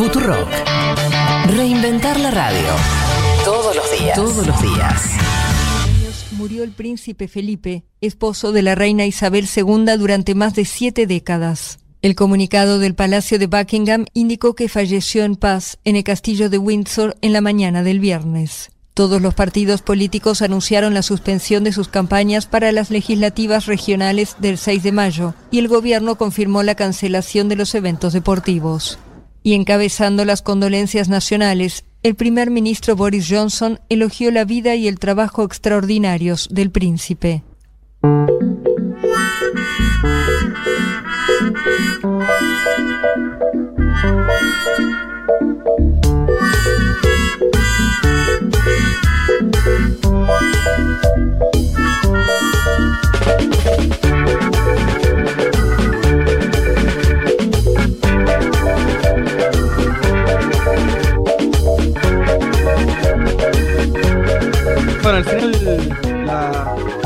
Futurock. Reinventar la radio. Todos los días. Todos los días. Murió el príncipe Felipe, esposo de la reina Isabel II durante más de siete décadas. El comunicado del Palacio de Buckingham indicó que falleció en paz en el castillo de Windsor en la mañana del viernes. Todos los partidos políticos anunciaron la suspensión de sus campañas para las legislativas regionales del 6 de mayo y el gobierno confirmó la cancelación de los eventos deportivos. Y encabezando las condolencias nacionales, el primer ministro Boris Johnson elogió la vida y el trabajo extraordinarios del príncipe.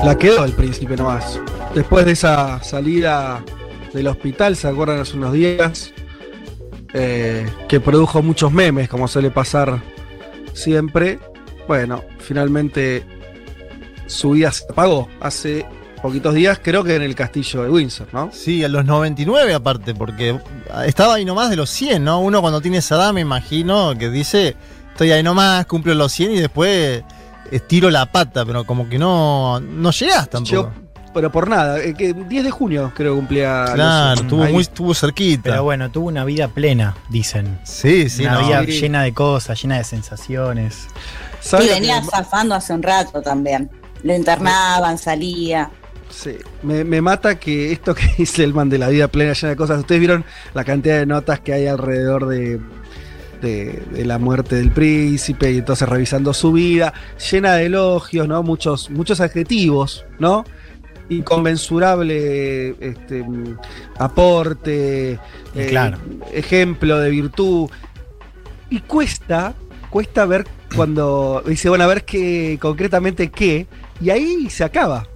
La, quedó el príncipe nomás. Después de esa salida del hospital, ¿se acuerdan hace unos días? Eh, que produjo muchos memes, como suele pasar siempre. Bueno, finalmente su vida se apagó hace poquitos días, creo que en el castillo de Windsor, ¿no? Sí, a los 99 aparte, porque estaba ahí nomás de los 100, ¿no? Uno cuando tiene esa edad, me imagino, que dice, estoy ahí nomás, cumplo los 100 y después estiro la pata, pero como que no, no llegas tampoco. Yo, pero por nada, eh, que 10 de junio creo que cumplía. Claro, los- estuvo, ahí. muy, estuvo cerquita. Pero bueno, tuvo una vida plena, dicen. sí, sí, una no. vida Sí. llena de cosas, llena de sensaciones. ¿Sabe Y que venía zafando hace un rato también. Lo internaban, salía. Sí, me, me mata que esto que dice el man de la vida plena llena de cosas. Ustedes vieron la cantidad de notas que hay alrededor de, de, de la muerte del príncipe y entonces revisando su vida, llena de elogios, ¿no? Muchos, muchos adjetivos, ¿no? Inconmensurable este, mm, aporte, Y eh, claro. ejemplo de virtud. Y cuesta, cuesta ver cuando dice, bueno, a ver qué, concretamente qué, y ahí se acaba.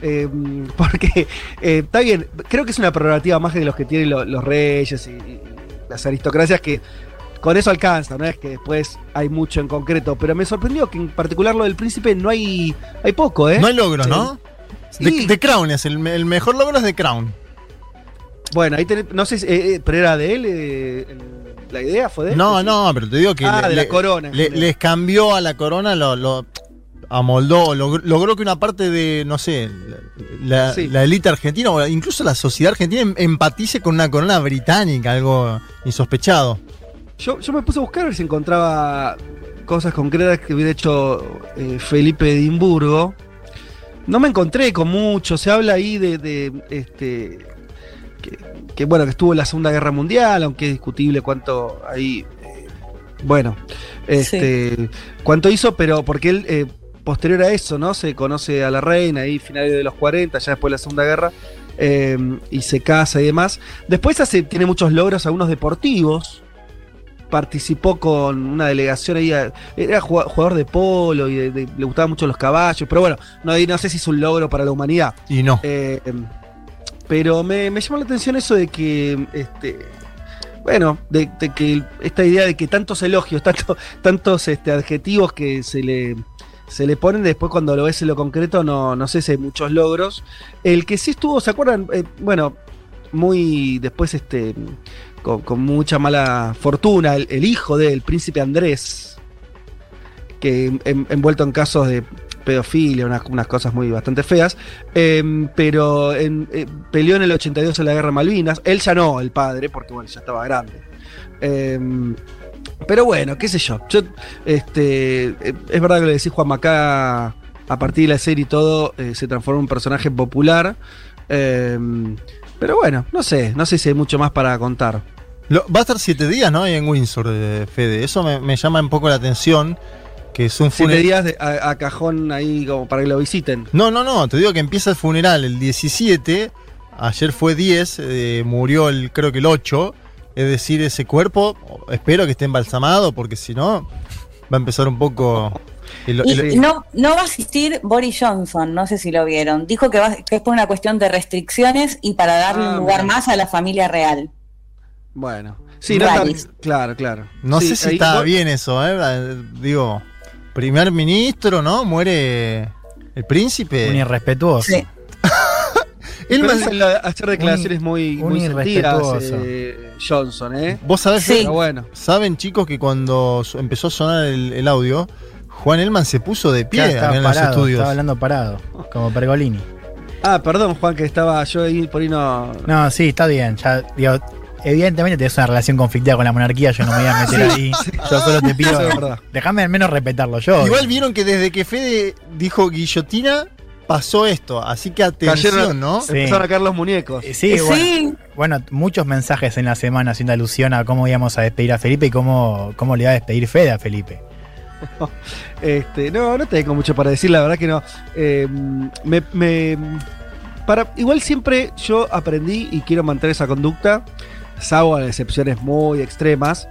Eh, porque eh, está bien, creo que es una prerrogativa más de los que tienen lo- los reyes y, y las aristocracias que con eso alcanza, no es que después hay mucho en concreto, pero me sorprendió que en particular lo del príncipe no hay, hay poco, ¿eh? No hay logro, Sí. ¿no? Sí. The Crown es el, me- el mejor logro es The Crown. Bueno, ahí tenés- no sé, si- eh, eh, pero era de él, eh, la idea fue de él. No, no, pero te digo que Ah, le- de la corona. le- les cambió a la corona, lo, lo amoldó, log- logró que una parte de, no sé, la, Sí. la élite argentina o incluso la sociedad argentina em- empatice con una corona británica, algo insospechado. Yo, yo me puse a buscar a ver si encontraba cosas concretas que hubiera hecho eh, Felipe Edimburgo. No me encontré con mucho. Se habla ahí de, de, este que, que, bueno que estuvo en la Segunda Guerra Mundial, aunque es discutible cuánto ahí eh, bueno este cuánto hizo, pero porque él eh, posterior a eso, ¿no? Se conoce a la reina ahí finales de los 40, ya después de la Segunda Guerra. eh, y se casa y demás. Después hace, tiene muchos logros, algunos deportivos participó con una delegación ahí, era jugador de polo y de- de- le gustaban mucho los caballos, pero bueno, no, no sé si es un logro para la humanidad. Y no. Eh, pero me, me llamó la atención eso de que, este, bueno, de, de que esta idea de que tantos elogios, tanto- tantos este, adjetivos que se le, se le ponen, después cuando lo ves en lo concreto no, no sé si hay muchos logros. El que sí estuvo, ¿se acuerdan? Eh, bueno, muy después este con, mucha mala fortuna, el, el hijo del príncipe Andrés, que en- envuelto en casos de pedofilia, unas, unas cosas muy bastante feas, eh, pero eh, peleó en el 82 en la guerra Malvinas, él ya no, el padre, porque bueno, ya estaba grande. Eh, pero bueno, qué sé yo, yo este, eh, es verdad que lo decís Juan Macá, a partir de la serie y todo, eh, se transforma en un personaje popular. eh, pero bueno, no sé, no sé si hay mucho más para contar. Lo- va a estar siete días, ¿no? Ahí en Windsor, eh, Fede. Eso me, me llama un poco la atención. Que es un Siete funeral. días de- a, a cajón ahí como para que lo visiten. No, no, no. Te digo que empieza el funeral el 17. Ayer fue 10. eh, murió el, creo que el 8. Es decir, ese cuerpo, espero que esté embalsamado, porque si no, va a empezar un poco. el- Y no, no va a asistir Boris Johnson, no sé si lo vieron. Dijo que, va, que es por una cuestión de restricciones y para darle Ah, un lugar más a la familia real. Bueno, Sí, no está- claro, claro. No Sí, sé si ahí está vos- bien eso, ¿eh? Digo, primer ministro, ¿no? Muere el príncipe. Un irrespetuoso. Sí. Él hacer declaraciones muy, un muy sentidas, irrespetuoso. eh, Johnson, ¿eh? Vos sabés, Sí. Pero bueno. saben chicos que cuando empezó a sonar el, el audio, Juan Elman se puso de pie estaba en los parado, estudios. estaba hablando parado, como Pergolini. Ah, perdón, Juan, que estaba yo ahí por ahí no. No, sí, está bien. Ya, digo, evidentemente tenés una relación conflictiva con la monarquía, yo no me voy a meter ahí. Yo solo te pido. Déjame al menos respetarlo yo. Igual vieron que desde que Fede dijo guillotina, pasó esto. Así que atención, Cayeron, ¿no? Sí. Empezaron a caer los muñecos. Eh, Sí, Sí. bueno, bueno, muchos mensajes en la semana haciendo alusión a cómo íbamos a despedir a Felipe y cómo, cómo le iba a despedir Fede a Felipe. Este, no, no tengo mucho para decir, la verdad que no. Eh, me, me- para, igual siempre yo aprendí y quiero mantener esa conducta, salvo en excepciones muy extremas.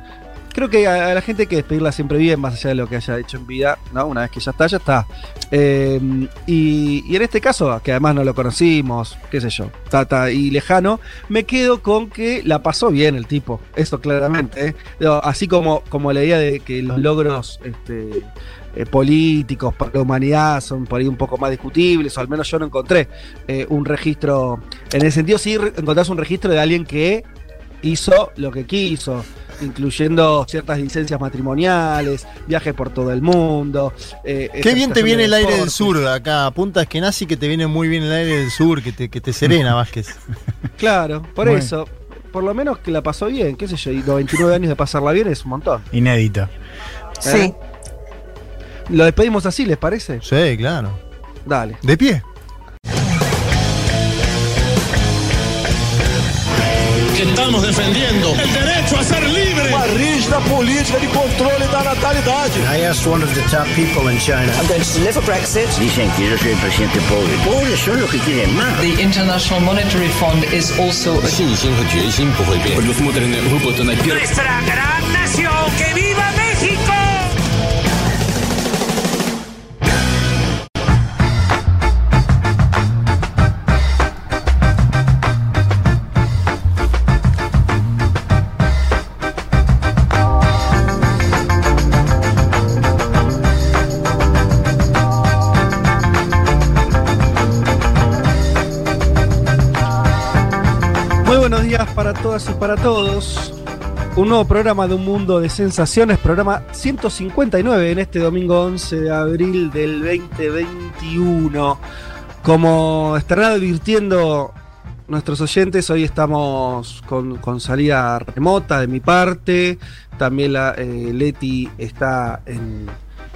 Creo que a, a la gente hay que despedirla siempre bien, más allá de lo que haya hecho en vida, ¿no? Una vez que ya está, ya está. Eh, y, en este caso, que además no lo conocimos, qué sé yo, tata y lejano, me quedo con que la pasó bien el tipo, eso claramente. ¿eh? Así como, como la idea de que los logros este, eh, políticos para la humanidad son por ahí un poco más discutibles, o al menos yo no encontré un registro, en ese sentido sí encontrás un registro de alguien que hizo lo que quiso, incluyendo ciertas licencias matrimoniales, viajes por todo el mundo. eh, Qué bien te viene de el aire del sur acá. Punta Eskenazi que te viene muy bien el aire del sur, que te, que te serena, Vázquez. Claro, por Bueno. eso. Por lo menos que la pasó bien, qué sé yo, y los 29 años de pasarla bien es un montón. Inédito. Sí. Lo despedimos así, ¿les parece? Sí, claro. Dale. De pie. estamos defendiendo el derecho a ser libre. Uma rígida política de controle da natalidade. I asked one of the top people in China. I'm going to deliver Brexit. Dicen que yo soy el presidente pobre. Pobres son los que quieren más. The International Monetary Fund is also a 信心和决心不会变。Nuestra gran nación, que viva buenos días para todas y para todos. Un nuevo programa de Un Mundo de Sensaciones, programa 159 en este domingo 11 de abril del 2021. Como estarán advirtiendo nuestros oyentes, hoy estamos con, con salida remota de mi parte. También la, eh, Leti está en,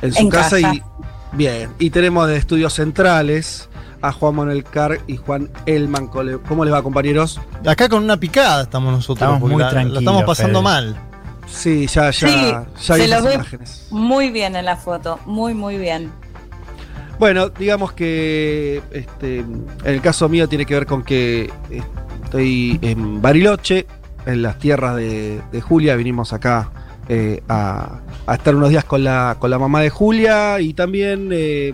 en su En casa, casa. y bien. Y tenemos de estudios centrales a Juan Manuel Carr y Juan Elman. ¿Cómo les va, compañeros? Acá con una picada estamos nosotros. Estamos muy la, la tranquilos, estamos pasando Fede. mal. Sí, ya, ya, Sí, ya se los imágenes. muy bien en la foto, muy, muy bien. Bueno, digamos que este, en el caso mío tiene que ver con que estoy en Bariloche, en las tierras de, de Julia. Vinimos acá eh, a, a estar unos días con la, con la mamá de Julia y también eh,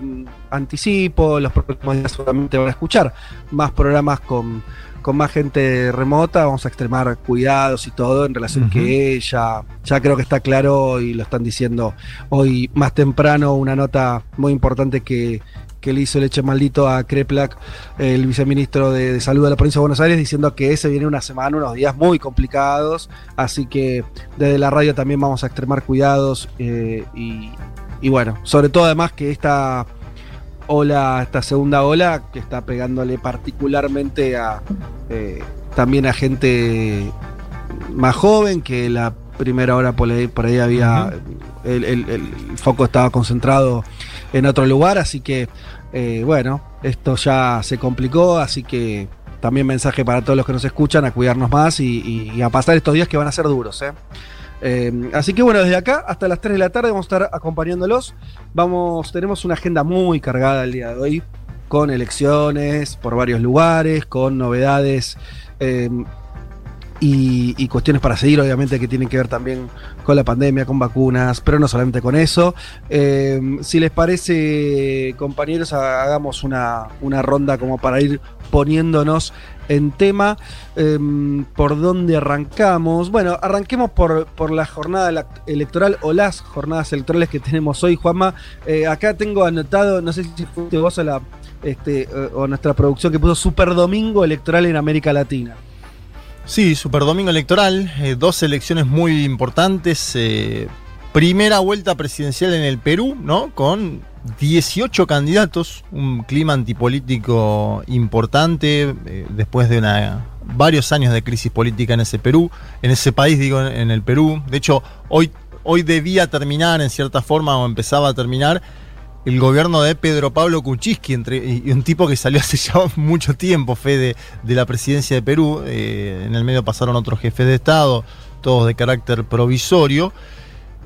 anticipo, los próximos días seguramente van a escuchar más programas con, con más gente remota. Vamos a extremar cuidados y todo en relación Ujú. que ya, ya creo que está claro y lo están diciendo hoy más temprano una nota muy importante que, que le hizo el eche maldito a Kreplak, el viceministro de, de Salud de la provincia de Buenos Aires, diciendo que se viene una semana, unos días muy complicados, así que desde la radio también vamos a extremar cuidados eh, y, y bueno, sobre todo además que esta ola, esta segunda ola que está pegándole particularmente a eh, también a gente más joven que la primera hora por ahí, por ahí había el, el- el foco estaba concentrado en otro lugar, así que eh, bueno, esto ya se complicó, así que también mensaje para todos los que nos escuchan a cuidarnos más y, a pasar estos días que van a ser duros. ¿eh? Eh, así que bueno, desde acá hasta las 3 de la tarde vamos a estar acompañándolos. Vamos, tenemos una agenda muy cargada el día de hoy, con elecciones por varios lugares, con novedades y, cuestiones para seguir, obviamente, que tienen que ver también con la pandemia, con vacunas, pero no solamente con eso. Eh, si les parece, compañeros, ha- hagamos una, una ronda como para ir poniéndonos en tema. Eh, ¿Por dónde arrancamos? Bueno, arranquemos por, por la jornada electoral o las jornadas electorales que tenemos hoy, Juanma. Eh, acá tengo anotado, no sé si fuiste vos o, la, este, o nuestra producción que puso Super Domingo Electoral en América Latina. Sí, Super Domingo Electoral, eh, dos elecciones muy importantes. eh, primera vuelta presidencial en el Perú, ¿no? Con 18 candidatos, un clima antipolítico importante eh, después de una, varios años de crisis política en ese Perú, en ese país, digo, en, en el Perú. De hecho, hoy, hoy debía terminar en cierta forma o empezaba a terminar el gobierno de Pedro Pablo Kuczynski, entre, y un tipo que salió hace ya mucho tiempo, fe de, de la presidencia de Perú. eh, en el medio pasaron otros jefes de Estado, todos de carácter provisorio.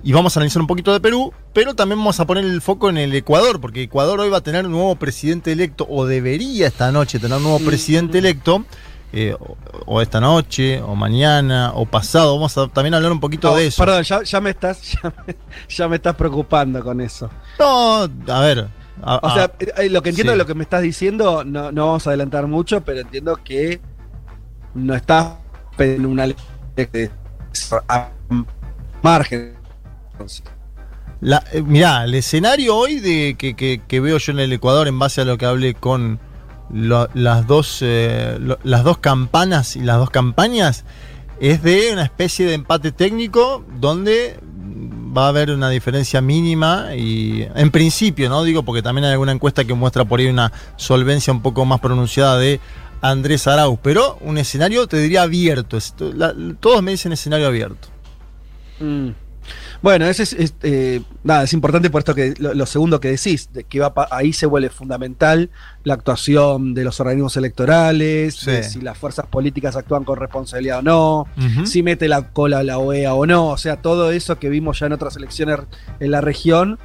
Y vamos a analizar un poquito de Perú, pero también vamos a poner el foco en el Ecuador, porque Ecuador hoy va a tener un nuevo presidente electo, o debería esta noche tener un nuevo presidente electo, eh, o, o esta noche, o mañana, o pasado. Vamos a también hablar un poquito de eso. Perdón, ya, ya me estás, ya me, ya me estás preocupando con eso. No, a ver. a- O sea, eh, lo que entiendo sí. de lo que me estás diciendo, no, no vamos a adelantar mucho, pero entiendo que no estás en una a margen. La, eh, mirá, el escenario hoy de que, que- que veo yo en el Ecuador, en base a lo que hablé con lo- las, dos, eh, las dos campanas y las dos campañas, es de una especie de empate técnico donde va a haber una diferencia mínima y en principio, ¿no? Digo, porque también hay alguna encuesta que muestra por ahí una solvencia un poco más pronunciada de Andrés Arauz, pero un escenario, te diría, abierto. Todos me dicen escenario abierto. Mm. Bueno, ese es, es, eh, nada, es importante por esto que lo, lo segundo que decís, de que va pa- ahí se vuelve fundamental la actuación de los organismos electorales, de si las fuerzas políticas actúan con responsabilidad o no, si mete la cola la OEA o no, o sea, todo eso que vimos ya en otras elecciones en la región,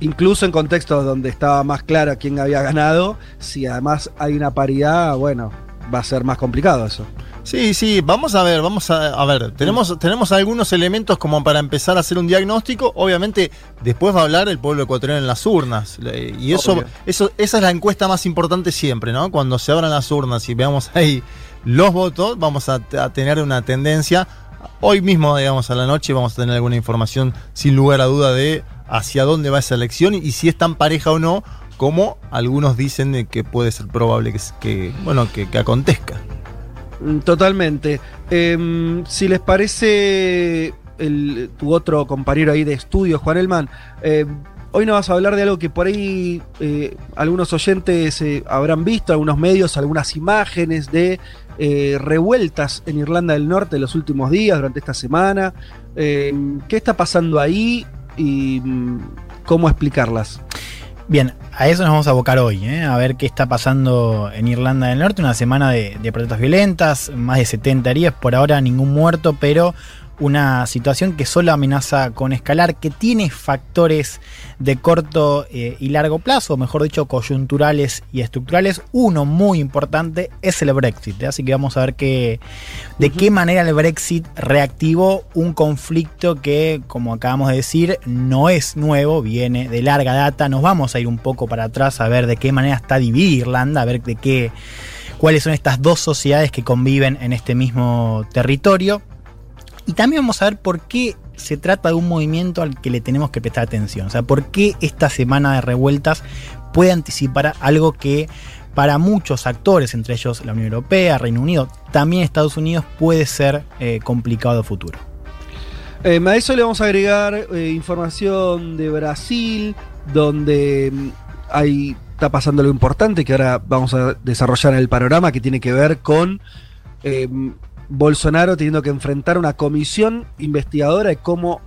incluso en contextos donde estaba más claro quién había ganado, si además hay una paridad, bueno, va a ser más complicado eso. Sí, sí, vamos a ver, vamos a, a ver, tenemos, tenemos algunos elementos como para empezar a hacer un diagnóstico, obviamente después va a hablar el pueblo ecuatoriano en las urnas, le- y eso, Obvio. eso, esa es la encuesta más importante siempre, ¿no? Cuando se abran las urnas y veamos ahí los votos, vamos a, a tener una tendencia, hoy mismo, digamos, a la noche vamos a tener alguna información sin lugar a duda de hacia dónde va esa elección y si es tan pareja o no, como algunos dicen que puede ser probable que, bueno, que, acontezca. Mm, Totalmente. Em, si les parece, tu otro compañero ahí de estudio, Juan Elman, eh, hoy nos vas a hablar de algo que por ahí eh, algunos oyentes eh, habrán visto, algunos medios, algunas imágenes de revueltas en Irlanda del Norte en los últimos días, durante esta semana. Em, ¿Qué está pasando ahí y mm, cómo explicarlas? Bien, a eso nos vamos a abocar hoy, ¿eh? a ver qué está pasando en Irlanda del Norte. Una semana de, de protestas violentas, más de 70 heridas, por ahora ningún muerto, pero una situación que solo amenaza con escalar, que tiene factores de corto eh, y largo plazo, mejor dicho, coyunturales y estructurales. Uno muy importante es el Brexit, ¿eh? así que vamos a ver qué, de qué manera el Brexit reactivó un conflicto que, como acabamos de decir, no es nuevo, viene de larga data. Nos vamos a ir un poco para atrás a ver de qué manera está dividida Irlanda, a ver de qué, cuáles son estas dos sociedades que conviven en este mismo territorio. Y también vamos a ver por qué se trata de un movimiento al que le tenemos que prestar atención. O sea, por qué esta semana de revueltas puede anticipar algo que para muchos actores, entre ellos la Unión Europea, Reino Unido, también Estados Unidos, puede ser eh, complicado de futuro. Eh, a eso le vamos a agregar eh, información de Brasil, donde mm, hay, está pasando algo importante que ahora vamos a desarrollar en el panorama, que tiene que ver con Bolsonaro teniendo que enfrentar una comisión investigadora de cómo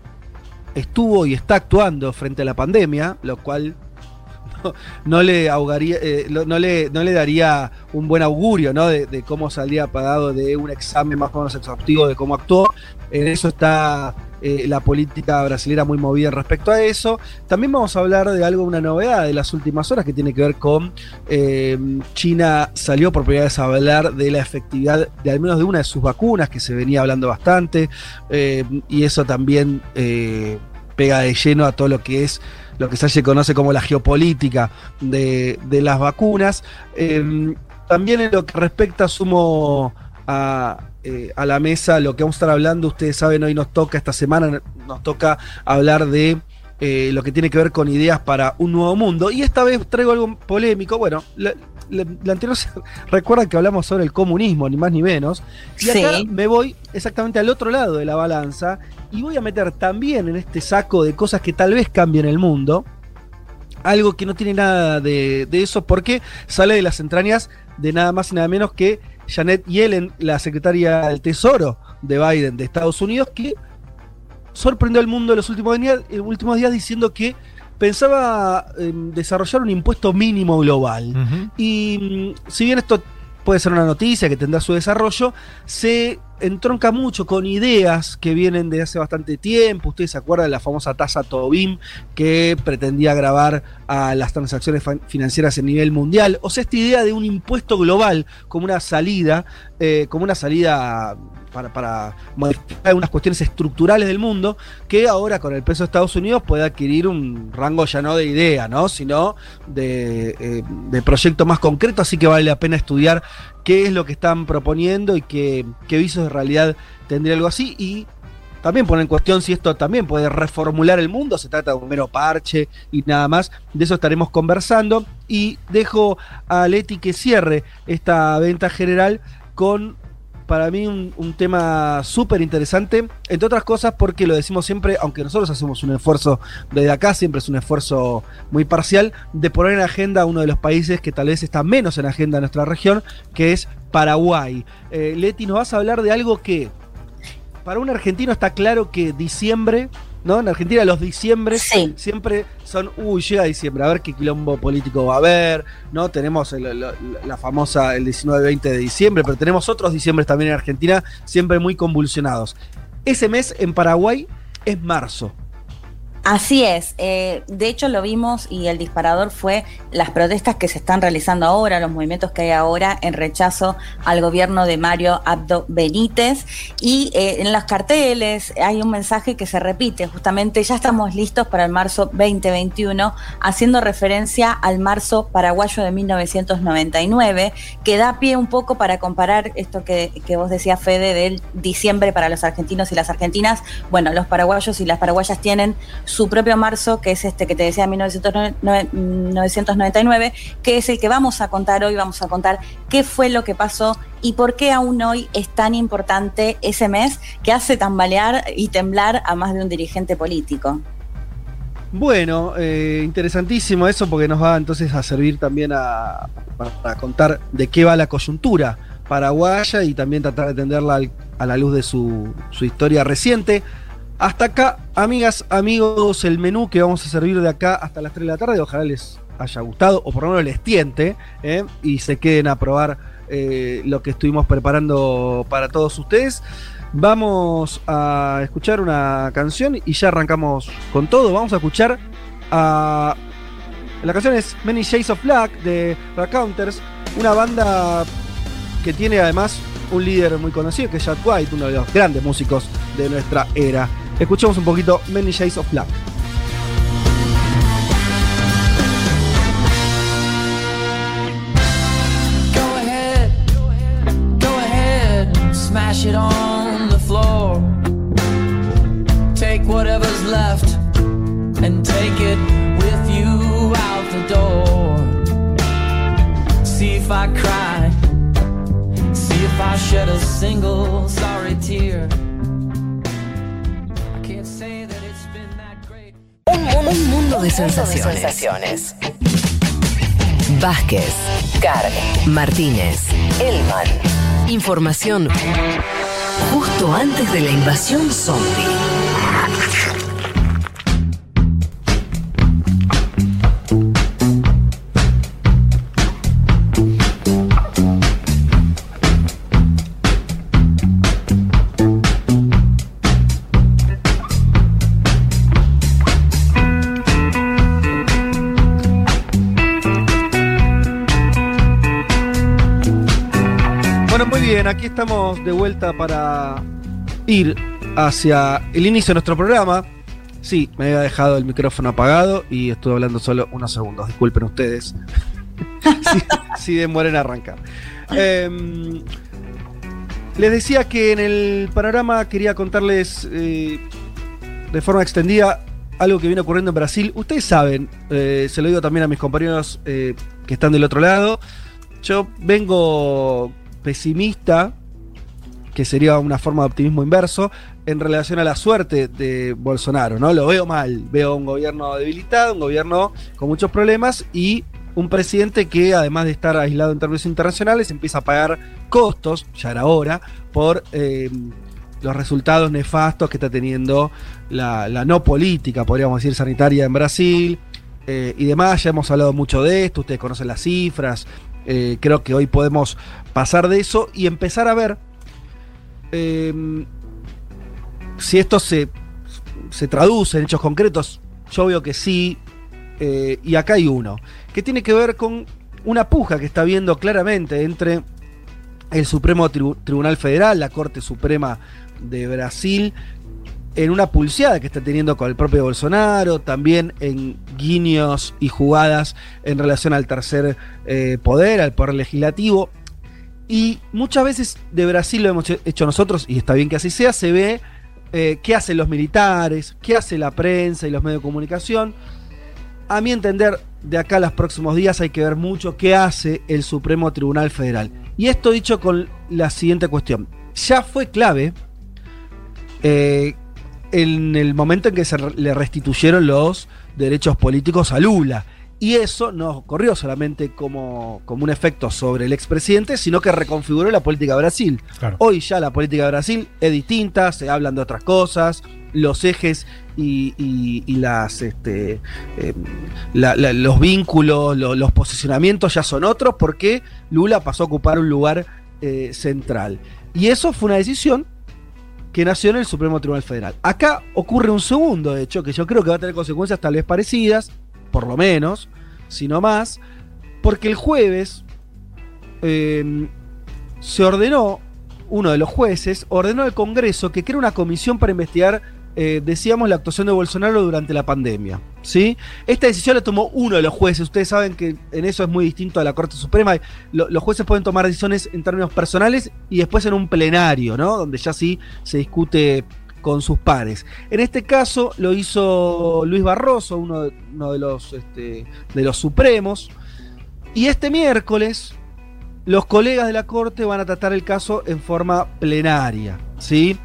estuvo y está actuando frente a la pandemia, lo cual no, le eh, no, le, no le daría un buen augurio ¿no? de, cómo saldría pagado de un examen más o menos exhaustivo de cómo actuó. En eso está eh, la política brasileña muy movida respecto a eso. También vamos a hablar de algo, una novedad de las últimas horas que tiene que ver con eh, China salió por primera vez a hablar de la efectividad de al menos de una de sus vacunas, que se venía hablando bastante, eh, y eso también pega de lleno a todo lo que es lo que se conoce como la geopolítica de, de las vacunas. también en lo que respecta, sumo a, eh, a la mesa lo que vamos a estar hablando. Ustedes saben, hoy nos toca, esta semana nos toca hablar de eh, lo que tiene que ver con ideas para un nuevo mundo. Y esta vez traigo algo polémico. Bueno, la, anterior recuerda que hablamos sobre el comunismo, ni más ni menos. Y acá me voy exactamente al otro lado de la balanza y voy a meter también en este saco de cosas que tal vez cambien el mundo. Algo que no tiene nada de, de eso porque sale de las entrañas de nada más y nada menos que Janet Yellen, la secretaria del Tesoro de Biden de Estados Unidos, que sorprendió al mundo en los últimos días, eh, últimos días diciendo que pensaba desarrollar un impuesto mínimo global. Y mm, si bien esto puede ser una noticia que tendrá su desarrollo, se entronca mucho con ideas que vienen de hace bastante tiempo. Ustedes se acuerdan de la famosa tasa Tobin que pretendía grabar a las transacciones financieras a nivel mundial. O sea, esta idea de un impuesto global como una salida, eh, como una salida para, modificar algunas cuestiones estructurales del mundo, que ahora con el peso de Estados Unidos puede adquirir un rango ya no de idea, ¿no? sino de, eh, de proyecto más concreto, así que vale la pena estudiar qué es lo que están proponiendo y qué, visos de realidad tendría algo así. Y también poner en cuestión si esto también puede reformular el mundo, se trata de un mero parche y nada más. De eso estaremos conversando. Y dejo a Leti que cierre esta venta general con para mí un, tema súper interesante, entre otras cosas porque lo decimos siempre, aunque nosotros hacemos un esfuerzo desde acá, siempre es un esfuerzo muy parcial, de poner en agenda uno de los países que tal vez está menos en agenda de nuestra región, que es Paraguay. Eh, Leti, nos vas a hablar de algo que para un argentino está claro que diciembre ¿no? En Argentina los diciembre siempre son, uy, llega diciembre, a ver qué quilombo político va a haber, ¿no? Tenemos la famosa el 19-20 de diciembre, pero tenemos otros diciembres también en Argentina, siempre muy convulsionados. Ese mes en Paraguay es marzo. Así es, eh, de hecho lo vimos y el disparador fue las protestas que se están realizando ahora, los movimientos que hay ahora en rechazo al gobierno de Mario Abdo Benítez. Y eh, en los carteles hay un mensaje que se repite, justamente ya estamos listos para el marzo 2021, haciendo referencia al marzo paraguayo de 1999, que da pie un poco para comparar esto que, que vos decías Fede del diciembre para los argentinos y las argentinas, bueno, los paraguayos y las paraguayas tienen su propio marzo, que es este que te decía 1999, que es el que vamos a contar hoy, vamos a contar qué fue lo que pasó y por qué aún hoy es tan importante ese mes que hace tambalear y temblar a más de un dirigente político. Bueno, eh, interesantísimo eso porque nos va entonces a servir también a, para contar de qué va la coyuntura paraguaya y también tratar de entenderla a la luz de su, su historia reciente. Hasta acá, amigas, amigos, el menú que vamos a servir de acá hasta las 3 de la tarde. Ojalá les haya gustado o por lo menos les tiente ¿eh? y se queden a probar eh, lo que estuvimos preparando para todos ustedes. Vamos a escuchar una canción y ya arrancamos con todo. Vamos a escuchar a. La canción es Many Shades of Black de Counters, una banda que tiene además un líder muy conocido que es Jack White, uno de los grandes músicos de nuestra era. Escuchemos un poquito Many Shades of Black. It on the floor. Take whatever's left and take it with you out the door. See if I cry, see if I shed a single sorry tear. Un mundo de sensaciones. Vázquez, Carg, Martínez, Elman. Información justo antes de la invasión zombie. Aquí estamos de vuelta para ir hacia el inicio de nuestro programa. Sí, me había dejado el micrófono apagado y estuve hablando solo unos segundos. Disculpen ustedes. si, si demoren a arrancar. Em, les decía que en el panorama quería contarles eh, de forma extendida algo que viene ocurriendo en Brasil. Ustedes saben, eh, se lo digo también a mis compañeros eh, que están del otro lado. Yo vengo pesimista, que sería una forma de optimismo inverso, en relación a la suerte de Bolsonaro, ¿no? Lo veo mal, veo un gobierno debilitado, un gobierno con muchos problemas y un presidente que además de estar aislado en términos internacionales empieza a pagar costos, ya era por eh, los resultados nefastos que está teniendo la, la, no política, podríamos decir, sanitaria en Brasil eh, y demás. Ya hemos hablado mucho de esto, ustedes conocen las cifras, eh, creo que hoy podemos pasar de eso y empezar a ver eh, si esto se, se traduce en hechos concretos. Yo veo que sí, eh, y acá hay uno, que tiene que ver con una puja que está habiendo claramente entre el Supremo Tribu Tribunal Federal, la Corte Suprema de Brasil, en una pulseada que está teniendo con el propio Bolsonaro, también en guiños y jugadas en relación al tercer eh, poder, al poder legislativo. Y muchas veces de Brasil lo hemos hecho nosotros, y está bien que así sea, se ve eh, qué hacen los militares, qué hace la prensa y los medios de comunicación. A mi entender, de acá a los próximos días hay que ver mucho qué hace el Supremo Tribunal Federal. Y esto dicho con la siguiente cuestión. Ya fue clave eh, en el momento en que se le restituyeron los derechos políticos a Lula. Y eso no ocurrió solamente como, como un efecto sobre el expresidente, sino que reconfiguró la política de Brasil. Claro. Hoy ya la política de Brasil es distinta, se hablan de otras cosas, los ejes y, y, y las este, eh, la, la, los vínculos, lo, los posicionamientos ya son otros porque Lula pasó a ocupar un lugar eh, central. Y eso fue una decisión que nació en el Supremo Tribunal Federal. Acá ocurre un segundo hecho que yo creo que va a tener consecuencias tal vez parecidas, por lo menos, si no más, porque el jueves eh, se ordenó, uno de los jueces ordenó al Congreso que crea una comisión para investigar, eh, decíamos, la actuación de Bolsonaro durante la pandemia. ¿sí? Esta decisión la tomó uno de los jueces. Ustedes saben que en eso es muy distinto a la Corte Suprema. Lo, los jueces pueden tomar decisiones en términos personales y después en un plenario, ¿no? donde ya sí se discute con sus pares. En este caso lo hizo Luis Barroso, uno de, uno de los, este, de los supremos, y este miércoles los colegas de la Corte van a tratar el caso en forma plenaria. ¿sí?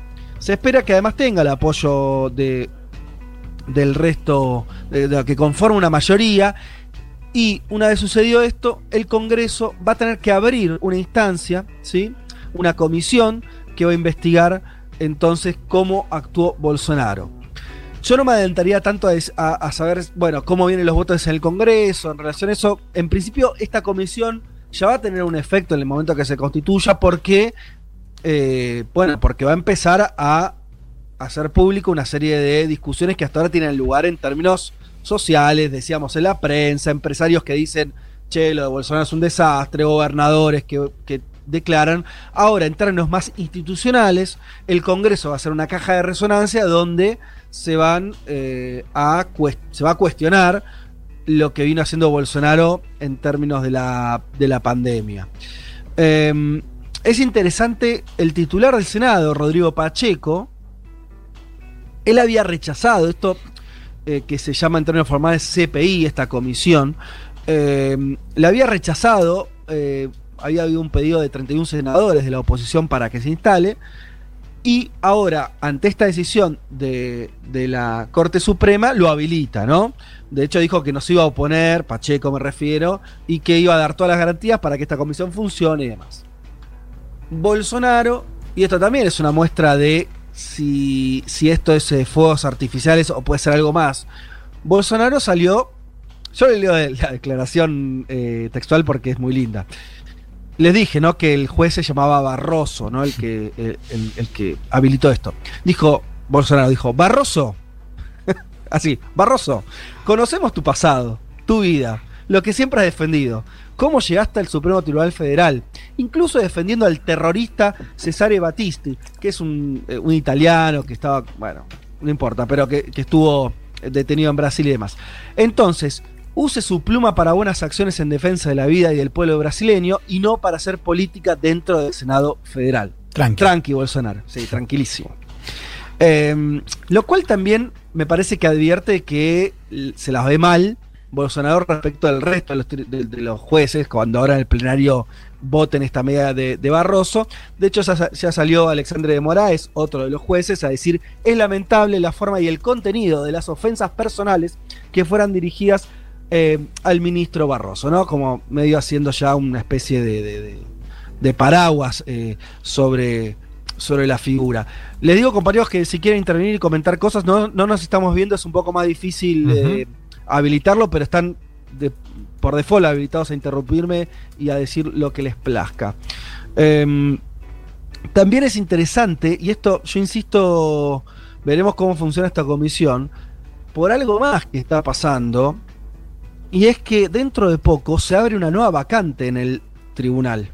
Se espera que además tenga el apoyo de, del resto, de, de, que conforma una mayoría, y una vez sucedido esto, el Congreso va a tener que abrir una instancia, ¿sí? una comisión que va a investigar entonces cómo actuó Bolsonaro. Yo no me adelantaría tanto a, a, a, saber, bueno, cómo vienen los votos en el Congreso, en relación a eso. En principio, esta comisión ya va a tener un efecto en el momento que se constituya, porque, eh, bueno, porque va a empezar a hacer público una serie de discusiones que hasta ahora tienen lugar en términos sociales, decíamos en la prensa, empresarios que dicen, che, lo de Bolsonaro es un desastre, gobernadores que, que declaran. Ahora, en términos más institucionales, el Congreso va a ser una caja de resonancia donde se, van, eh, a, se va a cuestionar lo que vino haciendo Bolsonaro en términos de la, de la pandemia. Eh, es interesante el titular del Senado, Rodrigo Pacheco. Él había rechazado esto eh, que se llama en términos formales CPI, esta comisión. Eh, le había rechazado había habido un pedido de 31 senadores de la oposición para que se instale. Y ahora, ante esta decisión de, de, la Corte Suprema, lo habilita, ¿no? De hecho, dijo que no se iba a oponer, Pacheco me refiero, y que iba a dar todas las garantías para que esta comisión funcione y demás. Bolsonaro, y esto también es una muestra de si, si esto es eh, fuegos artificiales o puede ser algo más. Bolsonaro salió. Yo le leo la declaración eh, textual porque es muy linda les dije, ¿no? Que el juez se llamaba Barroso, ¿no? El que, el, el que habilitó esto. Dijo, Bolsonaro dijo, Barroso, así, Barroso, conocemos tu pasado, tu vida, lo que siempre has defendido, cómo llegaste al Supremo Tribunal Federal incluso defendiendo al terrorista Cesare Battisti, que es un, eh, un italiano que estaba, bueno, no importa, pero que, que estuvo detenido en Brasil y demás. Entonces, use su pluma para buenas acciones en defensa de la vida y del pueblo brasileño y no para hacer política dentro del Senado federal. Tranqui. Tranqui, Bolsonaro. Sí, tranquilísimo. Eh, lo cual también me parece que advierte que se las ve mal Bolsonaro respecto al resto de los, tri- de- de los jueces, cuando ahora en el plenario voten esta medida de, de Barroso. De hecho, ya, sa- ya salió Alexandre de Moraes, otro de los jueces, a decir, es lamentable la forma y el contenido de las ofensas personales que fueran dirigidas eh, al ministro Barroso, ¿no? Como medio haciendo ya una especie de, de- paraguas eh, sobre, sobre la figura. Les digo, compañeros, que si quieren intervenir y comentar cosas, no, no nos estamos viendo, es un poco más difícil eh, habilitarlo, pero están por default habilitados a interrumpirme y a decir lo que les plazca. Em, también es interesante, y esto yo insisto, veremos cómo funciona esta comisión, por algo más que está pasando, y es que dentro de poco se abre una nueva vacante en el tribunal.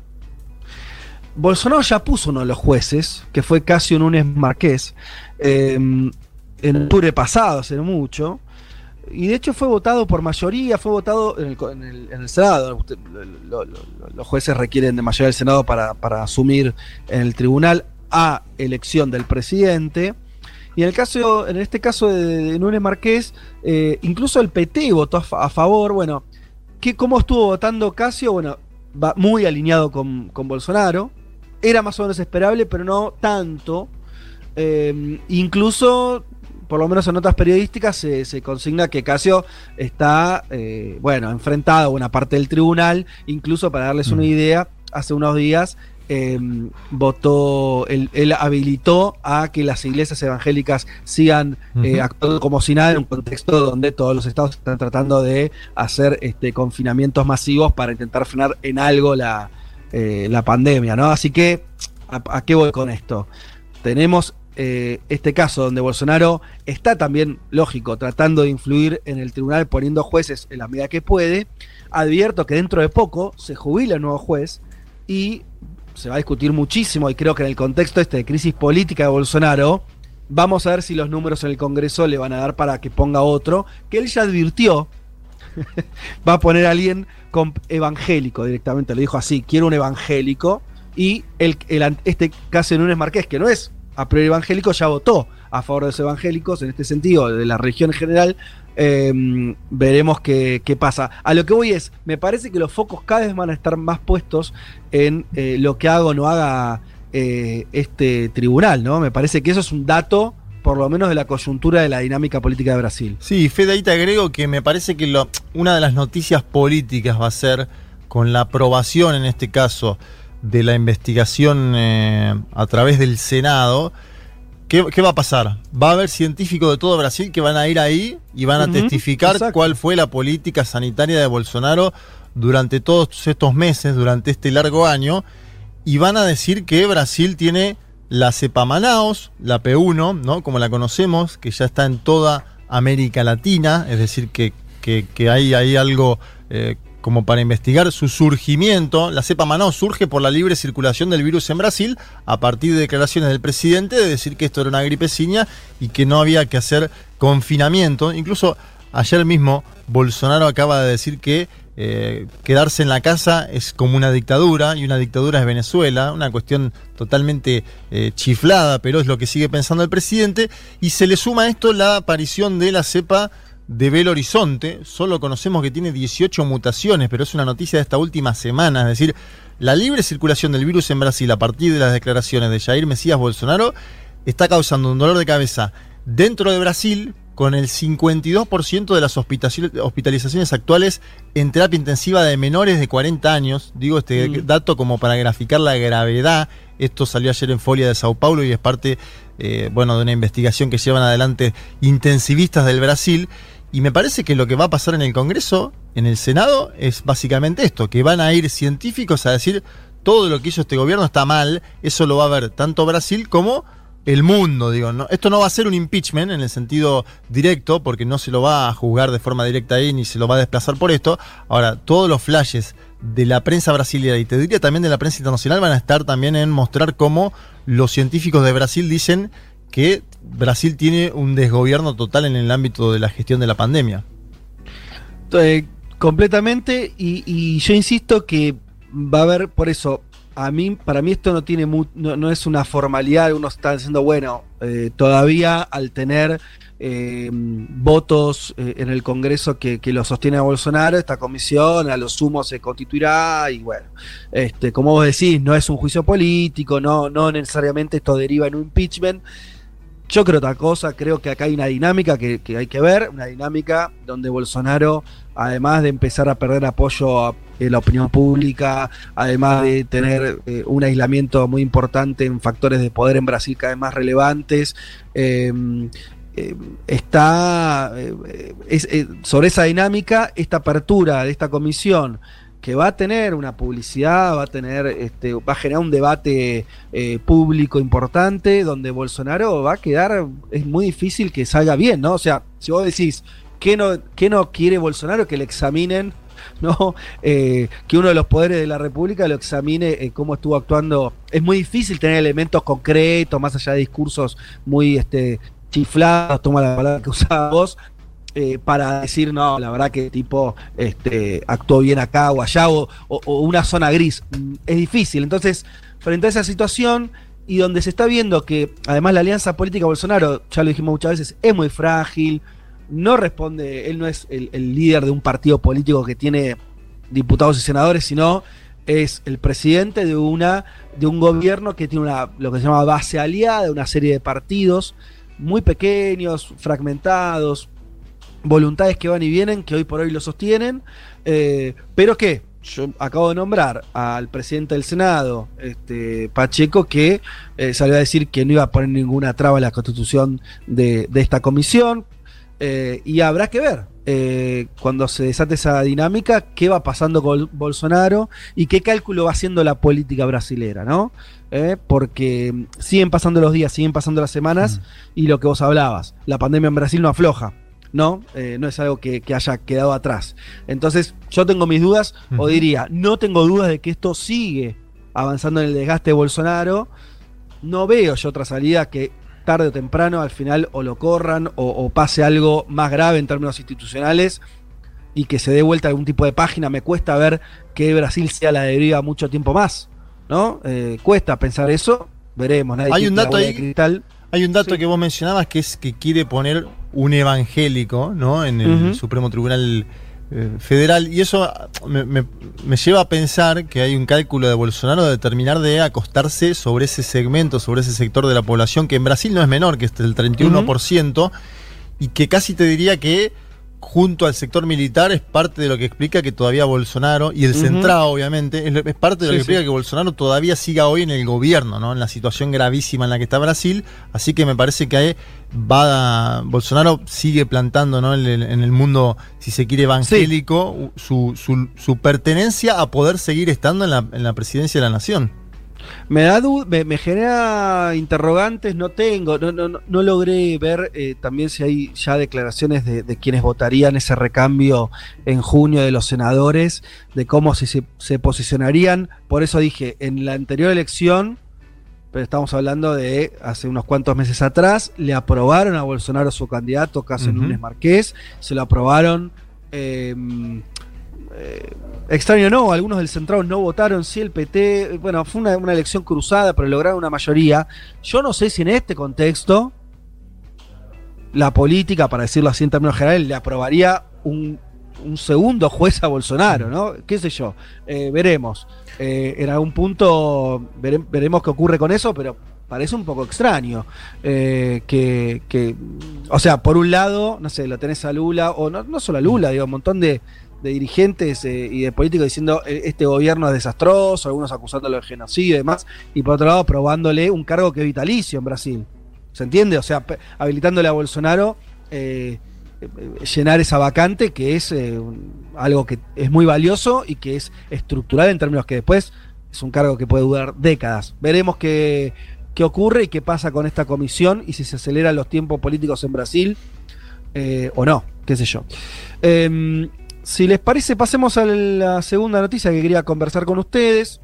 Bolsonaro ya puso uno de los jueces, que fue Casio Núñez Marqués, eh, en octubre pasado, hace mucho, y de hecho fue votado por mayoría, fue votado en el, en el- en el Senado. Los jueces requieren de mayoría del Senado para, para asumir en el tribunal a elección del presidente. Y en el caso, en este caso de, de Núñez Marqués, eh, incluso el PT votó a favor. Bueno, ¿qué, ¿cómo estuvo votando Casio? Bueno, va muy alineado con, con Bolsonaro. Era más o menos esperable, pero no tanto. Eh, incluso, por lo menos en notas periodísticas, se, se consigna que Casio está, eh, bueno, enfrentado a una parte del tribunal. Incluso para darles una idea, hace unos días eh, votó, él, él habilitó a que las iglesias evangélicas sigan eh, actuando como si nada en un contexto donde todos los estados están tratando de hacer este, confinamientos masivos para intentar frenar en algo la, eh, la pandemia, ¿no? Así que, ¿a, a qué voy con esto? Tenemos eh, este caso donde Bolsonaro está también, lógico, tratando de influir en el tribunal poniendo jueces en la medida que puede. Advierto que dentro de poco se jubila el nuevo juez y se va a discutir muchísimo y creo que en el contexto este de crisis política de Bolsonaro, vamos a ver si los números en el Congreso le van a dar para que ponga otro, que él ya advirtió, va a poner a alguien con evangélico directamente, le dijo así, quiero un evangélico, y este caso de Núñez Marqués, que no es a priori evangélico, ya votó a favor de los evangélicos, en este sentido, de la región en general, eh, veremos qué, qué pasa. A lo que voy es, me parece que los focos cada vez van a estar más puestos en eh, lo que haga o no haga eh, este tribunal, ¿no? Me parece que eso es un dato, por lo menos, de la coyuntura de la dinámica política de Brasil. Sí, Fede, ahí te agrego que me parece que lo- una de las noticias políticas va a ser con la aprobación, en este caso, de la investigación eh, a través del Senado. ¿Qué, qué va a pasar? Va a haber científicos de todo Brasil que van a ir ahí y van a testificar exacto. cuál fue la política sanitaria de Bolsonaro durante todos estos meses, durante este largo año, y van a decir que Brasil tiene la cepa Manaus, la P1, ¿no? Como la conocemos, que ya está en toda América Latina, es decir, que, que- que hay, hay algo eh, como para investigar su surgimiento. La cepa Manaus surge por la libre circulación del virus en Brasil, a partir de declaraciones del presidente de decir que esto era una gripeciña y que no había que hacer confinamiento. Incluso ayer mismo Bolsonaro acaba de decir que eh, quedarse en la casa es como una dictadura y una dictadura es Venezuela, una cuestión totalmente eh, chiflada, pero es lo que sigue pensando el presidente. Y se le suma a esto la aparición de la cepa de Belo Horizonte. Solo conocemos que tiene 18 mutaciones, pero es una noticia de esta última semana. Es decir, la libre circulación del virus en Brasil a partir de las declaraciones de Jair Mesías Bolsonaro está causando un dolor de cabeza dentro de Brasil con el 52% de las hospitalizaciones actuales en terapia intensiva de menores de 40 años. Digo este Mm. dato como para graficar la gravedad. Esto salió ayer en Folia de Sao Paulo y es parte eh, bueno, de una investigación que llevan adelante intensivistas del Brasil. Y me parece que lo que va a pasar en el Congreso, en el Senado, es básicamente esto, que van a ir científicos a decir todo lo que hizo este gobierno está mal, eso lo va a ver tanto Brasil como el mundo, digo, ¿no? esto no va a ser un impeachment en el sentido directo, porque no se lo va a juzgar de forma directa ahí, ni se lo va a desplazar por esto. Ahora, todos los flashes de la prensa brasileña y te diría también de la prensa internacional van a estar también en mostrar cómo los científicos de Brasil dicen que Brasil tiene un desgobierno total en el ámbito de la gestión de la pandemia. Eh, completamente, y, yo insisto que va a haber, por eso, a mí, para mí esto no tiene no, no es una formalidad, uno está diciendo, bueno, eh, todavía al tener eh, votos eh, en el Congreso que, lo sostiene a Bolsonaro, esta comisión a lo sumo se constituirá y bueno, este, como vos decís, no es un juicio político, no, no necesariamente esto deriva en un impeachment. Yo creo otra cosa, creo que acá hay una dinámica que, que hay que ver, una dinámica donde Bolsonaro, además de empezar a perder apoyo a- la opinión pública, además de tener eh, un aislamiento muy importante en factores de poder en Brasil cada vez más relevantes, eh, eh, está eh, eh, sobre esa dinámica, esta apertura de esta comisión que va a tener una publicidad, va a tener, este, va a generar un debate público importante, donde Bolsonaro va a quedar, es muy difícil que salga bien, ¿no? O sea, si vos decís, ¿qué no, qué no quiere Bolsonaro? Que le examinen, ¿no? Que uno de los poderes de la República lo examine cómo estuvo actuando. Es muy difícil tener elementos concretos, más allá de discursos muy este, chiflados, toma la palabra que usaba vos, eh, para decir, no, la verdad que tipo este, actuó bien acá o allá, o, o- o una zona gris. Mm, Es difícil. Entonces, frente a esa situación, y donde se está viendo que además la alianza política Bolsonaro, ya lo dijimos muchas veces, es muy frágil, no responde, él no es el, el líder de un partido político que tiene diputados y senadores, sino es el presidente de una de un gobierno que tiene una lo que se llama base aliada, una serie de partidos muy pequeños, fragmentados, voluntades que van y vienen, que hoy por hoy lo sostienen, eh, pero que yo acabo de nombrar al presidente del Senado, este, Pacheco, que eh, salió a decir que no iba a poner ninguna traba a la constitución de, esta comisión, eh, y habrá que ver eh, cuando se desate esa dinámica qué va pasando con Bolsonaro y qué cálculo va haciendo la política brasilera, ¿no? Eh, porque siguen pasando los días, siguen pasando las semanas y lo que vos hablabas, la pandemia en Brasil no afloja. ¿no? Eh, no es algo que, que haya quedado atrás. Entonces, yo tengo mis dudas, o diría, no tengo dudas de que esto sigue avanzando en el desgaste de Bolsonaro. No veo yo otra salida que tarde o temprano al final o lo corran o, o pase algo más grave en términos institucionales y que se dé vuelta algún tipo de página. Me cuesta ver que Brasil sea la deriva mucho tiempo más, ¿no? Eh, cuesta pensar eso. Veremos. Nadie Hay un dato ahí. cristal. Hay un dato que vos mencionabas que es que quiere poner un evangélico, ¿no? En el Ujú. Supremo Tribunal eh, Federal. Y eso me, me- me lleva a pensar que hay un cálculo de Bolsonaro de terminar de acostarse sobre ese segmento, sobre ese sector de la población, que en Brasil no es menor, que es el 31%, y que casi te diría que junto al sector militar es parte de lo que explica que todavía Bolsonaro, y el Ujú. centrado obviamente, es, es parte de lo Sí, que explica sí. que Bolsonaro todavía siga hoy en el gobierno, ¿no? En la situación gravísima en la que está Brasil. Así que me parece que ahí va Bolsonaro sigue plantando, ¿no? En el, en el mundo, si se quiere, evangélico, su, su- su pertenencia a poder seguir estando en la, en la presidencia de la nación. Me da me, me genera interrogantes, no tengo, no, no, no- logré ver eh, también si hay ya declaraciones de, de quienes votarían ese recambio en junio de los senadores, de cómo se, se posicionarían. Por eso dije, en la anterior elección, pero estamos hablando de hace unos cuantos meses atrás, le aprobaron a Bolsonaro su candidato, Caso Ujú. Núñez Marqués, se lo aprobaron. eh, eh, extraño no, algunos del centrado no votaron, sí el PT, bueno, fue una, una elección cruzada, pero lograron una mayoría. Yo no sé si en este contexto la política, para decirlo así en términos generales, le aprobaría un, un segundo juez a Bolsonaro, ¿no? ¿Qué sé yo? Eh, veremos. Eh, en algún punto vere- veremos qué ocurre con eso, pero parece un poco extraño. eh, que, que, o sea, por un lado, no sé, lo tenés a Lula, o no, no solo a Lula, digo, un montón de, de dirigentes eh, y de políticos diciendo "Eh, este gobierno es desastroso, algunos acusándolo de genocidio y demás, y por otro lado aprobándole un cargo que es vitalicio en Brasil. ¿Se entiende? O sea, habilitándole a Bolsonaro eh, llenar esa vacante que es algo que es muy valioso y que es estructural en términos que después es un cargo que puede durar décadas. Veremos qué, qué ocurre y qué pasa con esta comisión y si se aceleran los tiempos políticos en Brasil o no, qué sé yo. Si les parece, pasemos a la segunda noticia que quería conversar con ustedes.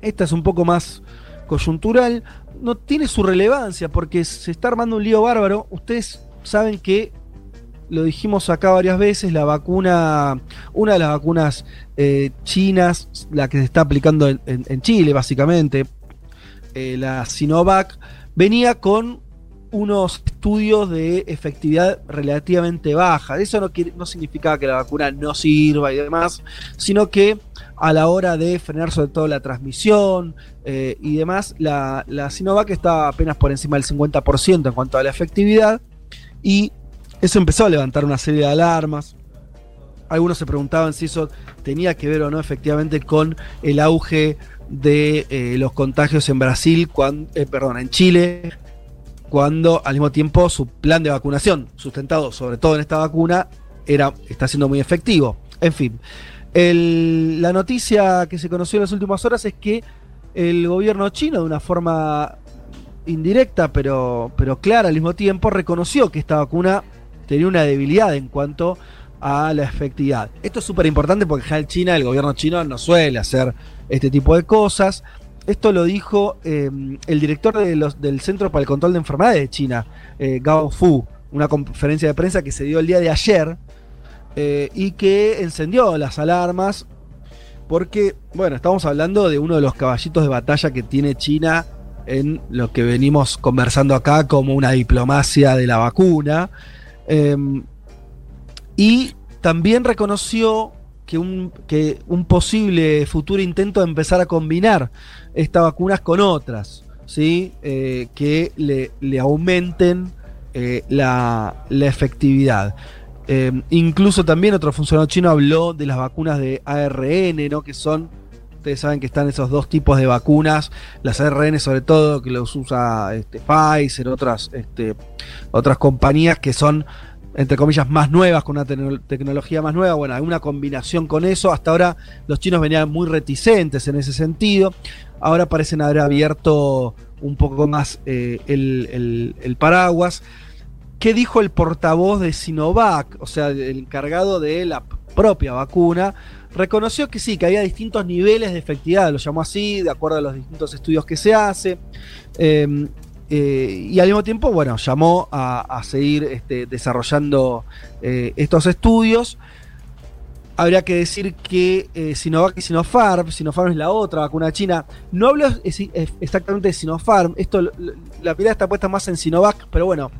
Esta es un poco más coyuntural. No tiene su relevancia porque se está armando un lío bárbaro. Ustedes saben que, lo dijimos acá varias veces, la vacuna, una de las vacunas eh, chinas, la que se está aplicando en Chile básicamente, eh, la Sinovac, venía con unos estudios de efectividad relativamente baja. Eso no, significaba que la vacuna no sirva y demás, sino que a la hora de frenar sobre todo la transmisión eh, y demás, la, Sinovac estaba apenas por encima del 50% en cuanto a la efectividad y eso empezó a levantar una serie de alarmas. Algunos se preguntaban si eso tenía que ver o no efectivamente con el auge de eh, los contagios en Brasil, cuan- eh, perdón, en Chile, cuando al mismo tiempo su plan de vacunación, sustentado sobre todo en esta vacuna, era, está siendo muy efectivo. En fin, la noticia que se conoció en las últimas horas es que el gobierno chino, de una forma indirecta pero, pero clara al mismo tiempo, reconoció que esta vacuna tenía una debilidad en cuanto a la efectividad. Esto es súper importante porque en China, el gobierno chino no suele hacer este tipo de cosas. Esto lo dijo eh, el director del Centro para el Control de Enfermedades de China, eh, Gao Fu, una conferencia de prensa que se dio el día de ayer eh, y que encendió las alarmas porque, bueno, estamos hablando de uno de los caballitos de batalla que tiene China en lo que venimos conversando acá como una diplomacia de la vacuna. Em, y también reconoció que un, que un posible futuro intento de empezar a combinar estas vacunas con otras, ¿sí? Eh, que le, aumenten eh, la, la efectividad. Eh, incluso también otro funcionario chino habló de las vacunas de ARN, ¿no? que son, ustedes saben que están esos dos tipos de vacunas, las ARN sobre todo, que los usa este, Pfizer, otras, este, otras compañías que son entre comillas, más nuevas, con una tecno- tecnología más nueva, bueno, alguna combinación con eso. Hasta ahora los chinos venían muy reticentes en ese sentido. Ahora parecen haber abierto un poco más eh, el, el- paraguas. ¿Qué dijo el portavoz de Sinovac? O sea, el encargado de la propia vacuna. Reconoció que sí, que había distintos niveles de efectividad, lo llamó así, de acuerdo a los distintos estudios que se hace. Eh, eh, y al mismo tiempo, bueno, llamó a, a seguir este, desarrollando eh, estos estudios. Habría que decir que eh, Sinovac y Sinopharm, Sinopharm es la otra vacuna china. No hablo exactamente de Sinopharm, esto, la mirada está puesta más en Sinovac, pero bueno,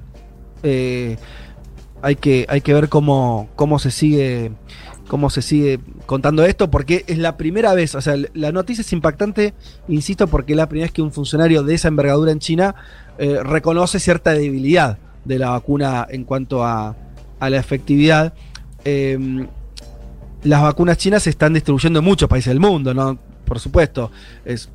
hay, que, hay que ver cómo, cómo se sigue cómo se sigue contando esto, porque es la primera vez, o sea, la noticia es impactante, insisto, porque es la primera vez que un funcionario de esa envergadura en China eh, reconoce cierta debilidad de la vacuna en cuanto a, a la efectividad. Eh, las vacunas chinas se están distribuyendo en muchos países del mundo, ¿no? Por supuesto, es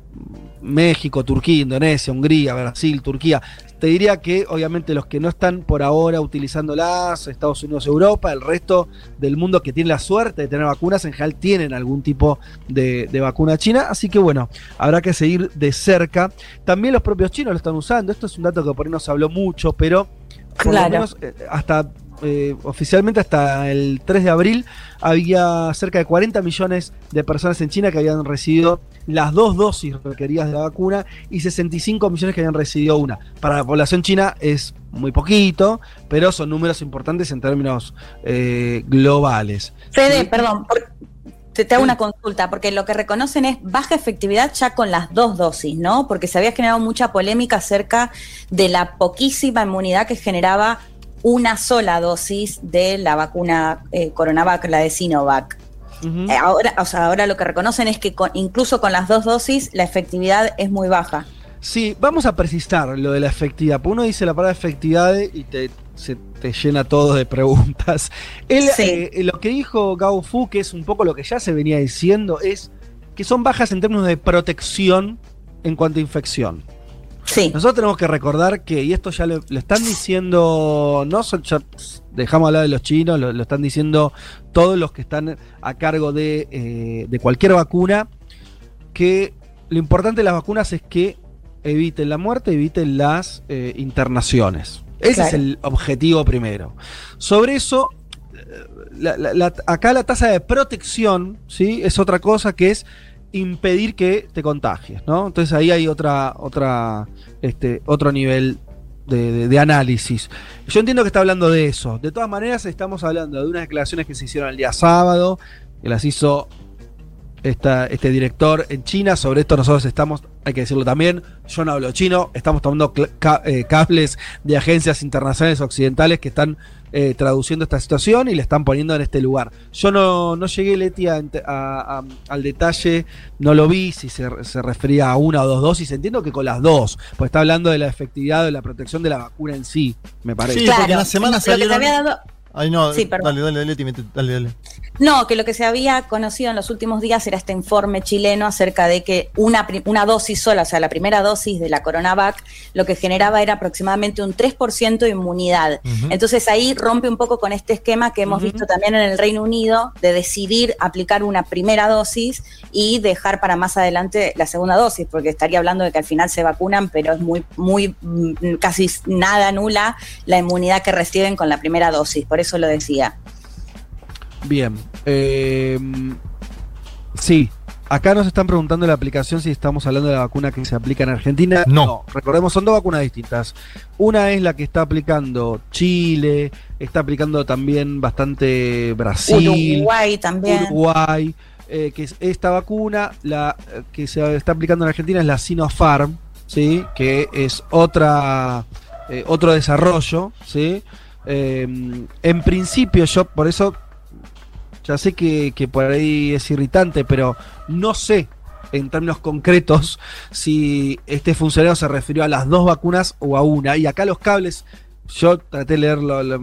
México, Turquía, Indonesia, Hungría, Brasil, Turquía. Te diría que obviamente los que no están por ahora utilizándolas, Estados Unidos, Europa, el resto del mundo que tiene la suerte de tener vacunas, en general tienen algún tipo de, de vacuna china. Así que bueno, habrá que seguir de cerca. También los propios chinos lo están usando. Esto es un dato que por ahí no se habló mucho, pero por Claro. lo menos eh, hasta eh, oficialmente hasta el 3 de abril había cerca de 40 millones de personas en China que habían recibido las dos dosis requeridas de la vacuna y 65 millones que habían recibido una. Para la población china es muy poquito, pero son números importantes en términos eh, globales. Fede, Sí. perdón, te, te hago una consulta, porque lo que reconocen es baja efectividad ya con las dos dosis, ¿no? Porque se había generado mucha polémica acerca de la poquísima inmunidad que generaba una sola dosis de la vacuna eh, Coronavac, la de Sinovac. Eh, ahora, o sea, ahora lo que reconocen es que con- incluso con las dos dosis la efectividad es muy baja. Sí, vamos a precisar lo de la efectividad. Porque uno dice la palabra efectividad y te, se te llena todo de preguntas. Él, Sí. eh, lo que dijo Gao Fu, que es un poco lo que ya se venía diciendo, es que son bajas en términos de protección en cuanto a infección. Sí, Nosotros tenemos que recordar que, y esto ya lo, lo están diciendo, no son- ya dejamos hablar de los chinos, lo, lo están diciendo todos los que están a cargo de, eh, de cualquier vacuna, que lo importante de las vacunas es que eviten la muerte, eviten las eh, internaciones. Ese Claro. es el objetivo primero. Sobre eso, la- la- la- acá la tasa de protección, ¿sí? Es otra cosa que es impedir que te contagies, ¿no? Entonces ahí hay otra, otra, este, otro nivel de, análisis. Yo entiendo que está hablando de eso. De todas maneras, estamos hablando de unas declaraciones que se hicieron el día sábado, que las hizo esta- este director en China. Sobre esto nosotros estamos, hay que decirlo también, yo no hablo chino, estamos tomando eh, cables de agencias internacionales occidentales que están eh, traduciendo esta situación y le están poniendo en este lugar. Yo no, no llegué, Leti, a ent- a- a- al detalle, no lo vi, si se, se refería a una o dos dosis. Entiendo que con las dos, pues está hablando de la efectividad de la protección de la vacuna en sí, me parece. Sí, porque en la semana lo que te salieron. había dado- Ay, no, Sí, perdón. dale, dale, mete- dale, dale. No, que lo que se había conocido en los últimos días era este informe chileno acerca de que una, una dosis sola, o sea, la primera dosis de la Coronavac, lo que generaba era aproximadamente un 3% de inmunidad. Entonces ahí rompe un poco con este esquema que hemos visto también en el Reino Unido de decidir aplicar una primera dosis y dejar para más adelante la segunda dosis, porque estaría hablando de que al final se vacunan, pero es muy, muy, mm, casi nada nula la inmunidad que reciben con la primera dosis. Por eso lo decía. Bien. eh, sí. Acá nos están preguntando en la aplicación si estamos hablando de la vacuna que se aplica en Argentina. No. Recordemos, son dos vacunas distintas. Una es la que está aplicando Chile, está aplicando también bastante Brasil. Uruguay también. Uruguay. eh, que es esta vacuna, la eh, que se está aplicando en Argentina es la Sinopharm, ¿sí? que es otra, eh, otro desarrollo. ¿sí? Eh, en principio, yo por eso ya sé que, por ahí es irritante, pero no sé en términos concretos si este funcionario se refirió a las dos vacunas o a una. Y acá los cables, yo traté de leerlo lo-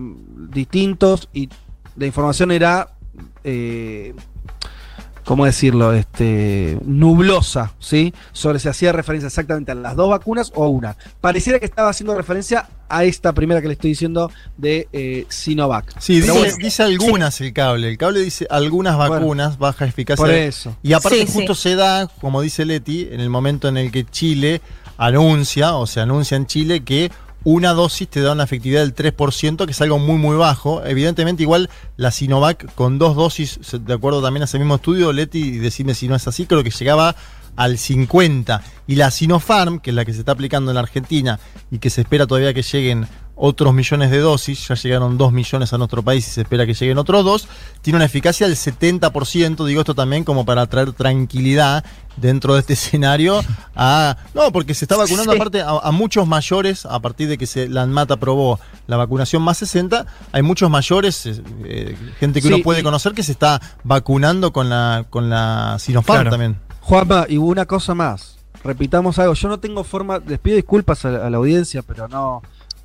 distintos y la información era, eh, ¿cómo decirlo? Este, nublosa, ¿sí? Sobre si hacía referencia exactamente a las dos vacunas o a una. Pareciera que estaba haciendo referencia a esta primera que le estoy diciendo de eh, Sinovac. Sí, dice, bueno. dice algunas el cable. El cable dice algunas vacunas, baja eficacia. por eso. Y aparte Sí, justo sí. se da, como dice Leti, en el momento en el que Chile anuncia, o se anuncia en Chile, que una dosis te da una efectividad del 3%, que es algo muy, muy bajo. Evidentemente, igual la Sinovac con dos dosis, de acuerdo también a ese mismo estudio, Leti, y decime si no es así, creo que llegaba al 50. Y la Sinopharm, que es la que se está aplicando en la Argentina y que se espera todavía que lleguen otros millones de dosis, ya llegaron 2 millones a nuestro país y se espera que lleguen otros dos, tiene una eficacia del 70%, digo esto también como para traer tranquilidad dentro de este escenario a... No, porque se está vacunando Sí. aparte a, a muchos mayores, a partir de que se, la ANMAT aprobó la vacunación más 60, hay muchos mayores, eh, eh, gente que Sí, uno puede y- conocer que se está vacunando con la, con la Sinopharm Claro. también. Juanma, y una cosa más. Repitamos algo. Yo no tengo forma. Les pido disculpas a la audiencia, pero no.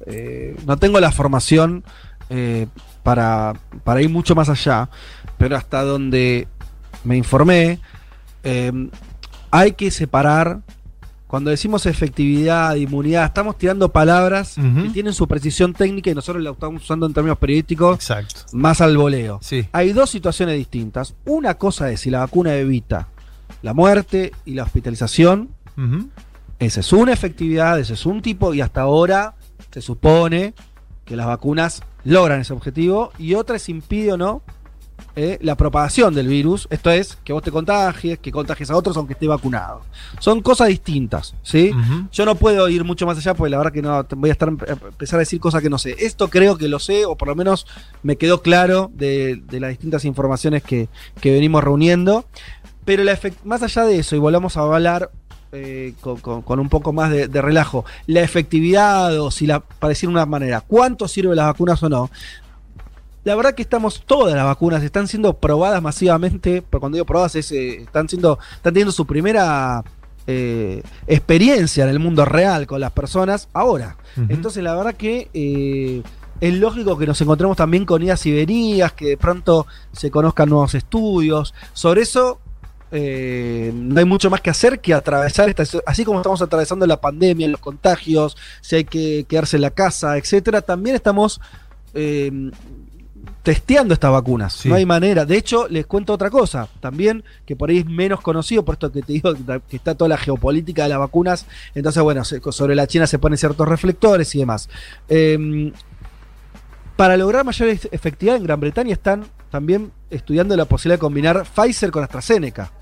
Eh, no tengo la formación eh, para, para ir mucho más allá. Pero hasta donde me informé, eh, hay que separar. Cuando decimos efectividad, inmunidad, estamos tirando palabras que tienen su precisión técnica y nosotros la estamos usando en términos periodísticos más al voleo. Hay dos situaciones distintas. Una cosa es si la vacuna evita la muerte y la hospitalización. Esa es una efectividad, ese es un tipo, y hasta ahora se supone que las vacunas logran ese objetivo. Y otra es impide o no eh, la propagación del virus. Esto es que vos te contagies, que contagies a otros aunque esté vacunado. Son cosas distintas, ¿sí? Yo no puedo ir mucho más allá porque la verdad que no voy a estar empezar a decir cosas que no sé. Esto creo que lo sé, o por lo menos me quedó claro de, de las distintas informaciones que, que venimos reuniendo. Pero la más allá de eso, y volvamos a hablar eh, con, con- con un poco más de, de relajo, la efectividad o si la, para decir de una manera, cuánto sirven las vacunas o no. La verdad que estamos, todas las vacunas están siendo probadas masivamente, pero cuando digo probadas es, eh, están siendo, están teniendo su primera eh, experiencia en el mundo real con las personas ahora. Entonces la verdad que es lógico que nos encontremos también con idas y venidas, que de pronto se conozcan nuevos estudios. Sobre eso eh, no hay mucho más que hacer que atravesar esta, así como estamos atravesando la pandemia, los contagios, si hay que quedarse en la casa, etcétera, también estamos eh, testeando estas vacunas. No hay manera. De hecho, les cuento otra cosa, también que por ahí es menos conocido, por esto que te digo que está toda la geopolítica de las vacunas. Entonces, bueno, sobre la China se ponen ciertos reflectores y demás. Eh, Para lograr mayor efe- efectividad en Gran Bretaña están también estudiando la posibilidad de combinar Pfizer con AstraZeneca.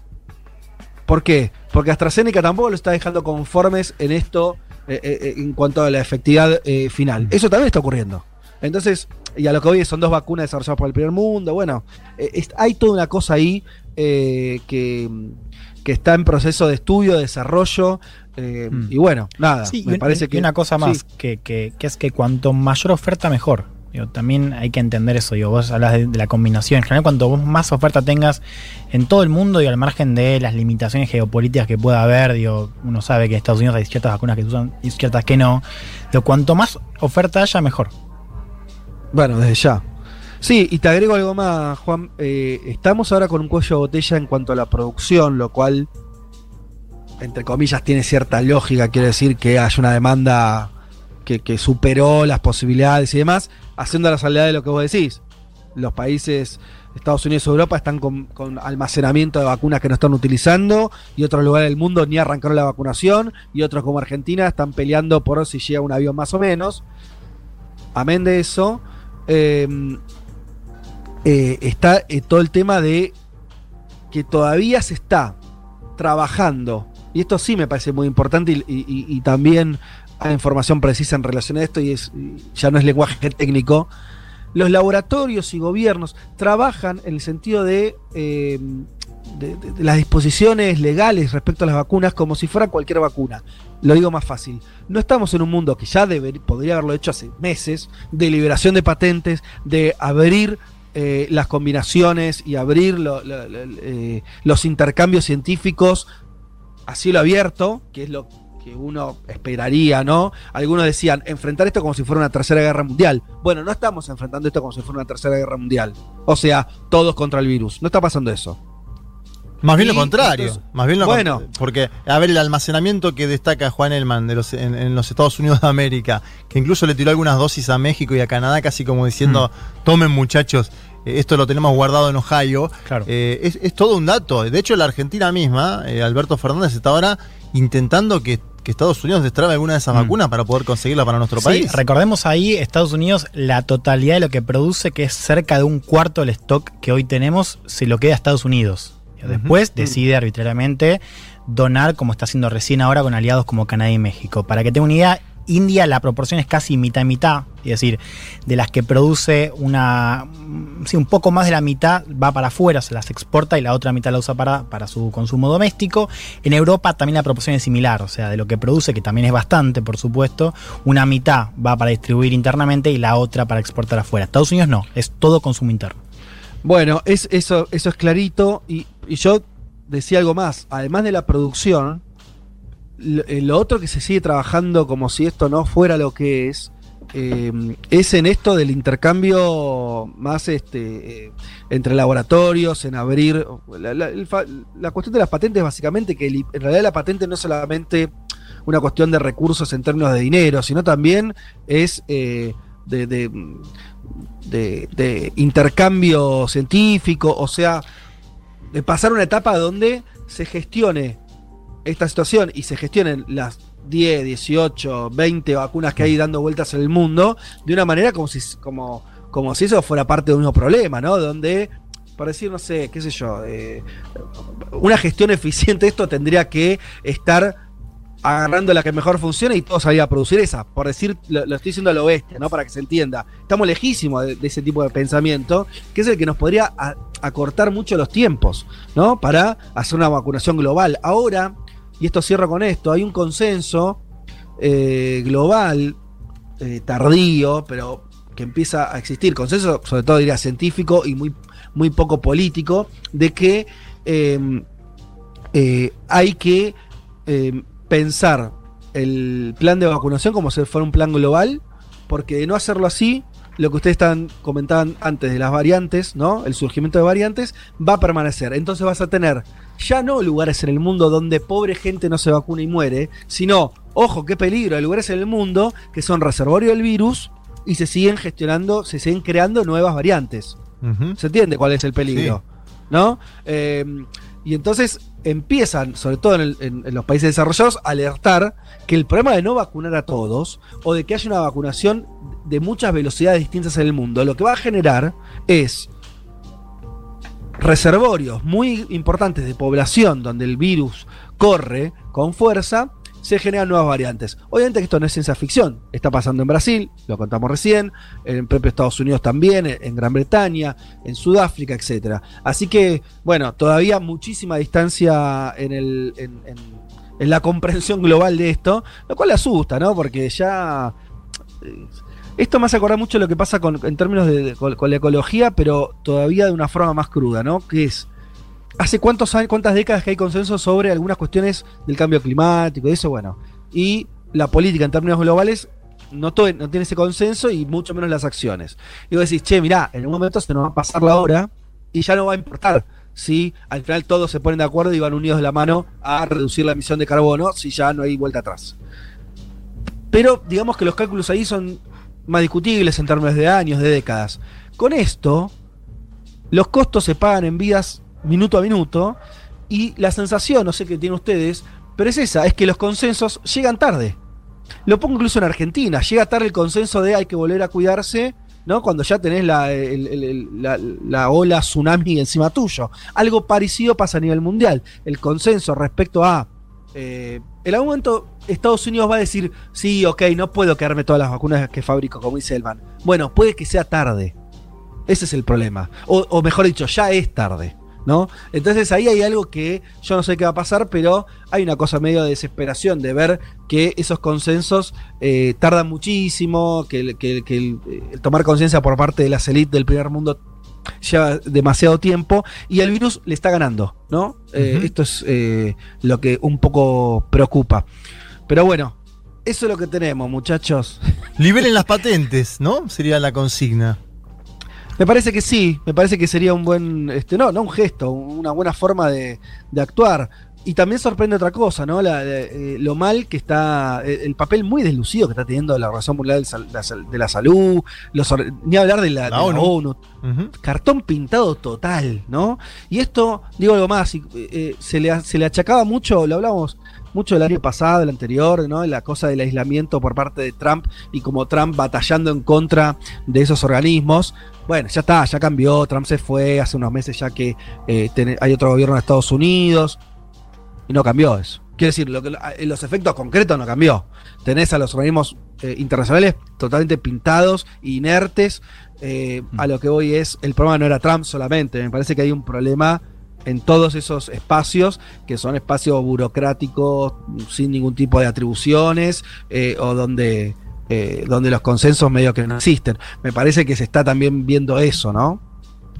¿Por qué? Porque AstraZeneca tampoco lo está dejando conformes en esto eh, eh, en cuanto a la efectividad eh, final. Eso también está ocurriendo. Entonces, y a lo que hoy son dos vacunas desarrolladas por el primer mundo, bueno, eh, es- hay toda una cosa ahí eh, que, que está en proceso de estudio, de desarrollo, eh, Mm. y bueno, nada, Sí, me y, parece y que... una cosa más, sí. que, que- que es que cuanto mayor oferta, mejor. También hay que entender eso. Digo, vos hablas de, la combinación. En general, cuanto más oferta tengas en todo el mundo y al margen de las limitaciones geopolíticas que pueda haber, digo, uno sabe que en Estados Unidos hay ciertas vacunas que usan y ciertas que no. Digo, cuanto más oferta haya, mejor. Bueno, desde ya. Sí, y te agrego algo más, Juan. Eh, estamos ahora con un cuello de botella en cuanto a la producción, lo cual, entre comillas, tiene cierta lógica. Quiere decir que hay una demanda que superó las posibilidades y demás, haciendo la salida de lo que vos decís. Los países, Estados Unidos y Europa, están con, almacenamiento de vacunas que no están utilizando, y otros lugares del mundo ni arrancaron la vacunación, y otros como Argentina están peleando por si llega un avión más o menos. Amén de eso, eh, eh, está eh, todo el tema de que todavía se está trabajando, y esto sí me parece muy importante, y también hay información precisa en relación a esto, y es, ya no es lenguaje técnico. Los laboratorios y gobiernos trabajan en el sentido de, eh, de- las disposiciones legales respecto a las vacunas como si fuera cualquier vacuna. Lo digo más fácil. No estamos en un mundo que ya podría haberlo hecho hace meses, de liberación de patentes, de abrir eh, las combinaciones y abrir eh, los intercambios científicos a cielo abierto, que es lo que uno esperaría, ¿no? Algunos decían, enfrentar esto como si fuera una tercera guerra mundial. Bueno, no estamos enfrentando esto como si fuera una tercera guerra mundial. O sea, todos contra el virus. No está pasando eso. Más bien Y lo contrario. entonces- más bien lo Bueno. con- Porque, a ver, el almacenamiento que destaca Juan Elman de los, en, en los Estados Unidos de América, que incluso le tiró algunas dosis a México y a Canadá, casi como diciendo, tomen muchachos, eh, esto lo tenemos guardado en Ohio. Claro. Eh, es, es todo un dato. De hecho, la Argentina misma, eh, Alberto Fernández, está ahora intentando que, que Estados Unidos destrabe alguna de esas Mm. vacunas para poder conseguirla para nuestro Sí, país. recordemos ahí, Estados Unidos, la totalidad de lo que produce, que es cerca de un cuarto del stock que hoy tenemos, se lo queda a Estados Unidos. Después decide arbitrariamente donar, como está haciendo recién ahora con aliados como Canadá y México. Para que tenga una idea, India la proporción es casi mitad y mitad, es decir, de las que produce una, sí, un poco más de la mitad va para afuera, se las exporta y la otra mitad la usa para, para su consumo doméstico. En Europa también la proporción es similar, o sea, de lo que produce, que también es bastante, por supuesto, una mitad va para distribuir internamente y la otra para exportar afuera. Estados Unidos no, es todo consumo interno. Bueno, es, eso, eso es clarito. Y yo decía algo más. Además de la producción, lo, eh, lo otro que se sigue trabajando como si esto no fuera lo que es, eh, es en esto del intercambio más este eh, entre laboratorios, en abrir. La, cuestión de las patentes, básicamente, que en realidad la patente no es solamente una cuestión de recursos en términos de dinero, sino también es eh, de- de intercambio científico, o sea, de pasar una etapa donde se gestione esta situación y se gestionen las 10, 18, 20 vacunas que hay dando vueltas en el mundo de una manera como si, como, como si eso fuera parte de un mismo problema, ¿no? Donde, para decir, no sé, qué sé yo, eh, una gestión eficiente esto tendría que estar agarrando la que mejor funciona y todo salir a producir esa. Por decir, lo, lo estoy diciendo a lo bestia, ¿no? Para que se entienda. Estamos lejísimos de, de ese tipo de pensamiento, que es el que nos podría acortar mucho los tiempos, ¿no? Para hacer una vacunación global. Ahora, y esto cierro con esto, hay un consenso eh, global, eh, tardío, pero que empieza a existir, consenso sobre todo diría científico y muy, muy poco político, de que eh, eh, hay que eh, pensar el plan de vacunación como si fuera un plan global, porque de no hacerlo así, lo que ustedes están comentaban antes de las variantes, ¿no? El surgimiento de variantes va a permanecer. Entonces vas a tener ya no lugares en el mundo donde pobre gente no se vacuna y muere, sino, ojo, qué peligro, hay lugares en el mundo que son reservorio del virus y se siguen gestionando, se siguen creando nuevas variantes. ¿Se entiende cuál es el peligro? ¿No? Eh, y entonces empiezan, sobre todo en, el- en- en los países desarrollados, a alertar que el problema de no vacunar a todos o de que haya una vacunación de muchas velocidades distintas en el mundo, lo que va a generar es reservorios muy importantes de población donde el virus corre con fuerza, se generan nuevas variantes. Obviamente que esto no es ciencia ficción, está pasando en Brasil, lo contamos recién, en el propio Estados Unidos también, en Gran Bretaña, en Sudáfrica, etc. Así que, bueno, todavía muchísima distancia en, el, en, la comprensión global de esto, lo cual asusta, ¿no? Porque ya... Esto me hace acordar mucho lo que pasa con, en términos de, con, la ecología, pero todavía de una forma más cruda, ¿no? Que es, ¿hace cuántos años, cuántas décadas que hay consenso sobre algunas cuestiones del cambio climático y eso? Bueno, y la política en términos globales no, to- no tiene ese consenso y mucho menos las acciones. Y vos decís, che, mirá, en un momento se nos va a pasar la hora y ya no va a importar si al final todos se ponen de acuerdo y van unidos de la mano a reducir la emisión de carbono si ya no hay vuelta atrás. Pero digamos que los cálculos ahí son más discutibles en términos de años, de décadas. Con esto, los costos se pagan en vidas minuto a minuto y la sensación, no sé qué tienen ustedes, pero es esa, es que los consensos llegan tarde. Lo pongo incluso en Argentina, llega tarde el consenso de hay que volver a cuidarse, ¿no? Cuando ya tenés la, la ola tsunami encima tuyo. Algo parecido pasa a nivel mundial. El consenso respecto a eh, en algún momento Estados Unidos va a decir, sí, ok, no puedo quedarme todas las vacunas que fabrico, como dice Elman. Bueno, puede que sea tarde. Ese es el problema. O, o mejor dicho, ya es tarde. ¿No? Entonces ahí hay algo que yo no sé qué va a pasar, pero hay una cosa medio de desesperación de ver que esos consensos eh, tardan muchísimo, que, que eh, el tomar conciencia por parte de las élites del primer mundo lleva demasiado tiempo y el virus le está ganando, ¿no? Eh. Esto es eh, lo que un poco preocupa. Pero bueno, eso es lo que tenemos, muchachos. Liberen las patentes, ¿no? Sería la consigna. Me parece que sí, me parece que sería un buen, este, no, no un gesto, una buena forma de, de actuar. Y también sorprende otra cosa, ¿no? La- de- eh, lo mal que está, eh, el papel muy deslucido que está teniendo la Organización Mundial de, la la Salud, los, ni hablar de la, La de la ONU. Cartón pintado total, ¿no? Y esto, digo algo más, y, eh, se, le, se le achacaba mucho, lo hablamos mucho el año pasado, el anterior, ¿no? La cosa del aislamiento por parte de Trump y como Trump batallando en contra de esos organismos. Bueno, ya está, ya cambió, Trump se fue hace unos meses ya que ten- hay otro gobierno en Estados Unidos y no cambió eso. Quiero decir, lo que, los efectos concretos no cambió. Tenés a los organismos eh, internacionales totalmente pintados, inertes. Eh, a lo que voy es, el problema no era Trump solamente, me parece que hay un problema en todos esos espacios, que son espacios burocráticos, sin ningún tipo de atribuciones, eh, o donde, donde los consensos medio que no existen. Me parece que se está también viendo eso, ¿no?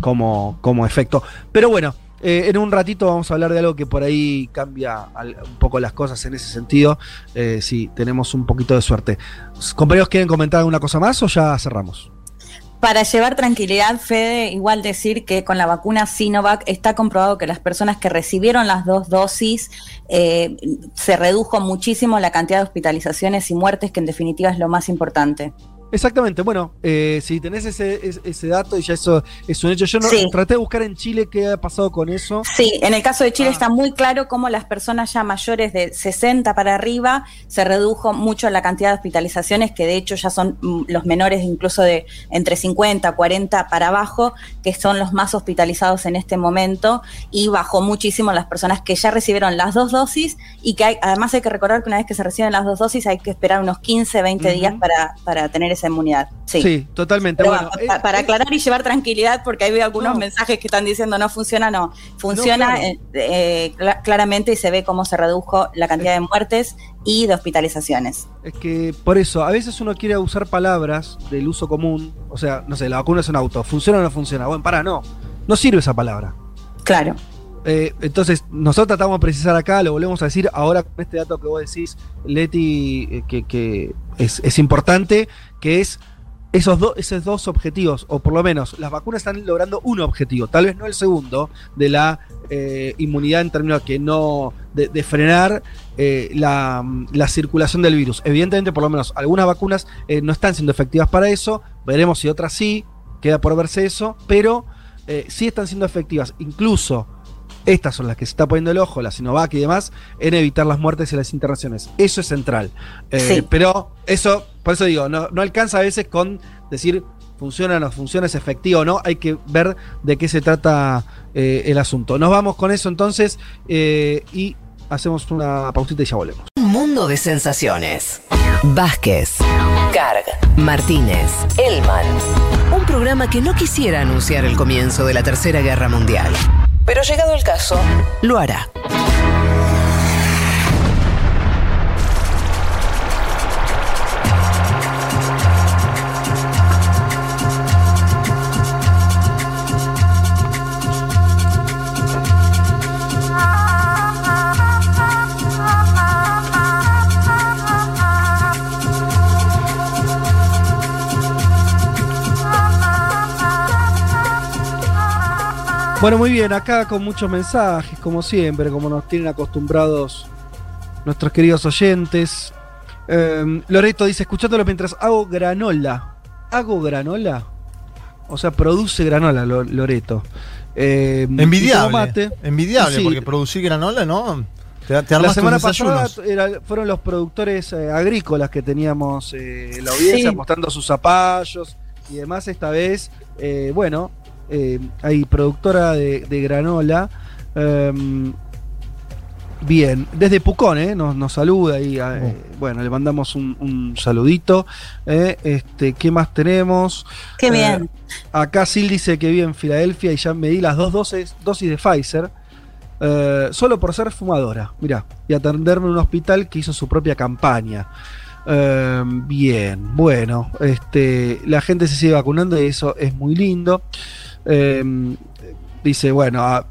Como, como efecto. Pero bueno, eh, en un ratito vamos a hablar de algo que por ahí cambia un poco las cosas en ese sentido, eh, si tenemos un poquito de suerte. Compañeros, ¿quieren comentar alguna cosa más o ya cerramos? Para llevar tranquilidad, Fede, igual decir que con la vacuna Sinovac está comprobado que las personas que recibieron las dos dosis eh, se redujo muchísimo la cantidad de hospitalizaciones y muertes, que en definitiva es lo más importante. Exactamente, bueno, eh, si tenés ese, ese, ese dato y ya eso es un hecho, yo no Sí. traté de buscar en Chile qué ha pasado con eso. Sí, en el caso de Chile Ah. está muy claro cómo las personas ya mayores de 60 para arriba se redujo mucho la cantidad de hospitalizaciones, que de hecho ya son mm, los menores incluso de entre 50, 40 para abajo, que son los más hospitalizados en este momento, y bajó muchísimo las personas que ya recibieron las dos dosis y que hay- además hay que recordar que una vez que se reciben las dos dosis hay que esperar unos 15, 20 días Ujú. para, para tener esa inmunidad. Sí. Sí, totalmente. Pero bueno, eh, pa- para eh, aclarar y llevar tranquilidad, porque hay algunos No. mensajes que están diciendo no funciona, no. Funciona No, claro. eh, eh, cla- claramente y se ve cómo se redujo la cantidad de muertes y de hospitalizaciones. Es que por eso, a veces uno quiere usar palabras del uso común, o sea, no sé, la vacuna es un auto, ¿funciona o no funciona? Bueno, para, no, no sirve esa palabra. Claro. Eh, entonces, nosotros tratamos de precisar acá, lo volvemos a decir ahora con este dato que vos decís, Leti, eh, que, que es, es importante, que es esos, dos esos dos objetivos, o por lo menos las vacunas están logrando un objetivo, tal vez no el segundo, de la eh, inmunidad en términos que no, de, de frenar eh, la, la circulación del virus. Evidentemente, por lo menos algunas vacunas eh, no están siendo efectivas para eso, veremos si otras sí, queda por verse eso, pero sí están siendo efectivas, incluso estas son las que se está poniendo el ojo, la Sinovac y demás, en evitar las muertes y las internaciones. Eso es central. Eh, Sí. Pero eso, por eso digo, no, no alcanza a veces con decir funciona o no funciona, es efectivo o no, hay que ver de qué se trata eh, el asunto. Nos vamos con eso entonces eh, y hacemos una pausita y ya volvemos. Un mundo de sensaciones. Vázquez, Carg, Martínez, Elman. Un programa que no quisiera anunciar el comienzo de la Tercera Guerra Mundial. Pero llegado el caso, lo hará. Bueno, muy bien, acá con muchos mensajes, como siempre, como nos tienen acostumbrados nuestros queridos oyentes. Eh, Loreto dice, escuchándolo mientras hago granola. ¿Hago granola? O sea, produce granola, Lo- Loreto. Eh, tomo Envidiable. mate. Envidiable, Sí, porque producir granola, ¿no? Te, te La semana pasada era- fueron los productores eh, agrícolas que teníamos eh, en la audiencia Sí. mostrando sus zapallos y demás. Esta vez, eh, bueno, eh, hay productora de, de granola. em, bien, desde Pucón, eh, nos, nos saluda y eh, bueno, le mandamos un, un saludito. eh, este, ¿Qué más tenemos? Qué Eh, bien. Acá Sil dice que vive en Filadelfia y ya me di las dos dosis, dosis de Pfizer. solo por ser fumadora, mirá, y atenderme en un hospital que hizo su propia campaña. Eh, bien, bueno, este, la gente se sigue vacunando y eso es muy lindo. Eh, dice, bueno, ah,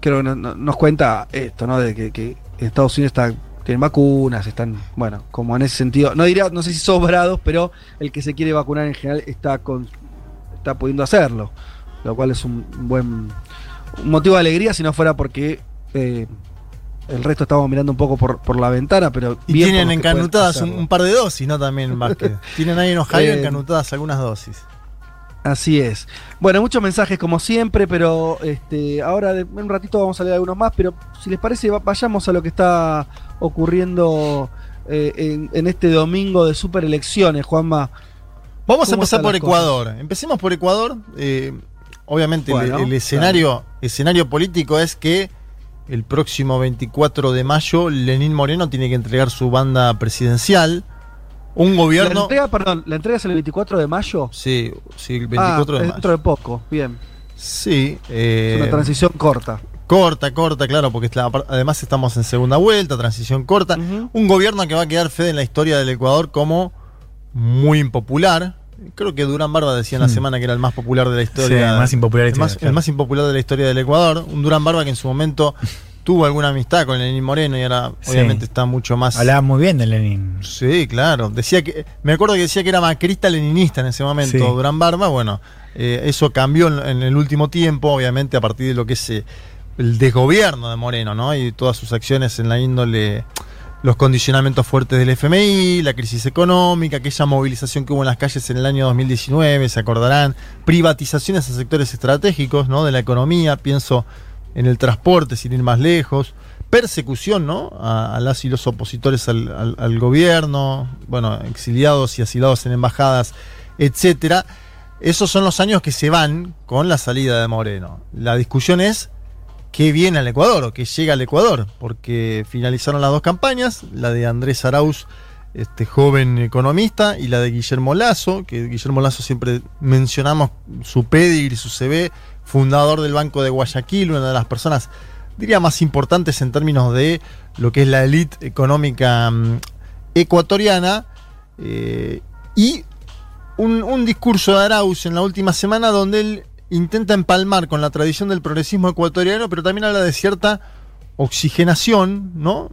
creo que no- no- nos cuenta esto, ¿no? De que, que en Estados Unidos está, tienen vacunas, están, bueno, como en ese sentido, no diría, no sé si sobrados, pero el que se quiere vacunar en general está con está pudiendo hacerlo, lo cual es un buen un motivo de alegría si no fuera porque eh, el resto estábamos mirando un poco por, por la ventana, pero Y bien tienen que encanutadas un, par de dosis, ¿no? También, Vázquez. tienen ahí en Ohio Eh, encanutadas algunas dosis. Así es. Bueno, muchos mensajes como siempre, pero este, ahora en un ratito vamos a leer algunos más, pero si les parece va- vayamos a lo que está ocurriendo eh, en, en este domingo de super elecciones, Juanma. Vamos a ¿Cómo empezar por cosas? Ecuador. Empecemos por Ecuador. Eh, obviamente el- Bueno, el, escenario, escenario político es que el próximo 24 de mayo Lenín Moreno tiene que entregar su banda presidencial. Un La gobierno... entrega, perdón, la entrega es el 24 de mayo. Sí, sí, el Ah, 24 de es mayo. dentro de poco, bien. Sí. Es eh, una transición corta. Corta, corta, claro, porque es la- además estamos en segunda vuelta, transición corta. Un gobierno que va a quedar fe en la historia del Ecuador como muy impopular. Creo que Durán Barba decía en la Hmm. semana que era el más popular de la Sí, historia. el más impopular de el la más, historia, el más impopular de la historia del Ecuador. Un Durán Barba que en su momento tuvo alguna amistad con Lenín Moreno y ahora Sí. obviamente está mucho más. Hablaba muy bien de Lenin. Sí, claro. Decía que, me acuerdo que decía que era macrista leninista en ese momento, Sí. Durán Barba. Bueno, eh, eso cambió en, en el último tiempo, obviamente, a partir de lo que es eh, el desgobierno de Moreno, ¿no? Y todas sus acciones en la índole, los condicionamientos fuertes del FMI, la crisis económica, aquella movilización que hubo en las calles en el año 2019, se acordarán, privatizaciones a sectores estratégicos, ¿no? De la economía, pienso en el transporte, sin ir más lejos, persecución, ¿no? A, las y los opositores al, al- gobierno, bueno, exiliados y asilados en embajadas, etcétera. Esos son los años que se van con la salida de Moreno. La discusión es qué viene al Ecuador o qué llega al Ecuador, porque finalizaron las dos campañas, la de Andrés Arauz, este joven economista, y la de Guillermo Lazo, que Guillermo Lazo siempre mencionamos su pedigrí, su CV, fundador del Banco de Guayaquil, una de las personas, diría, más importantes en términos de lo que es la élite económica mm, ecuatoriana, eh, y un, discurso de Arauz en la última semana donde él intenta empalmar con la tradición del progresismo ecuatoriano, pero también habla de cierta oxigenación, ¿no?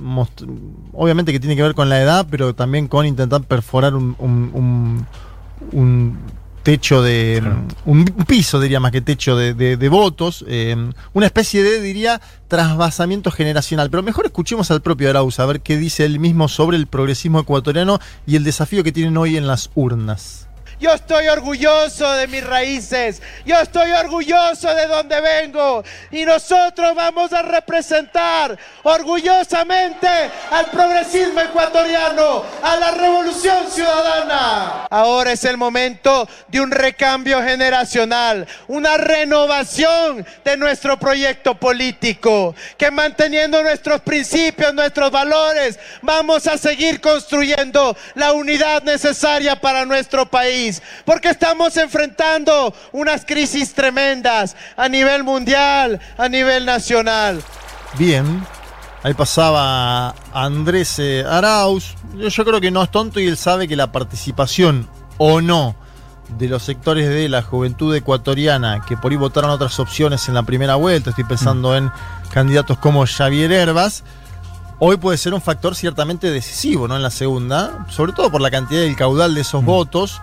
Obviamente que tiene que ver con la edad, pero también con intentar perforar un techo de. Claro. un piso, diría más que techo de, de- de votos. eh, una especie de, diría, trasvasamiento generacional. Pero mejor escuchemos al propio Arauz, a ver qué dice él mismo sobre el progresismo ecuatoriano y el desafío que tienen hoy en las urnas. Yo estoy orgulloso de mis raíces. Yo estoy orgulloso de donde vengo. Y nosotros vamos a representar orgullosamente al progresismo ecuatoriano, a la revolución ciudadana. Ahora es el momento de un recambio generacional, una renovación de nuestro proyecto político, que manteniendo nuestros principios, nuestros valores, vamos a seguir construyendo la unidad necesaria para nuestro país, porque estamos enfrentando unas crisis tremendas a nivel mundial, a nivel nacional. Bien. Ahí pasaba Andrés eh, Arauz. Yo, creo que no es tonto y él sabe que la participación o no de los sectores de la juventud ecuatoriana que por ahí votaron otras opciones en la primera vuelta, estoy pensando en candidatos como Javier Herbas, hoy puede ser un factor ciertamente decisivo ¿no? en la segunda, sobre todo por la cantidad y el caudal de esos votos,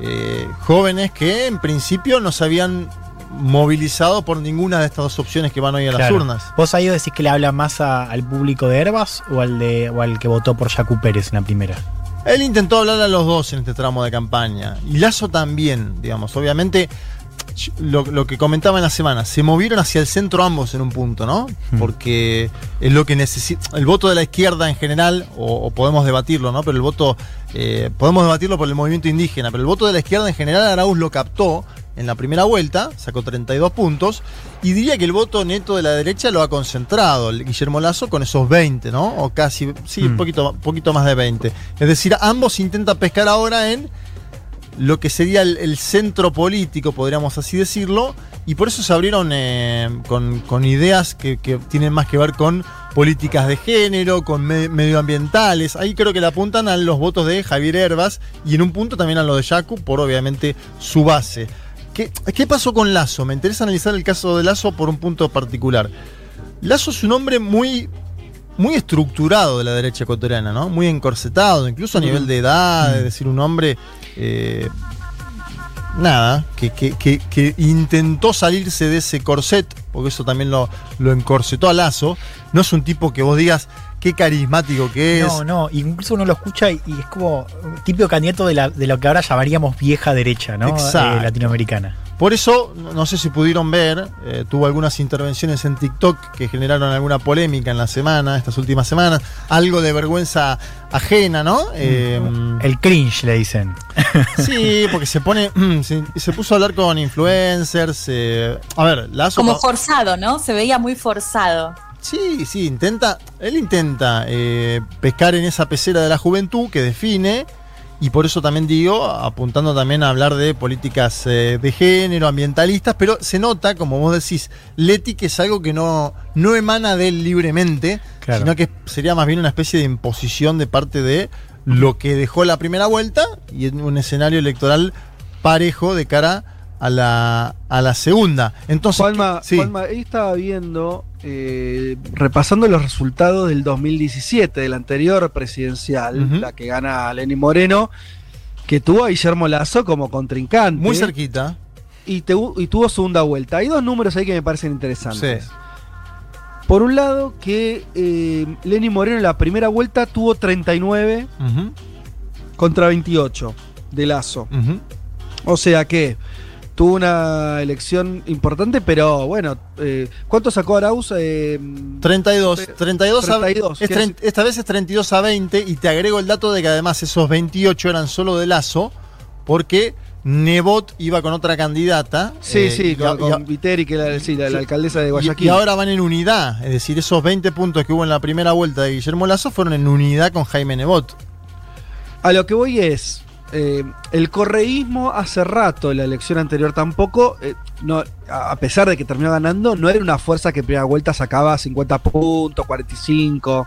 eh, jóvenes que en principio no se habían movilizado por ninguna de estas dos opciones que van hoy a las Claro. urnas. ¿Vos ahí decís que le habla más a- al público de Herbas o al, de, o al que votó por Yacu Pérez en la primera? Él intentó hablar a los dos en este tramo de campaña. Y Lazo también, digamos. Obviamente, lo, lo que comentaba en la semana, se movieron hacia el centro ambos en un punto, ¿no? Porque es lo que necesita. El voto de la izquierda en general, o, o podemos debatirlo, ¿no? Pero el voto. eh, podemos debatirlo por el movimiento indígena, pero el voto de la izquierda en general, Arauz lo captó en la primera vuelta, sacó 32 puntos, y diría que el voto neto de la derecha lo ha concentrado el Guillermo Lazo con esos 20, ¿no? O casi, sí, un poquito, poquito más de 20. Es decir, ambos intentan pescar ahora en lo que sería el, el centro político, podríamos así decirlo, y por eso se abrieron eh, con, con ideas que, que tienen más que ver con políticas de género, con me- medioambientales. Ahí creo que le apuntan a los votos de Javier Herbas y en un punto también a lo de Yacu, por obviamente su base. ¿Qué, qué pasó con Lazo? Me interesa analizar el caso de Lazo por un punto particular. Lazo es un hombre muy muy estructurado de la derecha ecuatoriana, ¿no? Muy encorsetado, incluso a nivel de edad, es decir, un hombre. Eh, nada, que, que- intentó salirse de ese corset, porque eso también lo, lo encorsetó a Lazo. No es un tipo que vos digas qué carismático que es. No, no, incluso uno lo escucha y, y es como un típico candidato de, la- de lo que ahora llamaríamos vieja derecha, ¿no? Exacto. Eh, latinoamericana. Por eso, no no sé si pudieron ver, eh, tuvo algunas intervenciones en TikTok que generaron alguna polémica en la semana, estas últimas semanas, algo de vergüenza ajena, ¿no? Eh, El cringe, le dicen. Sí, porque se pone, se, se puso a hablar con influencers. eh, a ver, Lazo. Como forzado, ¿no? Se veía muy forzado. Sí, sí, intenta, él intenta eh, pescar en esa pecera de la juventud que define, y por eso también digo, apuntando también a hablar de políticas eh, de género, ambientalistas, pero se nota, como vos decís, Leti, que es algo que no, no emana de él libremente, Claro. sino que sería más bien una especie de imposición de parte de lo que dejó la primera vuelta y en un escenario electoral parejo de cara a la, a la segunda. Entonces, Juanma, sí. Juanma, ahí estaba viendo, eh, repasando los resultados del 2017, del anterior presidencial, la que gana Lenny Moreno, que tuvo a Guillermo Lazo como contrincante. muy cerquita. Y, te- y tuvo segunda vuelta. Hay dos números ahí que me parecen interesantes. Sí. Por un lado, que eh, Lenny Moreno en la primera vuelta tuvo 39 Ujú, contra 28 de Lazo. O sea que tuvo una elección importante, pero bueno, eh, ¿cuánto sacó Arauz? Eh, 32, Pero- 32, a- 32, es ¿qué trein- esta vez es 32 a 20 y te agrego el dato de que además esos 28 eran solo de Lazo porque Nebot iba con otra candidata. sí, eh, sí, y con, y Viteri, que era sí, la, alcaldesa de y- Guayaquil. y ahora van en unidad, es decir, esos 20 puntos que hubo en la primera vuelta de Guillermo Lazo fueron en unidad con Jaime Nebot. A lo que voy es, eh, el correísmo hace rato, en la elección anterior tampoco, eh, no, a pesar de que terminó ganando, no era una fuerza que en primera vuelta sacaba 50 puntos, 45.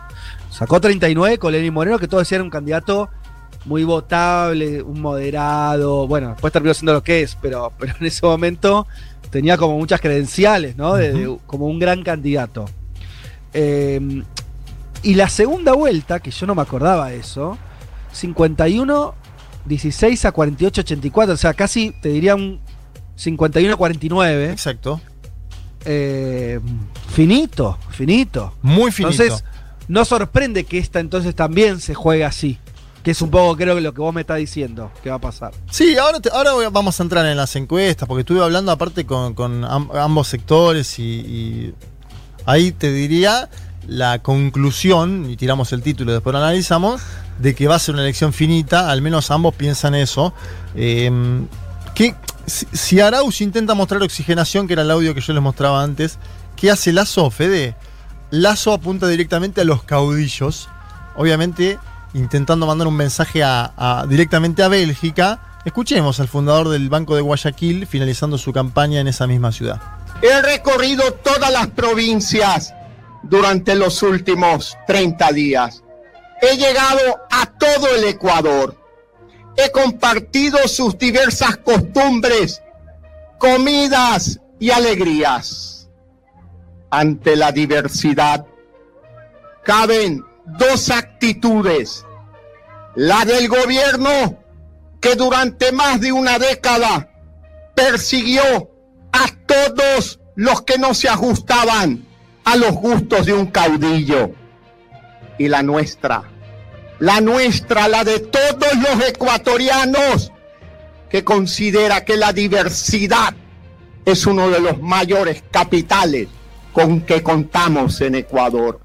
Sacó 39 con Lenín Moreno, que todos decían un candidato muy votable, un moderado. Bueno, después terminó siendo lo que es, pero, pero en ese momento tenía como muchas credenciales, ¿no? De- de- como un gran candidato. Eh, y la segunda vuelta, que yo no me acordaba eso, 51, 16 a 48, 84. O sea, casi te diría un 51 a 49. Exacto. Eh, finito, finito. Muy finito. Entonces, no sorprende que esta entonces también se juegue así. Que es un poco, creo que lo que vos me estás diciendo, que va a pasar. Sí, ahora, te- ahora vamos a entrar en las encuestas, porque estuve hablando aparte con, con am- ambos sectores y, y ahí te diría la conclusión, y tiramos el título y después lo analizamos, de que va a ser una elección finita, al menos ambos piensan eso. Eh, que si, Arauz intenta mostrar oxigenación, que era el audio que yo les mostraba antes, ¿qué hace Lazo, Fede? Lazo apunta directamente a los caudillos, obviamente intentando mandar un mensaje a- directamente a Bélgica. Escuchemos al fundador del Banco de Guayaquil finalizando su campaña en esa misma ciudad. He recorrido todas las provincias durante los últimos 30 días. He llegado a todo el Ecuador. He compartido sus diversas costumbres, comidas y alegrías. Ante la diversidad caben dos actitudes. La del gobierno que durante más de una década persiguió a todos los que no se ajustaban a los gustos de un caudillo. Y la nuestra, la nuestra, la de todos los ecuatorianos, que considera que la diversidad es uno de los mayores capitales con que contamos en Ecuador.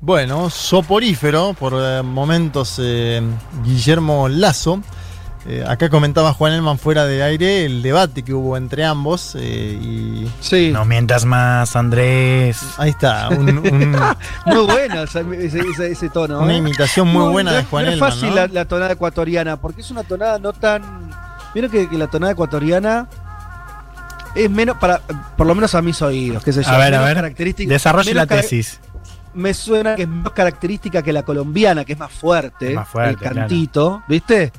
Bueno, soporífero por eh, momentos eh, Guillermo Lazo. Eh, acá comentaba Juan Elman fuera de aire el debate que hubo entre ambos eh, y... Sí. No mientas más, Andrés. Ahí está, un- un- Muy bueno ese, ese- ese- tono. Una ¿eh? imitación muy No, buena de es- Juan no es Elman, fácil ¿no? la, la tonada ecuatoriana, porque es una tonada no tan. Vieron que, que la tonada ecuatoriana es menos, para, por lo menos a mis oídos, qué sé yo. A ver, a ver. característica- Desarrolle la tesis. Me suena que es más característica que la colombiana, que es más fuerte. Es más fuerte, el claro. cantito, ¿viste?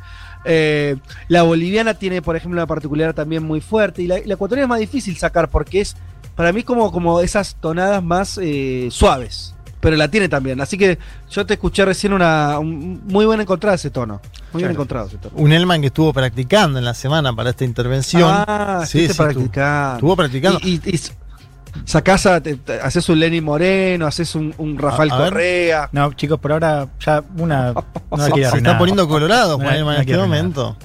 Eh, la boliviana tiene, por ejemplo, una particular también muy fuerte. Y la, la ecuatoriana es más difícil sacar porque es, para mí, como, como esas tonadas más eh, suaves. Pero la tiene también. Así que yo te escuché recién una un- muy buena encontrada ese tono. Muy bien Claro. encontrado ese tono. Un Elman que estuvo practicando en la semana para esta intervención. Ah, Sí, sí, estuvo- practicando. Estuvo practicando. Y, y- y sacás a, te- te- haces un Lenny Moreno, haces un, un Rafael A- a ver. Correa. No, chicos, por ahora ya una. No se, se está poniendo colorado No Juan no en este momento.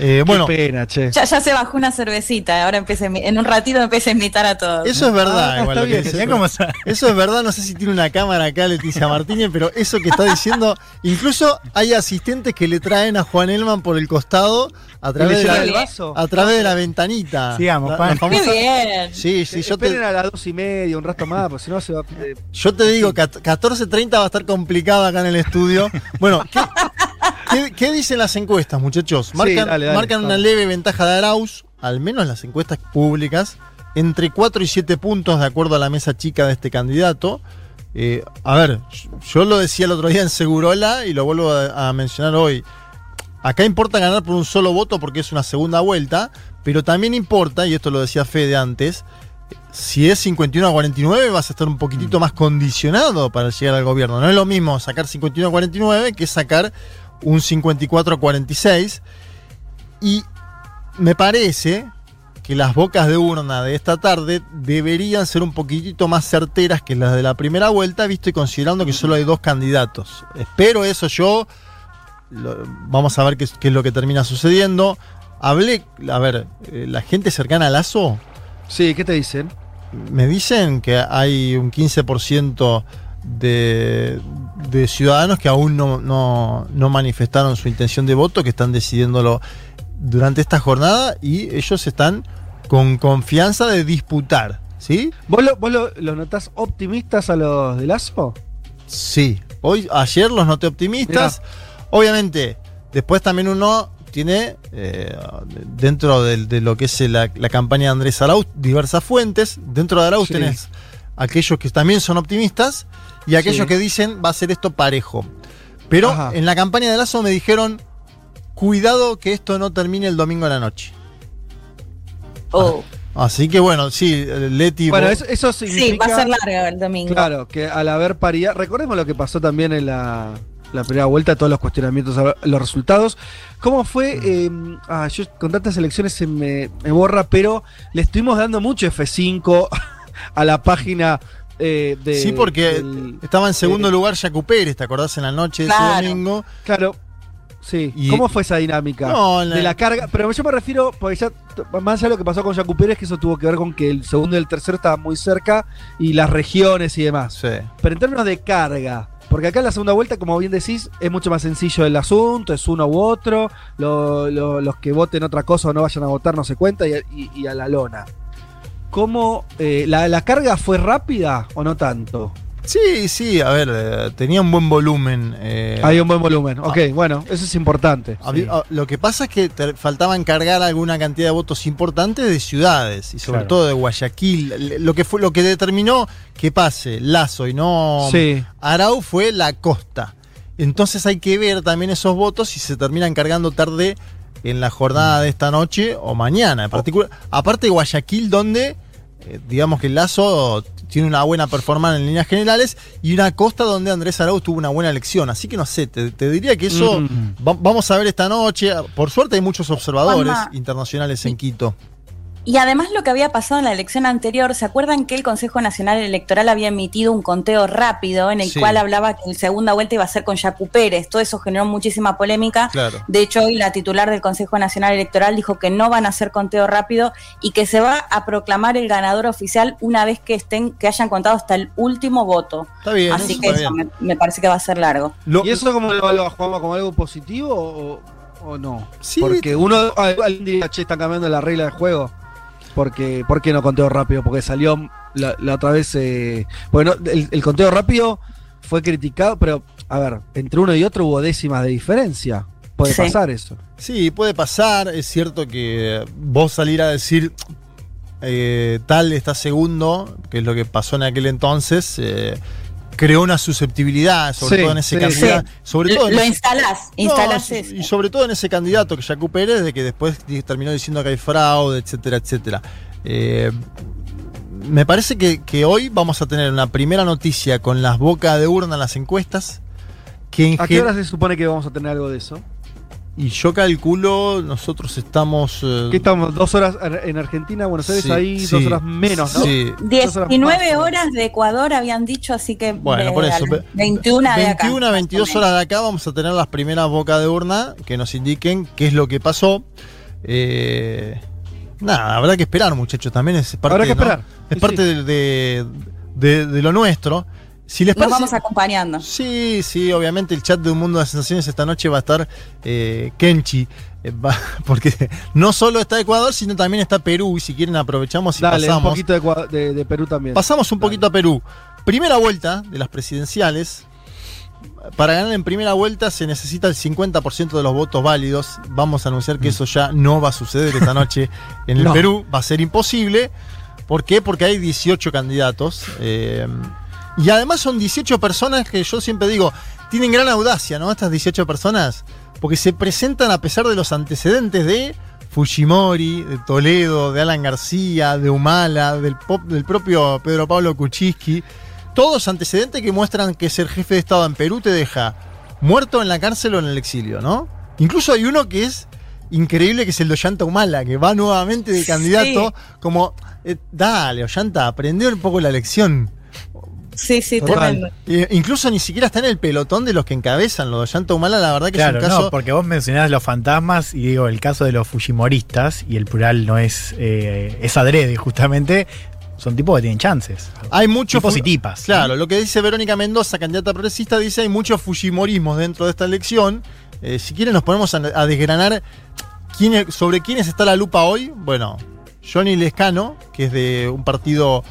Eh, bueno, Qué pena, che. Ya, ya se bajó una cervecita, ahora empieza a imi- en un ratito empieza a invitar a todos. Eso es verdad, Ah, igual bien. dice. Sa- Eso es verdad, no sé si tiene una cámara acá Leticia Martínez, pero eso que está diciendo, incluso hay asistentes que le traen a Juan Elman por el costado a ¿Y través, de la, el vaso? a través de la ventanita. Sigamos, La- Qué bien. Sí, sí, yo Esperen te, a las dos y media, un rato más, porque si no se va. eh, yo te digo, cat- 14.30 va a estar complicado acá en el estudio. Bueno, ¿qué, qué- qué dicen las encuestas, muchachos? Marcan, dale, dale, marcan una leve ventaja de Arauz, al menos las encuestas públicas, entre 4 y 7 puntos de acuerdo a la mesa chica de este candidato. Eh, a ver, yo lo decía el otro día en Segurola y lo vuelvo a, a mencionar hoy. Acá importa ganar por un solo voto porque es una segunda vuelta, pero también importa, y esto lo decía Fede antes, si es 51 a 49 vas a estar un poquitito más condicionado para llegar al gobierno. No es lo mismo sacar 51 a 49 que sacar un 54 a 46. Y me parece que las bocas de urna de esta tarde deberían ser un poquitito más certeras que las de la primera vuelta, visto y considerando que solo hay dos candidatos. Espero eso yo. Lo- vamos a ver qué, es- qué es lo que termina sucediendo. Hablé, a ver, eh, la gente cercana a Lazo Sí, ¿qué te dicen? me dicen que hay un 15% de, de ciudadanos que aún no, no- no manifestaron su intención de voto, que están decidiéndolo durante esta jornada y ellos están con confianza de disputar. ¿Sí? ¿Vos, lo, vos lo- los notás optimistas a los de Lazo? Sí. Hoy, ayer los noté optimistas. Obviamente, después también uno tiene, eh, dentro de, lo que es la, la campaña de Andrés Arauz, diversas fuentes. Dentro de Arauz Sí. tenés aquellos que también son optimistas y aquellos Sí. que dicen va a ser esto parejo. Pero Ajá. en la campaña de Lazo me dijeron, cuidado que esto no termine el domingo a la noche. Oh. Así que bueno, sí, Leti... Bueno, vos- eso, eso Sí, va a ser largo el domingo. Claro, que al haber paridad. Recordemos lo que pasó también en la, la primera vuelta, todos los cuestionamientos los resultados. ¿Cómo fue? Eh, ah, yo con tantas elecciones se me, me borra, pero le estuvimos dando mucho F5 a la página eh, de. sí, porque del- estaba en segundo eh, lugar Jacu Pérez, ¿te acordás en la noche de Claro. ese domingo? Claro. Sí. Y- ¿Cómo fue esa dinámica? No, la- De la carga. Pero yo me refiero, porque ya, más allá de lo que pasó con Jacu Pérez, que eso tuvo que ver con que el segundo y el tercero estaban muy cerca y las regiones y demás. Sí. Pero en términos de carga, porque acá en la segunda vuelta, como bien decís, es mucho más sencillo el asunto, es uno u otro, lo- lo- los que voten otra cosa o no vayan a votar no se cuenta y, a la lona. ¿Cómo eh, la carga fue rápida o no tanto? Sí, sí, a ver, eh, tenía un buen volumen. eh, Hay un buen volumen. Ok, bueno, eso es importante. Ah, Lo que pasa es que te faltaban cargar alguna cantidad de votos importantes de ciudades y sobre Claro. todo de Guayaquil. Lo que fue lo que determinó que pase Lazo y no Sí. Arau fue la costa. Entonces hay que ver también esos votos si se terminan cargando tarde en la jornada de esta noche o mañana. En particular, aparte de Guayaquil, donde eh, digamos que Lazo tiene una buena performance en líneas generales y una costa donde Andrés Arau tuvo una buena elección. Así que no sé, te, te diría que eso Mm. va- vamos a ver esta noche. Por suerte hay muchos observadores Juanma. internacionales en Quito. Y además lo que había pasado en la elección anterior, ¿se acuerdan que el Consejo Nacional Electoral había emitido un conteo rápido en el Sí. cual hablaba que la segunda vuelta iba a ser con Yacu Pérez? Todo eso generó muchísima polémica. Claro. De hecho, hoy la titular del Consejo Nacional Electoral dijo que no van a hacer conteo rápido y que se va a proclamar el ganador oficial una vez que estén, que hayan contado hasta el último voto. Está bien, Así eso que eso me, me parece que va a ser largo. Lo- ¿Y eso cómo lo evalúa Juanma? ¿Como algo positivo o, o no? Sí. Porque uno, alguien diría, che, están cambiando la regla de juego. Porque, ¿Por qué no conteo rápido? Porque salió la, la otra vez. Eh, bueno, el, el conteo rápido fue criticado, pero a ver, entre uno y otro hubo décimas de diferencia. Puede Sí. pasar eso. Sí, puede pasar. Es cierto que vos salir a decir eh, tal está segundo, que es lo que pasó en aquel entonces, eh, creó una susceptibilidad, sobre Sí, todo en ese sí, candidato. Sobre todo Lo, en lo ese- instalás, No, instalás y- eso. y sobre todo en ese candidato que Jacu Pérez, de que después terminó diciendo que hay fraude, etcétera, etcétera. Eh, me parece que, que hoy vamos a tener una primera noticia con las bocas de urna en las encuestas. Que en ¿A qué hora se supone que vamos a tener algo de eso? Y yo calculo, nosotros estamos. eh, ¿Qué estamos? ¿Dos horas en en Argentina, Buenos Aires? Sí, ahí sí, dos horas menos, ¿no? sí. Dos horas 19 más. horas de Ecuador habían dicho, así que Bueno, de- por eso. al- ve- 21 de acá. 21 a 22 horas de acá vamos a tener las primeras bocas de urna que nos indiquen qué es lo que pasó. Eh, nada, habrá que esperar, muchachos. También es parte, Habrá que ¿no? esperar. Es Sí, parte sí. de, de- de- de lo nuestro. Si les Nos vamos acompañando. Sí, sí, obviamente el chat de Un Mundo de Sensaciones esta noche va a estar eh, Kenchi. eh, va- porque no solo está Ecuador, sino también está Perú. Y si quieren, aprovechamos y Dale, un pasamos. poquito de, Ecua- de- de Perú también. Pasamos un poquito a Perú. Primera vuelta de las presidenciales. Para ganar en primera vuelta se necesita el 50% de los votos válidos. Vamos a anunciar que eso ya no va a suceder esta noche en el No. Perú. Va a ser imposible. ¿Por qué? Porque hay 18 candidatos. eh, y además son 18 personas que yo siempre digo, tienen gran audacia, ¿no? Estas 18 personas. Porque se presentan a pesar de los antecedentes de Fujimori, de Toledo, de Alan García, de Humala, del, pop- del propio Pedro Pablo Kuczynski. Todos antecedentes que muestran que ser jefe de Estado en Perú te deja muerto en la cárcel o en el exilio, ¿no? Incluso hay uno que es increíble, que es el de Ollanta Humala, que va nuevamente de candidato, como, eh, dale, Ollanta, aprende un poco la lección. Sí, sí, Total. tremendo. Eh, incluso ni siquiera está en el pelotón de los que encabezan lo de Ollanta Humala, la verdad que Claro, es un caso... no, porque vos mencionás los fantasmas y digo, el caso de los Fujimoristas, y el plural no es, eh, es adrede justamente, son tipos que tienen chances. Hay muchos Tipos fu- y tipas. Claro, lo que dice Verónica Mendoza, candidata progresista, dice hay muchos fujimorismos dentro de esta elección. Eh, si quieren nos ponemos a, a desgranar quién- sobre quiénes está la lupa hoy. Bueno, Johnny Lescano, que es de un partido,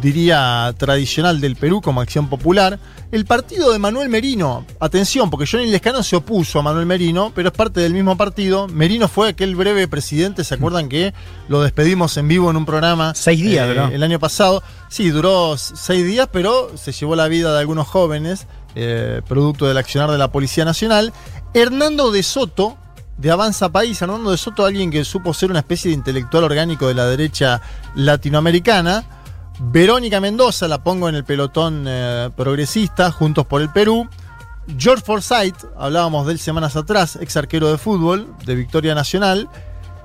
diría, tradicional del Perú como Acción Popular. El partido de Manuel Merino, atención, porque Johnny Lescano se opuso a Manuel Merino, pero es parte del mismo partido. Merino fue aquel breve presidente, ¿se acuerdan que lo despedimos en vivo en un programa? Seis días, eh. El año pasado. Sí, duró seis días, pero se llevó la vida de algunos jóvenes, eh, producto del accionar de la Policía Nacional. Hernando de Soto, de Avanza País, Hernando de Soto, alguien que supo ser una especie de intelectual orgánico de la derecha latinoamericana. Verónica Mendoza, la pongo en el pelotón eh, progresista, Juntos por el Perú. George Forsyth, hablábamos de él semanas atrás, ex arquero de fútbol de Victoria Nacional.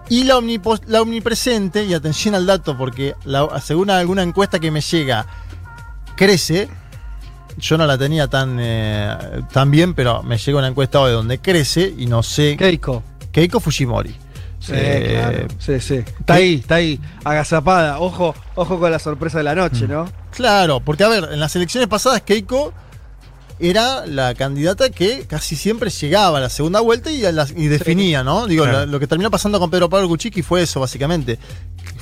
Y la, omnipresente, y atención al dato, porque la- según alguna encuesta que me llega, crece. yo no la tenía tan, eh, tan bien, pero me llega una encuesta hoy donde crece y no sé. Keiko. Keiko Fujimori. Sí, Eh, claro. Sí, sí. Está ahí, está ahí, agazapada. Ojo, ojo con la sorpresa de la noche, ¿no? Claro, porque a ver, en las elecciones pasadas Keiko era la candidata que casi siempre llegaba a la segunda vuelta y, a las- y definía, ¿no? Digo, Claro. la- lo que terminó pasando con Pedro Pablo Kuczynski fue eso, básicamente.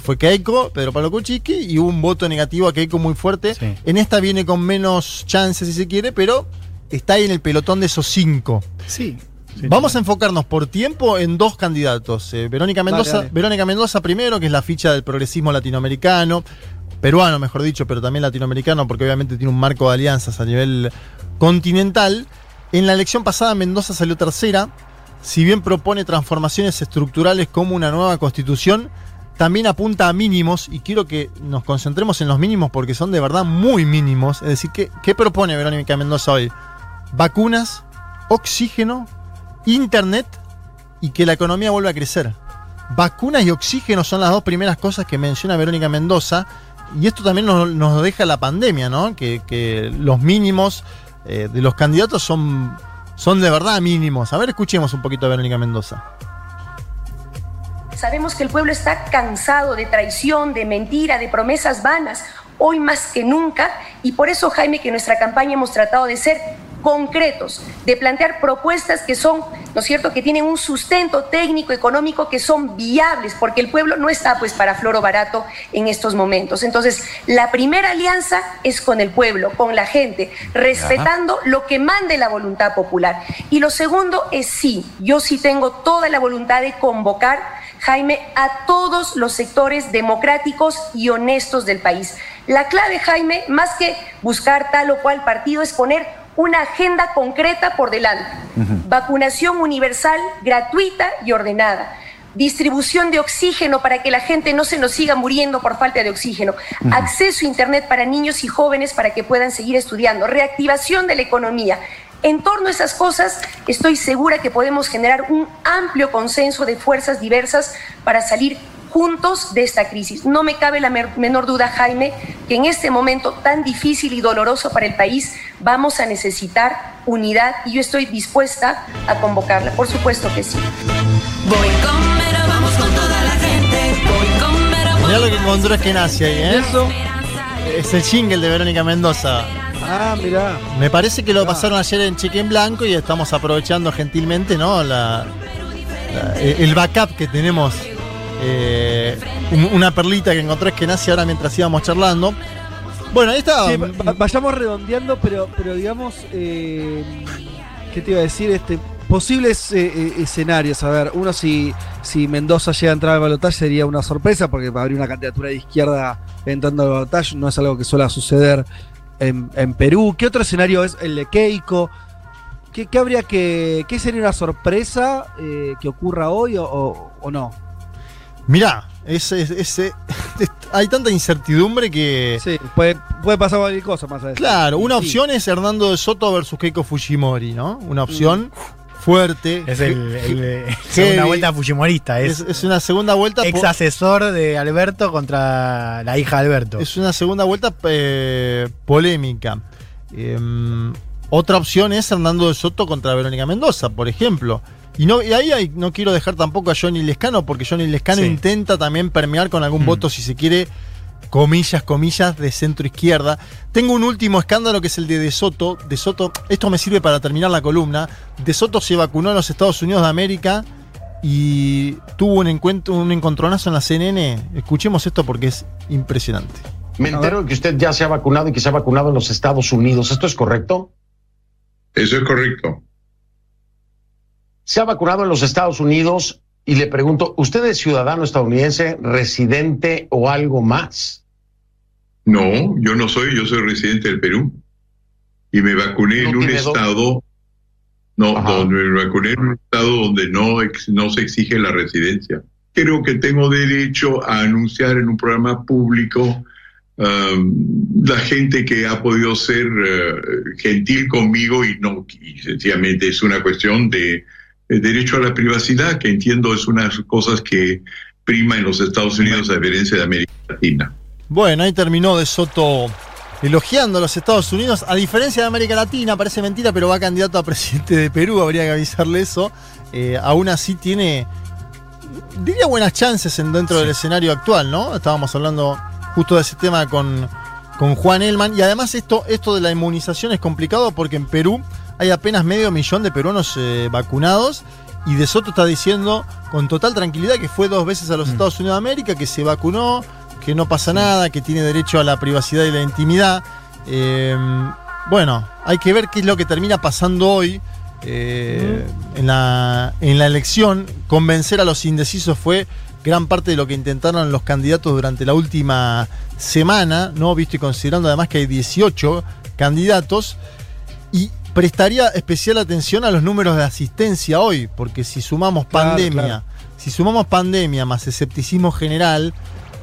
Fue Keiko, Pedro Pablo Kuczynski, y hubo un voto negativo a Keiko muy fuerte. Sí. En esta viene con menos chances, si se quiere, pero está ahí en el pelotón de esos cinco. Sí. Vamos a enfocarnos por tiempo en dos candidatos. Eh, Verónica Mendoza, dale. Verónica Mendoza primero, que es la ficha del progresismo latinoamericano, peruano mejor dicho, pero también latinoamericano, porque obviamente tiene un marco de alianzas a nivel continental. En la elección pasada Mendoza salió tercera. Si bien propone transformaciones estructurales como una nueva constitución, también apunta a mínimos, y quiero que nos concentremos en los mínimos porque son de verdad muy mínimos. Es decir, ¿qué, qué propone Verónica Mendoza hoy? Vacunas, oxígeno, internet y que la economía vuelva a crecer. Vacunas y oxígeno son las dos primeras cosas que menciona Verónica Mendoza. Y esto también nos, nos deja la pandemia, ¿no? Que, los mínimos eh, de los candidatos son, son de verdad mínimos. A ver, escuchemos un poquito a Verónica Mendoza. Sabemos que el pueblo está cansado de traición, de mentira, de promesas vanas, hoy más que nunca, y por eso, Jaime, que nuestra campaña hemos tratado de ser concretos, de plantear propuestas que son, ¿no es cierto?, que tienen un sustento técnico, económico, que son viables, porque el pueblo no está pues para floro barato en estos momentos. Entonces, la primera alianza es con el pueblo, con la gente, respetando lo que mande la voluntad popular. Y lo segundo es sí, yo sí tengo toda la voluntad de convocar Jaime, a todos los sectores democráticos y honestos del país. La clave, Jaime, más que buscar tal o cual partido, es poner una agenda concreta por delante. Vacunación universal, gratuita y ordenada. Distribución de oxígeno para que la gente no se nos siga muriendo por falta de oxígeno. Acceso a Internet para niños y jóvenes para que puedan seguir estudiando. Reactivación de la economía. En torno a esas cosas, estoy segura que podemos generar un amplio consenso de fuerzas diversas para salir juntos de esta crisis. No me cabe la menor duda, Jaime, que en este momento tan difícil y doloroso para el país vamos a necesitar unidad y yo estoy dispuesta a convocarla. Por supuesto que sí. Voy con Vero, vamos con toda la gente. Voy con Vero, Mirá lo que encontró es que nace ahí, ¿eh? Eso. Es el jingle de Verónica Mendoza. Ah, mirá. Me parece que lo pasaron ayer en cheque en blanco y estamos aprovechando gentilmente, ¿no? La, la- el backup que tenemos. Eh, un- una perlita que encontré que nace ahora mientras íbamos charlando. Bueno, ahí está. Vayamos redondeando, pero, pero digamos, eh, ¿qué te iba a decir? Este, posibles eh, escenarios. A ver, uno si, si Mendoza llega a entrar al balotaje sería una sorpresa porque habría una candidatura de izquierda entrando al balotaje, no es algo que suele suceder en, en Perú. ¿Qué otro escenario es el de Keiko? ¿Qué, qué habría que, qué sería una sorpresa que ocurra hoy o no? Mirá, es, es- es- hay tanta incertidumbre que. Sí, puede, puede pasar cualquier cosa más allá. Claro, una Sí. opción es Hernando de Soto versus Keiko Fujimori, ¿no? Una opción fuerte. Es el, el, eh, segunda vuelta fujimorista. Es, Es, es una segunda vuelta. ex asesor de Alberto contra la hija de Alberto. Es una segunda vuelta eh, polémica. Em, otra opción es Hernando de Soto contra Verónica Mendoza, por ejemplo. Y, no, y ahí hay- no quiero dejar tampoco a Johnny Lescano, porque Johnny Lescano Sí. intenta también permear con algún Mm. voto, si se quiere, comillas, comillas, de centro izquierda. Tengo un último escándalo que es el de De Soto. De Soto, esto me sirve para terminar la columna. De Soto se vacunó en los Estados Unidos de América y tuvo un encuentro, un encontronazo en la CNN. Escuchemos esto porque es impresionante. Me entero de que usted ya se ha vacunado y que se ha vacunado en los Estados Unidos. ¿Esto es correcto? Eso es correcto. Se ha vacunado en los Estados Unidos y le pregunto, ¿usted es ciudadano estadounidense, residente o algo más? No, yo no soy, yo soy residente del Perú. Y me vacuné ¿No en un estado, no, donde me vacuné en un estado donde no, ex- no se exige la residencia. Creo que tengo derecho a anunciar en un programa público la gente que ha podido ser eh, gentil conmigo y no, y sencillamente es una cuestión de, de derecho a la privacidad, que entiendo es una de las cosas que prima en los Estados Unidos a diferencia de América Latina. Bueno, ahí terminó De Soto elogiando a los Estados Unidos. A diferencia de América Latina, parece mentira, pero va candidato a presidente de Perú, habría que avisarle eso. Eh, aún así tiene, diría, buenas chances en, dentro del escenario actual, ¿no? Estábamos hablando justo de ese tema con, con Juan Elman. Y además esto, esto de la inmunización es complicado porque en Perú hay apenas medio millón de peruanos eh, vacunados. Y De Soto está diciendo con total tranquilidad que fue dos veces a los Estados Unidos de América, que se vacunó, que no pasa nada, que tiene derecho a la privacidad y la intimidad. Eh, bueno, hay que ver qué es lo que termina pasando hoy. eh, en, la, en la elección, convencer a los indecisos fue gran parte de lo que intentaron los candidatos durante la última semana, ¿no? Visto y considerando además que hay 18 candidatos. Y prestaría especial atención a los números de asistencia hoy, porque si sumamos Claro, pandemia, claro. si sumamos pandemia más escepticismo general,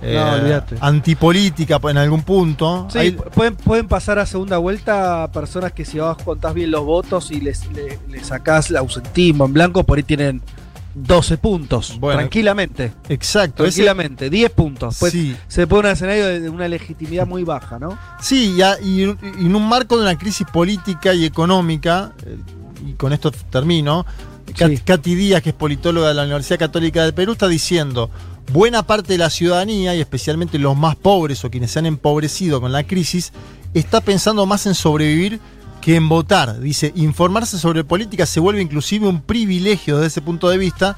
eh, antipolítica en algún punto, Sí, pueden, pueden pasar a segunda vuelta personas que si vos contás bien los votos y les, le, le sacás el ausentismo en blanco, por ahí tienen 12 puntos. Bueno, tranquilamente. Exacto. ese- Tranquilamente, 10 puntos. Pues Sí. se pone un escenario de, una legitimidad muy baja, ¿no? Sí, y, a- y en y en un marco de una crisis política y económica, eh, y con esto termino, Katy Díaz, que es politóloga de la Universidad Católica del Perú, está diciendo, buena parte de la ciudadanía, y especialmente los más pobres o quienes se han empobrecido con la crisis, está pensando más en sobrevivir que en votar. Dice, informarse sobre política se vuelve inclusive un privilegio desde ese punto de vista.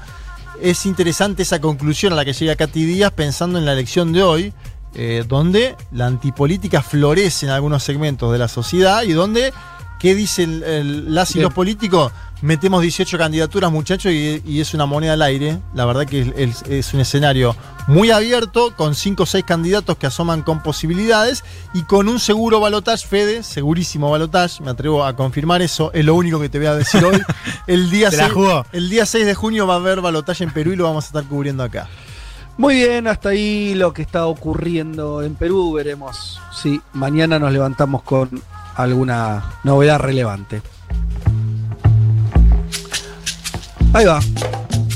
Es interesante esa conclusión a la que llega Katy Díaz pensando en la elección de hoy, eh, donde la antipolítica florece en algunos segmentos de la sociedad y donde, ¿qué dicen el- las y Bien. los políticos? Metemos 18 candidaturas, muchachos, y, y es una moneda al aire. La verdad que es, es- es un escenario muy abierto, con 5 o 6 candidatos que asoman con posibilidades y con un seguro balotage, Fede, segurísimo balotage, me atrevo a confirmar eso, es lo único que te voy a decir hoy. El día, Se la 6, jugó. el día 6 de junio va a haber balotaje en Perú y lo vamos a estar cubriendo acá. Muy bien, hasta ahí lo que está ocurriendo en Perú. Veremos si mañana nos levantamos con alguna novedad relevante. Ahí va.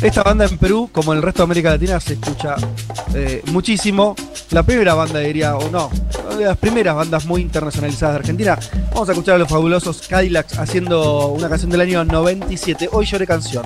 Esta banda en Perú, como en el resto de América Latina, se escucha eh, muchísimo. La primera banda, diría, o no, de las primeras bandas muy internacionalizadas de Argentina. Vamos a escuchar a los fabulosos Cadillacs haciendo una canción del año 97. Hoy lloré canción.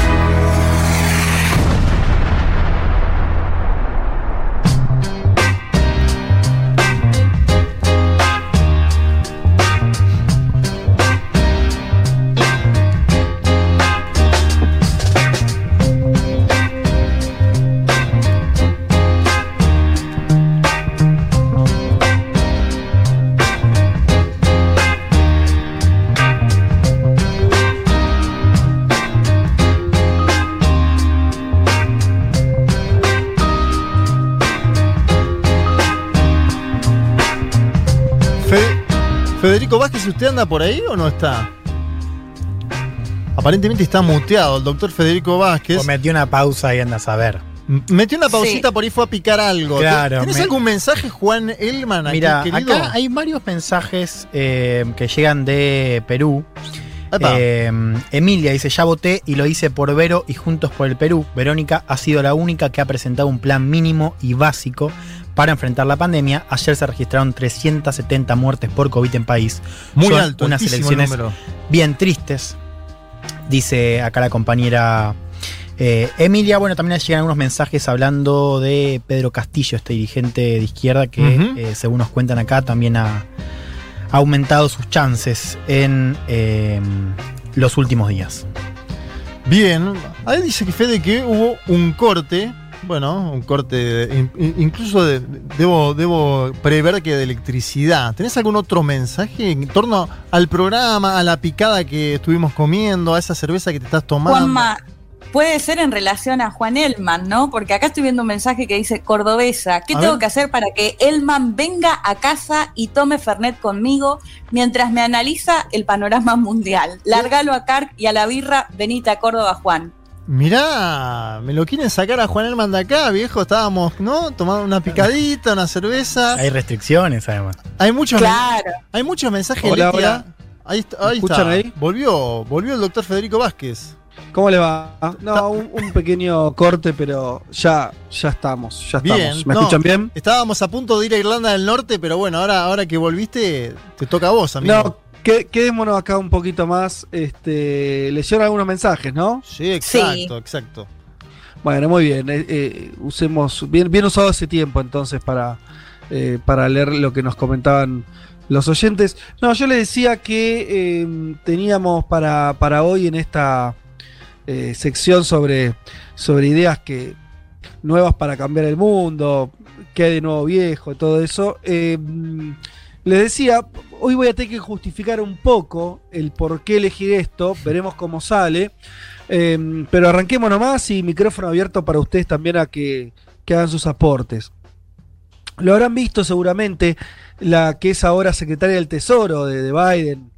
Vázquez, ¿usted anda por ahí o no está? Aparentemente está muteado el doctor Federico Vázquez. O metió una pausa y andas a ver. M- Metió una pausita por ahí, fue a picar algo. Claro, ¿Tenés me- algún mensaje, Juan Elman, aquí, Mira, querido? acá hay varios mensajes eh, que llegan de Perú. Eh, Emilia dice, ya voté y lo hice por Vero y Juntos por el Perú. Verónica ha sido la única que ha presentado un plan mínimo y básico para enfrentar la pandemia. Ayer se registraron 370 muertes por COVID en país. Muy Son alto, unas elecciones número. bien tristes. Dice acá la compañera eh, Emilia. Bueno, también llegan algunos mensajes hablando de Pedro Castillo, este dirigente de izquierda que, eh, según nos cuentan acá, también ha, ha aumentado sus chances en eh, los últimos días. Bien, ahí dice que Fede que hubo un corte, bueno, un corte, de- incluso de- debo, debo prever que de electricidad. ¿Tenés algún otro mensaje en torno al programa, a la picada que estuvimos comiendo, a esa cerveza que te estás tomando? Juanma, puede ser en relación a Juan Elman, ¿no? Porque acá estoy viendo un mensaje que dice cordobesa, ¿qué A tengo ver. que hacer para que Elman venga a casa y tome Fernet conmigo mientras me analiza el panorama mundial? Lárgalo a Carc y a la birra, venite a Córdoba, Juan. Mirá, me lo quieren sacar a Juan Elman de acá, viejo. Estábamos, ¿no? Tomando una picadita, una cerveza. Hay restricciones, además. Hay muchos, Claro. hay muchos mensajes. Hola, hola. Ahí, está- ¿Me ahí escuchan está. ahí? Volvió, volvió el doctor Federico Vázquez. ¿Cómo le va? No, un, un pequeño corte, pero ya, ya estamos, ya Bien, estamos. ¿Me no, escuchan bien? Estábamos a punto de ir a Irlanda del Norte, pero bueno, ahora, ahora que volviste, te toca a vos, amigo. No, que- quedémonos acá un poquito más. Este, leyeron algunos mensajes, ¿no? Sí, exacto, exacto. Bueno, muy bien. eh, eh, usemos bien, bien usado ese tiempo entonces para, eh, para leer lo que nos comentaban los oyentes. No, yo les decía que eh, teníamos para, para hoy en esta eh, sección sobre, sobre ideas que nuevas para cambiar el mundo, que hay de nuevo viejo, todo eso. eh, les decía, hoy voy a tener que justificar un poco el por qué elegir esto, veremos cómo sale. Eh, pero arranquemos nomás y micrófono abierto para ustedes también a que, que hagan sus aportes. Lo habrán visto seguramente la que es ahora secretaria del Tesoro de, de Biden,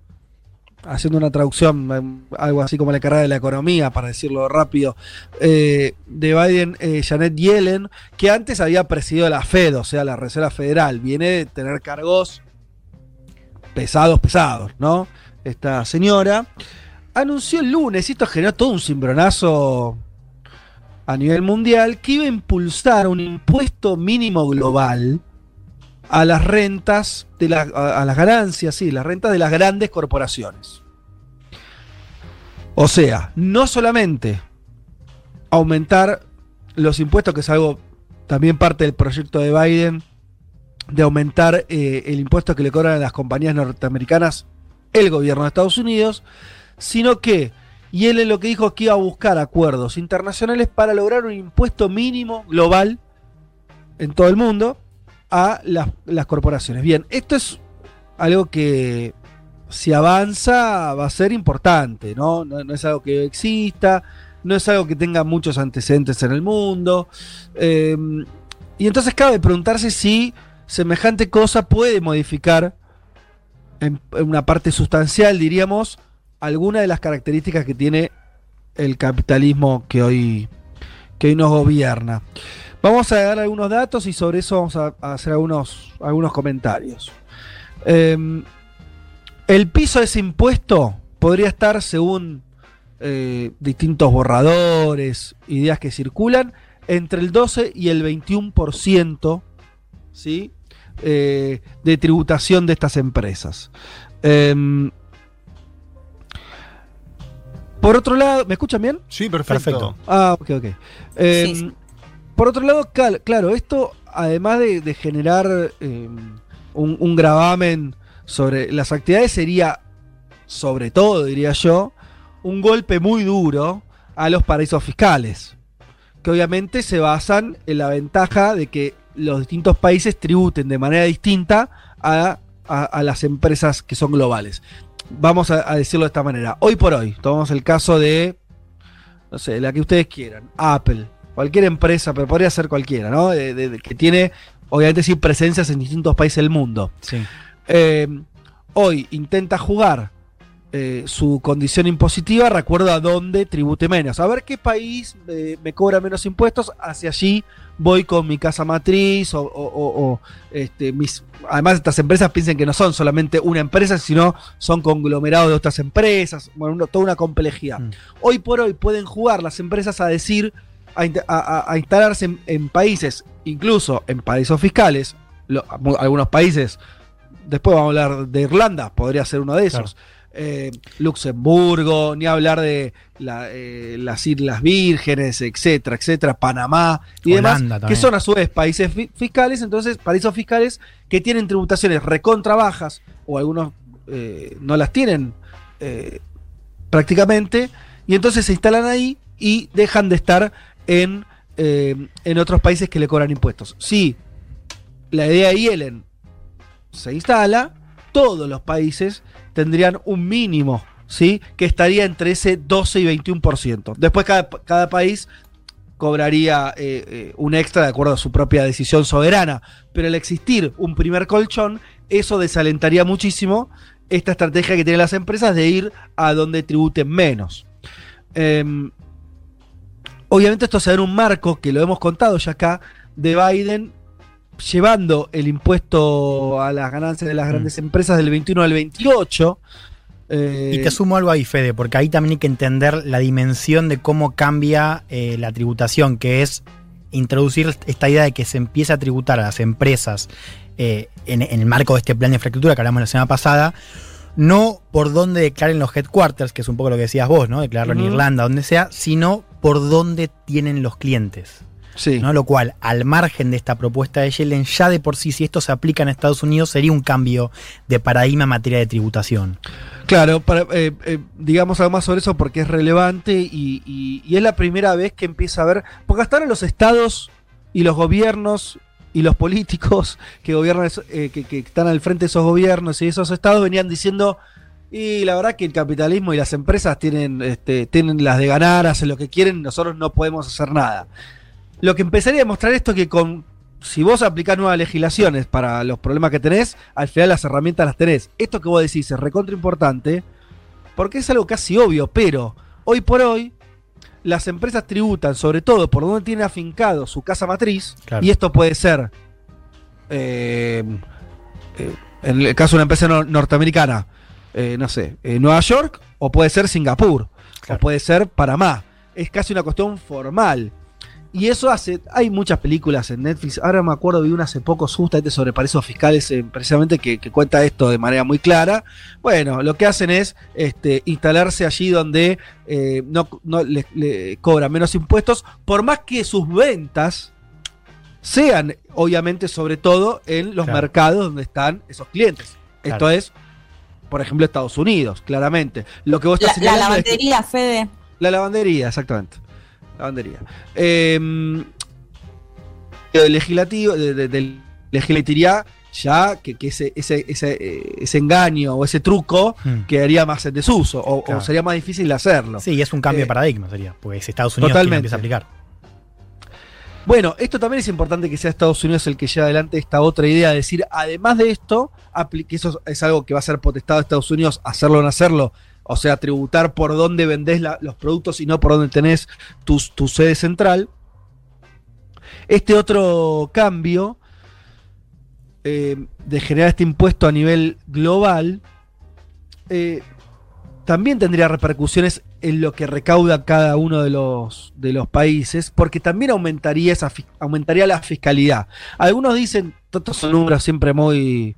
haciendo una traducción, eh, algo así como la carrera de la economía, para decirlo rápido, eh, de Biden, eh, Janet Yellen, que antes había presidido la Fed, o sea, la Reserva Federal. Viene de tener cargos pesados, pesados, ¿no? Esta señora anunció el lunes, y esto generó todo un cimbronazo a nivel mundial, que iba a impulsar un impuesto mínimo global a las rentas, de a, a las ganancias, sí, las rentas de las grandes corporaciones. O sea, no solamente aumentar los impuestos, que es algo también parte del proyecto de Biden, de aumentar eh, el impuesto que le cobran a las compañías norteamericanas el gobierno de Estados Unidos, sino que, y él es lo que dijo es que iba a buscar acuerdos internacionales para lograr un impuesto mínimo global en todo el mundo a las, las corporaciones. Bien, esto es algo que si avanza va a ser importante, ¿no? No, no es algo que exista, no es algo que tenga muchos antecedentes en el mundo. eh, y entonces cabe preguntarse si semejante cosa puede modificar en, una parte sustancial, diríamos, alguna de las características que tiene el capitalismo que hoy, que hoy nos gobierna. Vamos a dar algunos datos y sobre eso vamos a, hacer algunos, algunos comentarios. Eh, el piso de ese impuesto podría estar, según eh, distintos borradores, ideas que circulan, entre el 12 y el 21%, ¿sí? Eh, de tributación de estas empresas. Em, por otro lado, ¿me escuchan bien? Sí, perfecto. Ah, ok, ok. Eh, Sí, sí. Por otro lado, cal- claro, esto, además de, de generar eh, un, un gravamen sobre las actividades, sería, sobre todo, diría yo, un golpe muy duro a los paraísos fiscales, que obviamente se basan en la ventaja de que los distintos países tributen de manera distinta a, a- a las empresas que son globales. Vamos a, a decirlo de esta manera. Hoy por hoy, tomamos el caso de, no sé, la que ustedes quieran, Apple, cualquier empresa, pero podría ser cualquiera, ¿no? De- de- de- que tiene, obviamente, sí, presencias en distintos países del mundo. Sí. Eh, hoy intenta jugar eh, su condición impositiva, recuerdo a dónde tribute menos. A ver qué país eh, me cobra menos impuestos, hacia allí voy con mi casa matriz o, o- o- o, este, mis... Además, estas empresas piensen que no son solamente una empresa, sino son conglomerados de otras empresas, bueno, una- toda una complejidad. Hoy por hoy pueden jugar las empresas a decir, a, instalarse en, en países, incluso en paraísos fiscales, lo- algunos países Después vamos a hablar de Irlanda, podría ser uno de esos. Eh, Luxemburgo, ni hablar de la, eh, las Islas Vírgenes, etcétera, etcétera, Panamá y Holanda demás, que son a su vez países fi- fiscales, entonces paraísos fiscales que tienen tributaciones recontra bajas o algunos eh, no las tienen prácticamente, y entonces se instalan ahí y dejan de estar en, en otros países que le cobran impuestos. Si la idea de Yellen se instala, todos los países tendrían un mínimo ¿sí? que estaría entre ese 12 y 21%. Después cada, cada país cobraría eh, eh, un extra de acuerdo a su propia decisión soberana, pero al existir un primer colchón, eso desalentaría muchísimo esta estrategia que tienen las empresas de ir a donde tributen menos. Em, obviamente esto se da en un marco, que lo hemos contado ya acá, de Biden llevando el impuesto a las ganancias de las grandes empresas del 21 al 28. eh, Y te sumo algo ahí, Fede, porque ahí también hay que entender la dimensión de cómo cambia eh, la tributación, que es introducir esta idea de que se empieza a tributar a las empresas eh, en, en el marco de este plan de infraestructura que hablamos la semana pasada, no por dónde declaren los headquarters, que es un poco lo que decías vos, ¿no? Declararlo en. Irlanda, donde sea, sino por dónde tienen los clientes. Sí. ¿no? Lo cual, al margen de esta propuesta de Yellen, ya de por sí, si esto se aplica en Estados Unidos, sería un cambio de paradigma en materia de tributación. Claro, para, eh, eh, digamos algo más sobre eso porque es relevante y, y- y es la primera vez que empieza a ver, porque hasta ahora los estados y los gobiernos y los políticos que gobiernan, eh, que, que están al frente de esos gobiernos y esos estados venían diciendo, y la verdad que el capitalismo y las empresas tienen, este, tienen las de ganar, hacen lo que quieren, nosotros no podemos hacer nada. Lo que empezaría a demostrar esto es que con si vos aplicás nuevas legislaciones para los problemas que tenés, al final las herramientas las tenés. Esto que vos decís es recontra importante, porque es algo casi obvio, pero hoy por hoy las empresas tributan sobre todo por donde tiene afincado su casa matriz, Claro. y esto puede ser, eh, eh, en el caso de una empresa nor- norteamericana, eh, no sé, Nueva York, o puede ser Singapur, o puede ser Panamá. Es casi una cuestión formal. Y eso hace. Hay muchas películas en Netflix. Ahora me acuerdo, vi una hace poco justamente sobre paraísos fiscales, eh, precisamente que, que cuenta esto de manera muy clara. Bueno, lo que hacen es este, instalarse allí donde eh, no, no le, le cobran menos impuestos, por más que sus ventas sean, obviamente, sobre todo en los Claro. mercados donde están esos clientes. Esto es, por ejemplo, Estados Unidos, claramente. Lo que vos La, estás la es que- lavandería, Fede. la lavandería, exactamente. Lavandería. Eh, legislativo, de, de- legislatividad, ya que, que ese, ese, ese, eh, ese engaño o ese truco Hmm. quedaría más en desuso o, sería más difícil hacerlo. Sí, es un cambio Eh, de paradigma, sería, porque es Estados Unidos totalmente. empieza a aplicar. Bueno, esto también es importante que sea Estados Unidos el que lleve adelante esta otra idea, de decir, además de esto, que eso es algo que va a ser potestado de Estados Unidos, hacerlo o no hacerlo, o sea, tributar por dónde vendés los productos y no por dónde tenés tu, sede central. Este otro cambio eh, de generar este impuesto a nivel global eh, también tendría repercusiones en lo que recauda cada uno de los, de los países, porque también aumentaría, esa, aumentaría la fiscalidad. Algunos dicen, estos son números siempre muy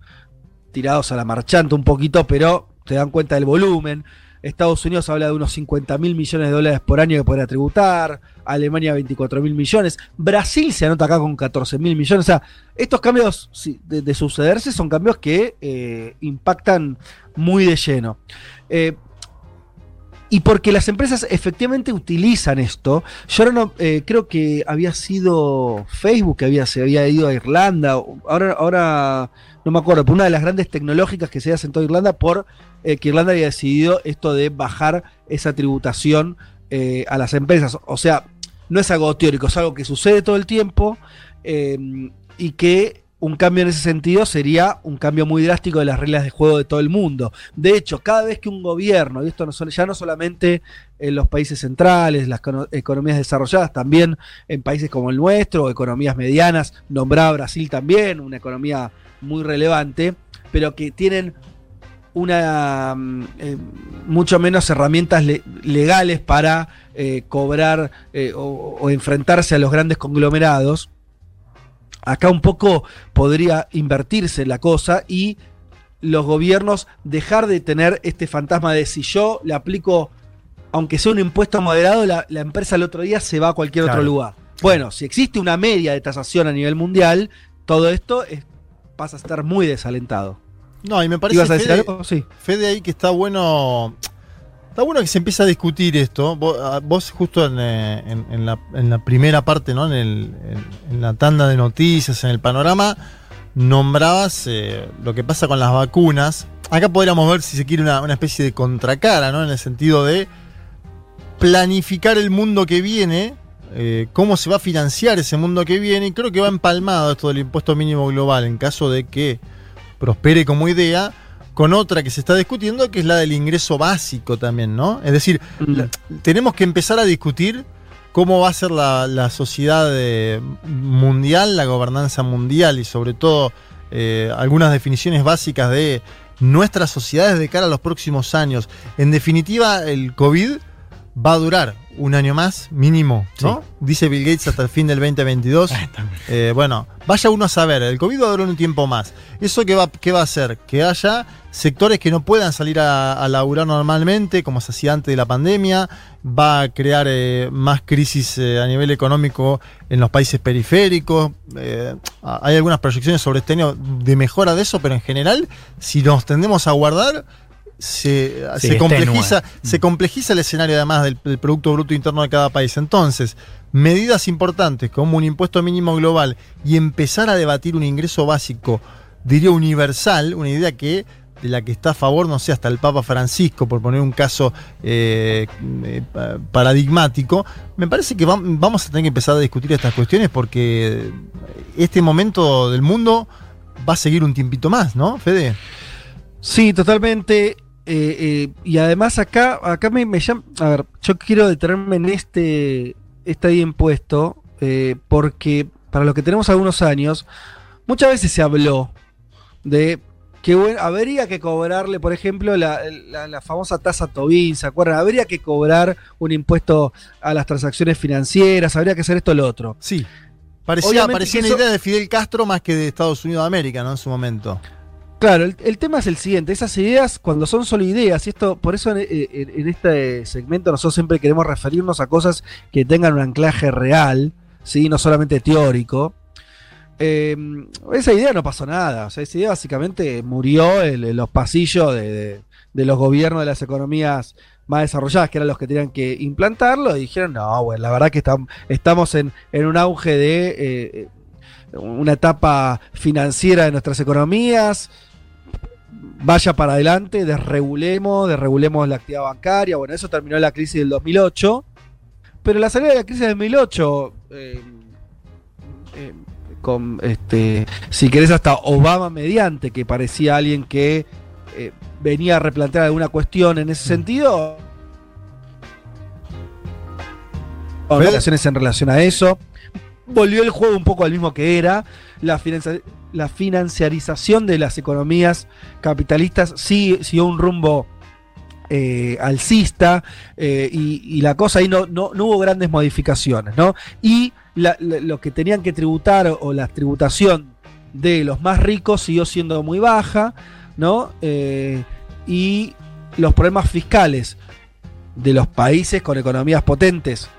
tirados a la marchante un poquito, pero te dan cuenta del volumen. Estados Unidos habla de unos 50 mil millones de dólares por año que podría tributar, Alemania 24 mil millones, Brasil se anota acá con 14 mil millones. O sea, estos cambios de, de sucederse son cambios que eh, impactan muy de lleno. Eh, y porque las empresas efectivamente utilizan esto, yo ahora eh, creo que había sido Facebook que había, se había ido a Irlanda, ahora, ahora no me acuerdo, pero una de las grandes tecnológicas que se sentado a Irlanda por eh, que Irlanda había decidido esto de bajar esa tributación eh, a las empresas. O sea, no es algo teórico, es algo que sucede todo el tiempo eh, y que un cambio en ese sentido sería un cambio muy drástico de las reglas de juego de todo el mundo. De hecho, cada vez que un gobierno, y esto no son- ya no solamente en los países centrales, las cono- economías desarrolladas, también en países como el nuestro, economías medianas, nombrada Brasil también, una economía muy relevante, pero que tienen una mm, eh, mucho menos herramientas le- legales para eh, cobrar eh, o, o enfrentarse a los grandes conglomerados. Acá un poco podría invertirse la cosa y los gobiernos dejar de tener este fantasma de si yo le aplico, aunque sea un impuesto moderado, la, la empresa el otro día se va a cualquier Claro. otro lugar. Bueno, si existe una media de tasación a nivel mundial, todo esto es- pasa a estar muy desalentado. No, y me parece ¿Ibas a decir Fede, algo? Sí. Fede ahí que está bueno. Está bueno que se empiece a discutir esto. Vos, ah, vos justo en, eh, en- en la, en la primera parte, ¿no? En, el- en- en la tanda de noticias, en el panorama, nombrabas eh, lo que pasa con las vacunas. acá podríamos ver, si se quiere, una, una especie de contracara, ¿no? En el sentido de planificar el mundo que viene, eh, cómo se va a financiar ese mundo que viene, y creo que va empalmado esto del impuesto mínimo global en caso de que prospere como idea, con otra que se está discutiendo, que es la del ingreso básico también, ¿no? Es decir, la- tenemos que empezar a discutir cómo va a ser la, la sociedad eh, mundial, la gobernanza mundial y sobre todo eh, algunas definiciones básicas de nuestras sociedades de cara a los próximos años. En definitiva, el COVID va a durar un año más, mínimo, ¿no? Dice Bill Gates hasta el fin del 2022. Eh, bueno, vaya uno a saber, el COVID va a durar un tiempo más. ¿Eso qué va, qué va a hacer? Que haya sectores que no puedan salir a, a laburar normalmente, como se hacía antes de la pandemia, va a crear eh, más crisis eh, a nivel económico en los países periféricos. Hay algunas proyecciones sobre este año de mejora de eso, pero en general, si nos tendemos a guardar, se, Sí, se es complejiza, tenue. se complejiza el escenario además del, del Producto Bruto Interno de cada país. Entonces, medidas importantes como un impuesto mínimo global y empezar a debatir un ingreso básico, diría universal, una idea que de la que está a favor, no sé, hasta el Papa Francisco, por poner un caso eh, eh, pa- paradigmático, me parece que vam- vamos a tener que empezar a discutir estas cuestiones porque este momento del mundo va a seguir un tiempito más, ¿no, Fede? Sí, totalmente. Eh, eh, y además acá, acá me, me llama. A ver, yo quiero detenerme en este, este ahí impuesto, eh, porque para los que tenemos algunos años, muchas veces se habló de que bueno, habría que cobrarle, por ejemplo, la, la- la famosa tasa Tobin, ¿se acuerdan? Habría que cobrar un impuesto a las transacciones financieras, habría que hacer esto o lo otro. Sí. Parecía, parecía una eso- idea de Fidel Castro más que de Estados Unidos de América, ¿no? En su momento. Claro, el, tema es el siguiente, esas ideas cuando son solo ideas, y esto, por eso en, en- este segmento nosotros siempre queremos referirnos a cosas que tengan un anclaje real, ¿sí? no solamente teórico. Eh, esa idea no pasó nada, o sea, esa idea básicamente murió en, los pasillos de, los gobiernos de las economías más desarrolladas, que eran los que tenían que implantarlo, y dijeron, no, bueno, la verdad que estam- estamos en, en un auge de... eh, una etapa financiera de nuestras economías, vaya para adelante, desregulemos, desregulemos la actividad bancaria. Bueno, eso terminó la crisis del 2008. Pero la salida de la crisis del 2008, eh, eh, con este, si querés, hasta Obama mediante, que parecía alguien que eh, venía a replantear alguna cuestión en ese sentido. Relaciones en relación a eso. Volvió el juego un poco al mismo que era. La, financi- la financiarización de las economías capitalistas sí siguió un rumbo eh, alcista eh, y, la cosa ahí no, no, no hubo grandes modificaciones, ¿no? Y la- lo que tenían que tributar o, o la tributación de los más ricos siguió siendo muy baja, ¿no? Eh, y los problemas fiscales de los países con economías potentes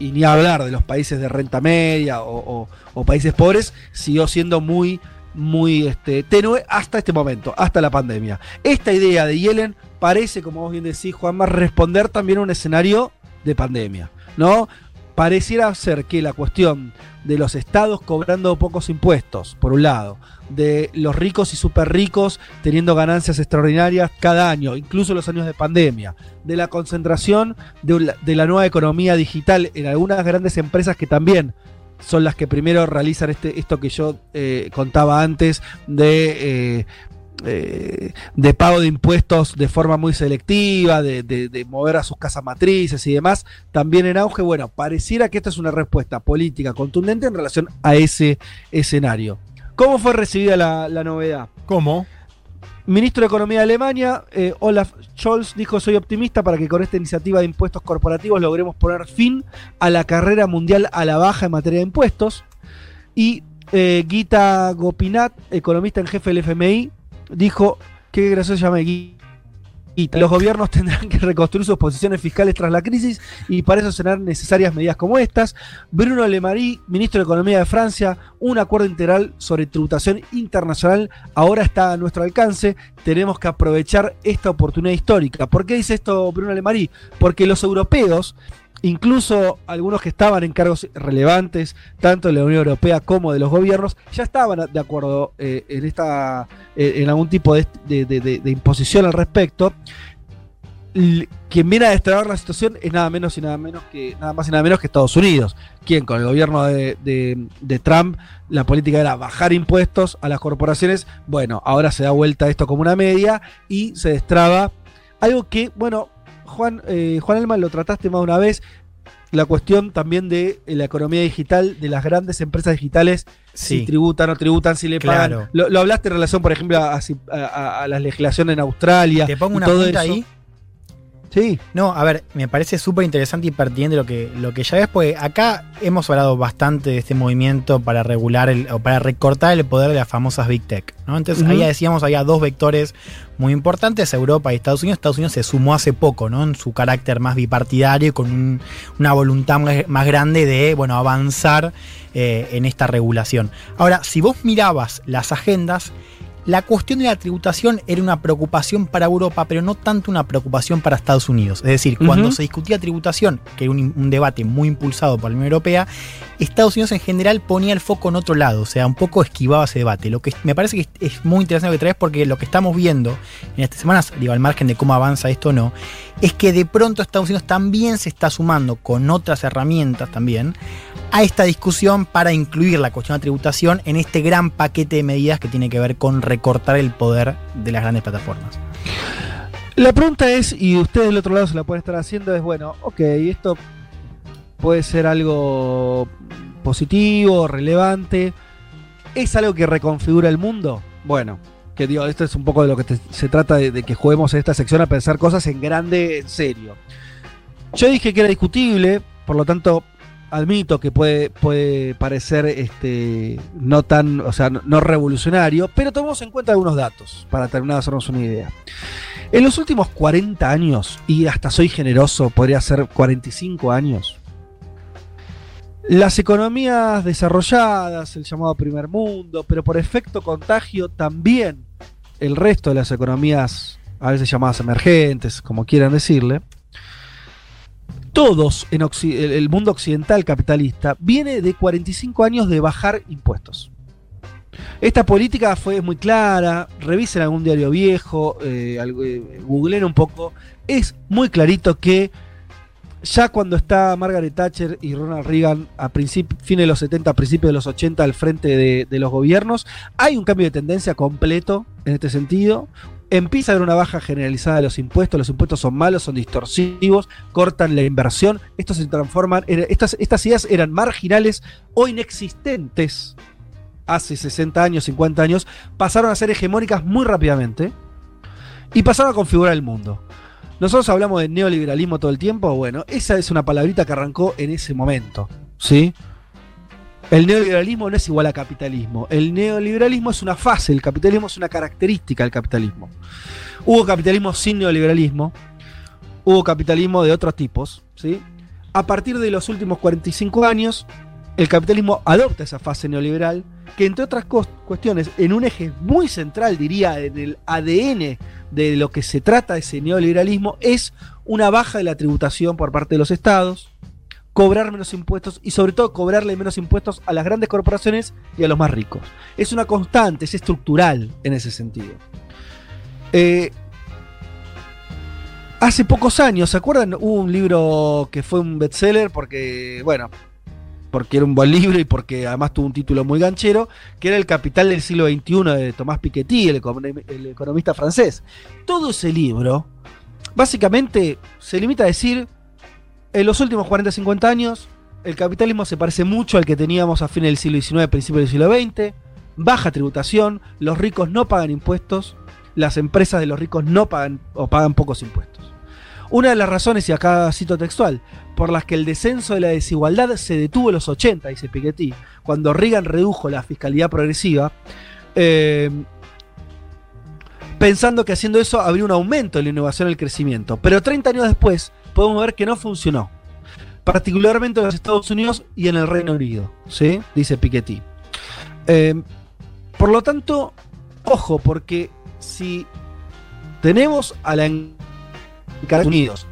y ni hablar de los países de renta media o, países pobres, siguió siendo muy, muy este, tenue hasta este momento, hasta la pandemia. Esta idea de Yellen parece, como vos bien decís, Juanma, responder también a un escenario de pandemia, ¿no? Pareciera ser que la cuestión de los estados cobrando pocos impuestos, por un lado, de los ricos y super ricos teniendo ganancias extraordinarias cada año, incluso los años de pandemia, de la concentración de, la- de la nueva economía digital en algunas grandes empresas que también son las que primero realizan este, esto que yo eh, contaba antes de, eh, eh, de pago de impuestos de forma muy selectiva, de, de- de mover a sus casas matrices y demás, también en auge. Bueno, pareciera que esta es una respuesta política contundente en relación a ese escenario. ¿Cómo fue recibida la, la novedad? ¿Cómo? Ministro de Economía de Alemania, eh, Olaf Scholz, dijo: Soy optimista para que con esta iniciativa de impuestos corporativos logremos poner fin a la carrera mundial a la baja en materia de impuestos. Y eh, Gita Gopinath, economista en jefe del FMI, dijo: Qué gracioso llama. Los gobiernos tendrán que reconstruir sus posiciones fiscales tras la crisis y para eso serán necesarias medidas como estas. Bruno Le Maire, ministro de Economía de Francia, un acuerdo integral sobre tributación internacional ahora está a nuestro alcance. Tenemos que aprovechar esta oportunidad histórica. ¿Por qué dice esto Bruno Le Maire? Porque los europeos incluso algunos que estaban en cargos relevantes, tanto de la Unión Europea como de los gobiernos, ya estaban de acuerdo eh, en, esta, eh, en algún tipo de, imposición al respecto. Quien viene a destrabar la situación es nada menos y nada menos que nada más y nada menos que Estados Unidos. Quien con el gobierno de Trump la política era bajar impuestos a las corporaciones. Bueno, ahora se da vuelta esto como una media y se destraba algo que, bueno, Juan, eh, Juan Elman lo trataste más de una vez, la cuestión también de eh, la economía digital, de las grandes empresas digitales, Sí. si tributan o tributan, si le Claro. pagan. Lo, lo hablaste en relación, por ejemplo, a, a- a- a la legislación en Australia. Te pongo una todo punta eso. ahí. Sí. No, a ver, me parece súper interesante y pertinente lo que, lo que ya ves, porque acá hemos hablado bastante de este movimiento para regular el, o para recortar el poder de las famosas Big Tech. ¿no? Entonces, ahí decíamos, había dos vectores muy importantes, Europa y Estados Unidos. Estados Unidos se sumó hace poco, ¿no? En su carácter más bipartidario y con un- una voluntad más, más grande de, bueno, avanzar eh, en esta regulación. Ahora, si vos mirabas las agendas, la cuestión de la tributación era una preocupación para Europa, pero no tanto una preocupación para Estados Unidos. Es decir, cuando se discutía tributación, que era un, un debate muy impulsado por la Unión Europea, Estados Unidos en general ponía el foco en otro lado, o sea, un poco esquivaba ese debate. Lo que me parece que es, muy interesante lo que traes porque lo que estamos viendo en estas semanas, digo, al margen de cómo avanza esto o no, es que de pronto Estados Unidos también se está sumando con otras herramientas también a esta discusión para incluir la cuestión de tributación en este gran paquete de medidas que tiene que ver con recortar el poder de las grandes plataformas. La pregunta es, y ustedes del otro lado se la pueden estar haciendo, es bueno, ok, esto puede ser algo positivo, relevante. ¿Es algo que reconfigura el mundo? Bueno, que digo, esto es un poco de lo que se trata de, de que juguemos en esta sección a pensar cosas en grande, en serio. Yo dije que era discutible, por lo tanto, admito que puede, puede parecer este, no tan, o sea, no, no revolucionario, pero tomemos en cuenta algunos datos para terminar de hacernos una idea. En los últimos 40 años, y hasta soy generoso, podría ser 45 años, las economías desarrolladas, el llamado primer mundo, pero por efecto contagio también el resto de las economías, a veces llamadas emergentes, como quieran decirle, todos en el, mundo occidental capitalista viene de 45 años de bajar impuestos. Esta política fue muy clara, revisen algún diario viejo, eh, eh, googleen un poco, es muy clarito que ya cuando está Margaret Thatcher y Ronald Reagan a fines de los 70, principios de los 80 al frente de los gobiernos, hay un cambio de tendencia completo en este sentido. Empieza a haber una baja generalizada de los impuestos, los impuestos son malos, son distorsivos, cortan la inversión, estos se transforman, en- estas, estas ideas eran marginales o inexistentes hace 60 años, 50 años, pasaron a ser hegemónicas muy rápidamente y pasaron a configurar el mundo. Nosotros hablamos de neoliberalismo todo el tiempo, bueno, esa es una palabrita que arrancó en ese momento, ¿sí? El neoliberalismo no es igual a capitalismo. El neoliberalismo es una fase, el capitalismo es una característica del capitalismo. Hubo capitalismo sin neoliberalismo, hubo capitalismo de otros tipos, ¿sí? A partir de los últimos 45 años, el capitalismo adopta esa fase neoliberal, que entre otras cuestiones, en un eje muy central, diría, en el ADN de lo que se trata ese neoliberalismo, es una baja de la tributación por parte de los estados, cobrar menos impuestos y sobre todo cobrarle menos impuestos a las grandes corporaciones y a los más ricos. Es una constante, es estructural en ese sentido. Eh, hace pocos años, ¿se acuerdan? Hubo un libro que fue un bestseller porque, bueno, porque era un buen libro y porque además tuvo un título muy ganchero, que era El Capital del siglo XXI de Tomás Piketty, el, econom- el economista francés. Todo ese libro, básicamente, se limita a decir, en los últimos 40 50 años, el capitalismo se parece mucho al que teníamos a fines del siglo XIX, principios del siglo XX, baja tributación, los ricos no pagan impuestos, las empresas de los ricos no pagan o pagan pocos impuestos. Una de las razones, y acá cito textual, por las que el descenso de la desigualdad se detuvo en los 80, dice Piketty, cuando Reagan redujo la fiscalidad progresiva, eh, pensando que haciendo eso habría un aumento en la innovación y el crecimiento. Pero 30 años después podemos ver que no funcionó, particularmente en los Estados Unidos y en el Reino Unido, ¿sí? dice Piketty. Eh, por lo tanto, ojo, porque si tenemos a la Estados Unidos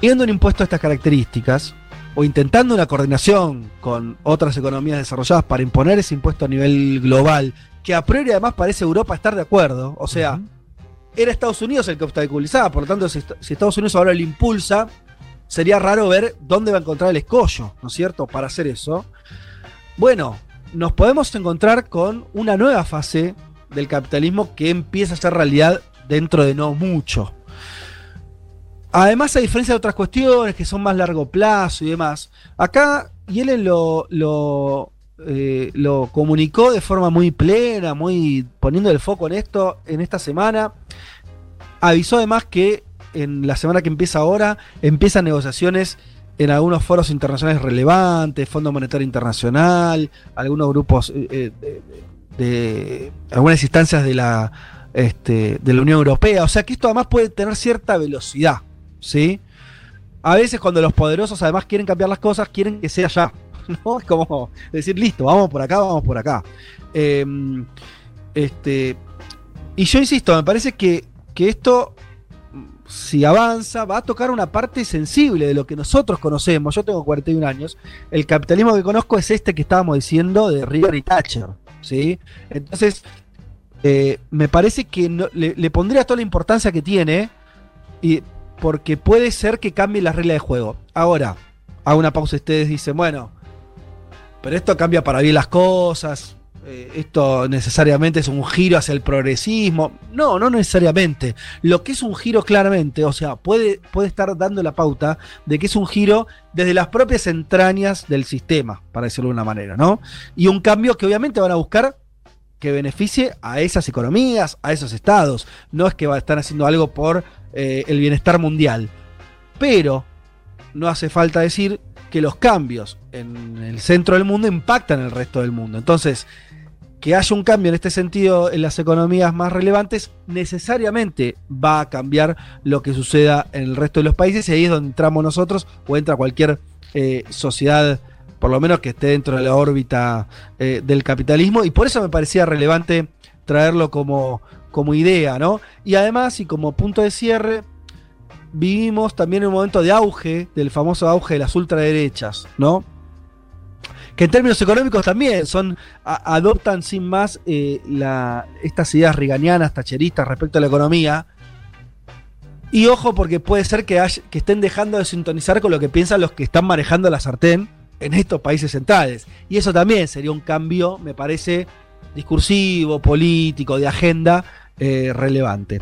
Viendo un impuesto de estas características, o intentando una coordinación con otras economías desarrolladas para imponer ese impuesto a nivel global, que a priori además parece Europa estar de acuerdo, o sea, era Estados Unidos el que obstaculizaba, por lo tanto, si, Estados Unidos ahora lo impulsa, sería raro ver dónde va a encontrar el escollo, ¿no es cierto?, para hacer eso. Bueno, nos podemos encontrar con una nueva fase del capitalismo que empieza a ser realidad dentro de no mucho. Además, a diferencia de otras cuestiones que son más largo plazo y demás, acá Yellen lo, lo, eh, lo comunicó de forma muy plena, muy poniendo el foco en esto en esta semana. Avisó además que en la semana que empieza ahora empiezan negociaciones en algunos foros internacionales relevantes, Fondo Monetario Internacional, algunos grupos eh, de, de, algunas instancias de la, este, de la Unión Europea. O sea que esto además puede tener cierta velocidad. ¿sí? A veces cuando los poderosos además quieren cambiar las cosas, quieren que sea ya. ¿no? Es como decir, listo, vamos por acá, vamos por acá. Eh, este, y yo insisto, me parece que, que esto si avanza, va a tocar una parte sensible de lo que nosotros conocemos. Yo tengo 41 años. El capitalismo que conozco es este que estábamos diciendo de River y Thatcher. ¿sí? Entonces, eh, me parece que le, pondría toda la importancia que tiene, y, porque puede ser que cambie la regla de juego. Ahora, hago una pausa. Ustedes dicen, bueno, pero esto cambia para bien las cosas. Eh, esto necesariamente es un giro hacia el progresismo. No, no necesariamente. Lo que es un giro claramente, o sea, puede, puede estar dando la pauta de que es un giro desde las propias entrañas del sistema, para decirlo de una manera, ¿no? Y un cambio que obviamente van a buscar que beneficie a esas economías, a esos estados. No es que están haciendo algo por eh, el bienestar mundial. Pero no hace falta decir que los cambios en el centro del mundo impactan el resto del mundo. Entonces, que haya un cambio en este sentido en las economías más relevantes, necesariamente va a cambiar lo que suceda en el resto de los países y ahí es donde entramos nosotros o entra cualquier eh, sociedad, por lo menos que esté dentro de la órbita eh, del capitalismo y por eso me parecía relevante traerlo como, como idea, ¿no? Y además, y como punto de cierre, vivimos también un momento de auge, del famoso auge de las ultraderechas, ¿no? que en términos económicos también son adoptan sin más eh, estas ideas riganianas, tacheristas respecto a la economía. Y ojo, porque puede ser que estén dejando de sintonizar con lo que piensan los que están manejando la sartén en estos países centrales. Y eso también sería un cambio, me parece, discursivo, político, de agenda eh, relevante.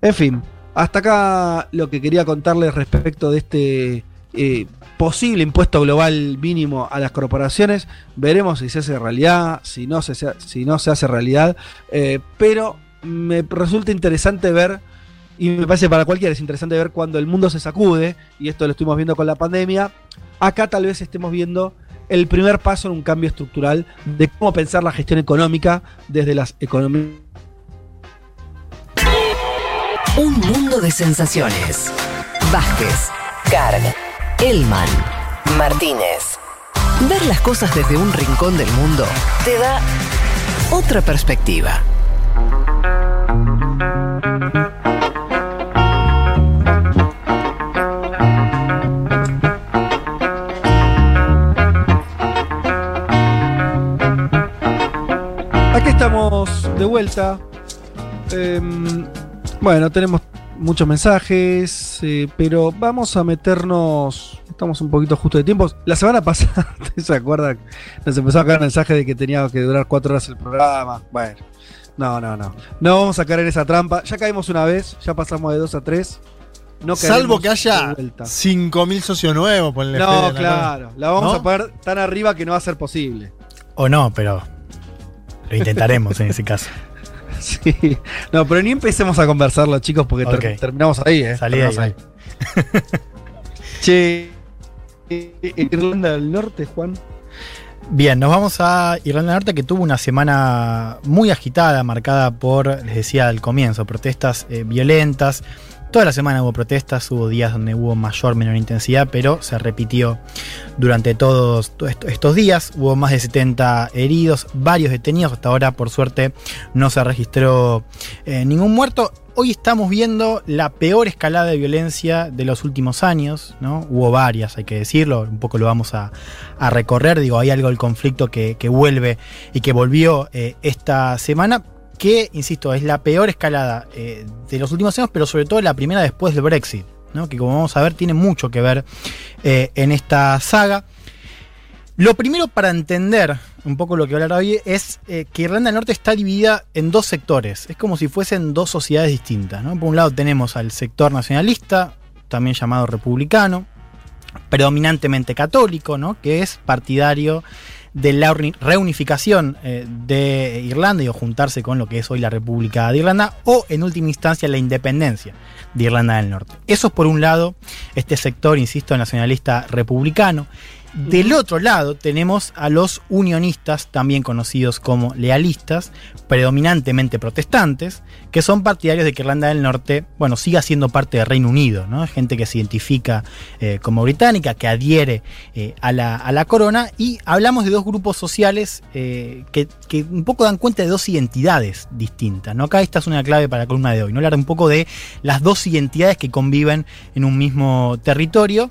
En fin, hasta acá lo que quería contarles respecto de este eh, posible impuesto global mínimo a las corporaciones. Veremos si se hace realidad, si no se, hace realidad. Eh, pero me resulta interesante ver, y me parece para cualquiera es interesante ver cuando el mundo se sacude, y esto lo estuvimos viendo con la pandemia, acá tal vez estemos viendo el primer paso en un cambio estructural de cómo pensar la gestión económica desde las economías. Un mundo de sensaciones. Vázquez, Carga. Elman, Martínez. Ver las cosas desde un rincón del mundo te da otra perspectiva. Aquí estamos de vuelta. Eh, bueno, tenemos muchos mensajes, eh, pero vamos a meternos. Estamos un poquito justo de tiempo. La semana pasada, ¿se acuerdan? Nos empezó a caer mensaje de que tenía que durar cuatro horas el programa. Bueno, no, no, no. No vamos a caer en esa trampa. Ya caímos una vez, ya pasamos de dos a tres. No Salvo que haya 5.000 socios nuevos, ponle No, claro. La vamos ¿No? a poner tan arriba que no va a ser posible. O no, pero lo intentaremos en ese caso. Sí. No, pero ni empecemos a conversarlo, chicos, porque okay. ter terminamos ahí, ¿eh? Salí ahí. ahí. che, Irlanda del Norte, Juan. Bien, nos vamos a Irlanda del Norte que tuvo una semana muy agitada, marcada por, les decía al comienzo, protestas eh, violentas Toda la semana hubo protestas, hubo días donde hubo mayor menor intensidad, pero se repitió durante todos estos días. Hubo más de 70 heridos, varios detenidos. Hasta ahora, por suerte, no se registró eh, ningún muerto. Hoy estamos viendo la peor escalada de violencia de los últimos años, ¿no? Hubo varias, hay que decirlo, un poco lo vamos a, recorrer. Digo, hay algo del conflicto que, vuelve y que volvió eh, esta semana que, insisto, es la peor escalada eh, de los últimos años, pero sobre todo la primera después del Brexit, ¿no? que como vamos a ver tiene mucho que ver eh, en esta saga. Lo primero para entender un poco lo que hablar hoy es eh, que Irlanda del Norte está dividida en dos sectores. Es como si fuesen dos sociedades distintas. Por un lado tenemos al sector nacionalista, también llamado republicano, predominantemente católico, ¿no? que es partidario de la reunificación eh, de Irlanda y o juntarse con lo que es hoy la República de Irlanda o en última instancia la independencia de Irlanda del Norte. Eso es por un lado este sector, insisto, nacionalista republicano. Del otro lado tenemos a los unionistas, también conocidos como lealistas, predominantemente protestantes, que son partidarios de que Irlanda del Norte, bueno, siga siendo parte del Reino Unido, ¿no? Gente que se identifica eh, como británica, que adhiere eh, a, la, corona, y hablamos de dos grupos sociales eh, que, un poco dan cuenta de dos identidades distintas, ¿no? Acá esta es una clave para la columna de hoy, ¿no? Hablar un poco de las dos identidades que conviven en un mismo territorio.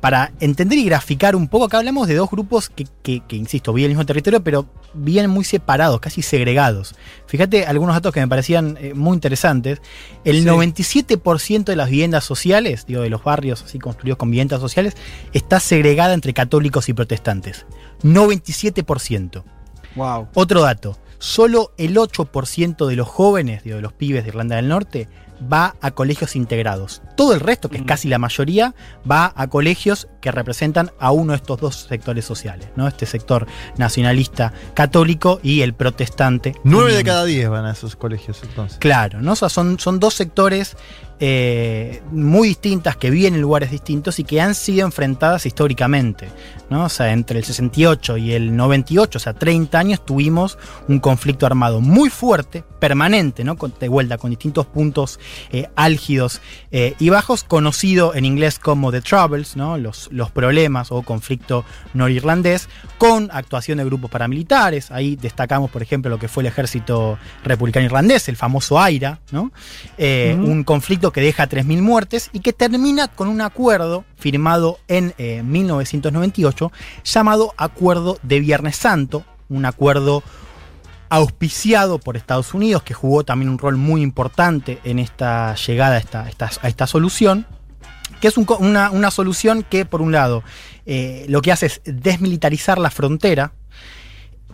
Para entender y graficar un poco, acá hablamos de dos grupos que, insisto, viven el mismo territorio, pero viven muy separados, casi segregados. Fíjate algunos datos que me parecían eh, muy interesantes. El 97% de las viviendas sociales, digo, de los barrios así construidos con viviendas sociales, está segregada entre católicos y protestantes. 97%. Wow. Otro dato. Solo el 8% de los jóvenes, digo, de los pibes de Irlanda del Norte, va a colegios integrados. Todo el resto, que es mm. casi la mayoría, va a colegios que representan a uno de estos dos sectores sociales, ¿no? Este sector nacionalista católico y el protestante. Nueve de cada diez van a esos colegios entonces. Claro, ¿no? son, son dos sectores eh, muy distintas, que viven en lugares distintos y que han sido enfrentadas históricamente. ¿no? O sea, entre el 68 y el 98, o sea, 30 años, tuvimos un conflicto armado muy fuerte, permanente, ¿no? de vuelta, con distintos puntos eh, álgidos eh, y bajos, conocido en inglés como The Troubles, ¿no? los, los problemas o conflicto norirlandés, con actuación de grupos paramilitares. Ahí destacamos, por ejemplo, lo que fue el ejército republicano irlandés, el famoso AIRA, ¿no? un conflicto que deja 3.000 muertes y que termina con un acuerdo firmado en 1998 eh, llamado Acuerdo de Viernes Santo, un acuerdo auspiciado por Estados Unidos, que jugó también un rol muy importante en esta llegada a esta, a esta solución, que es una, solución que, por un lado, eh, lo que hace es desmilitarizar la frontera,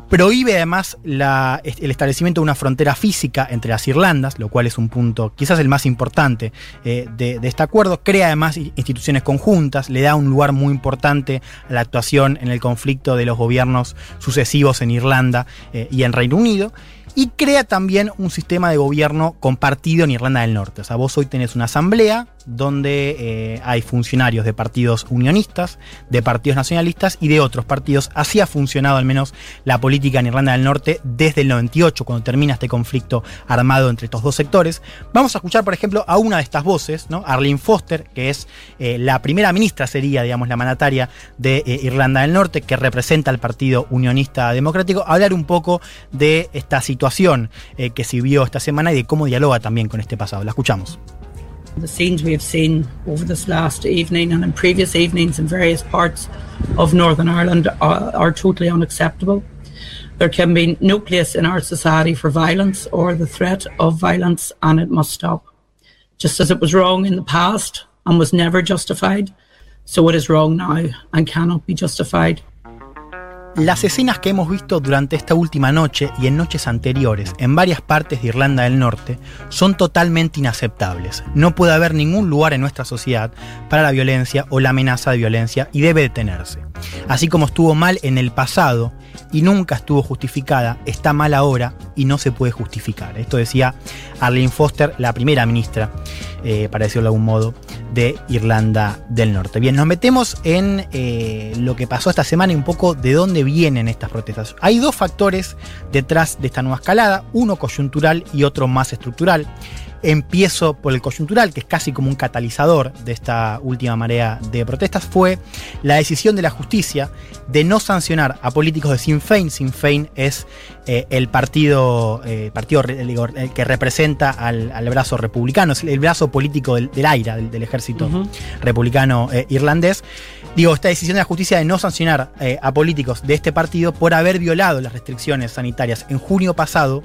Prohíbe además el establecimiento de una frontera física entre las Irlandas, lo cual es un punto quizás el más importante eh, de, este acuerdo. Crea además instituciones conjuntas, le da un lugar muy importante a la actuación en el conflicto de los gobiernos sucesivos en Irlanda eh, y en Reino Unido y crea también un sistema de gobierno compartido en Irlanda del Norte. O sea, vos hoy tenés una asamblea donde eh, hay funcionarios de partidos unionistas, de partidos nacionalistas y de otros partidos. Así ha funcionado al menos la política en Irlanda del Norte desde el 98, cuando termina este conflicto armado entre estos dos sectores. Vamos a escuchar, por ejemplo, a una de estas voces, ¿no? Arlene Foster, que es eh, la primera ministra, sería, digamos, la mandataria de eh, Irlanda del Norte, que representa al Partido Unionista Democrático, hablar un poco de esta situación Eh, que se esta semana y de cómo dialoga también con este pasado. La escuchamos. The scenes we have seen over this last evening and in previous evenings in various parts of Northern Ireland are, are totally unacceptable. There can be no place in our society for violence or the threat of violence, and it must stop. Just as it was wrong in the past and was never justified, so it is wrong now and cannot be justified. Las escenas que hemos visto durante esta última noche y en noches anteriores en varias partes de Irlanda del Norte son totalmente inaceptables. No puede haber ningún lugar en nuestra sociedad para la violencia o la amenaza de violencia y debe detenerse. Así como estuvo mal en el pasado y nunca estuvo justificada, está mal ahora y no se puede justificar. Esto decía Arlene Foster, la primera ministra, eh, para decirlo de algún modo, de Irlanda del Norte. Bien, nos metemos en eh, lo que pasó esta semana y un poco de dónde vienen estas protestas. Hay dos factores detrás de esta nueva escalada, uno coyuntural y otro más estructural. empiezo por el coyuntural, que es casi como un catalizador de esta última marea de protestas, fue la decisión de la justicia de no sancionar a políticos de Sinn Féin. Sinn Féin es eh, el partido, eh, partido el que representa al, al brazo republicano, es el brazo político del, del AIRA, del, del ejército republicano eh, irlandés. Digo, esta decisión de la justicia de no sancionar eh, a políticos de este partido por haber violado las restricciones sanitarias en junio pasado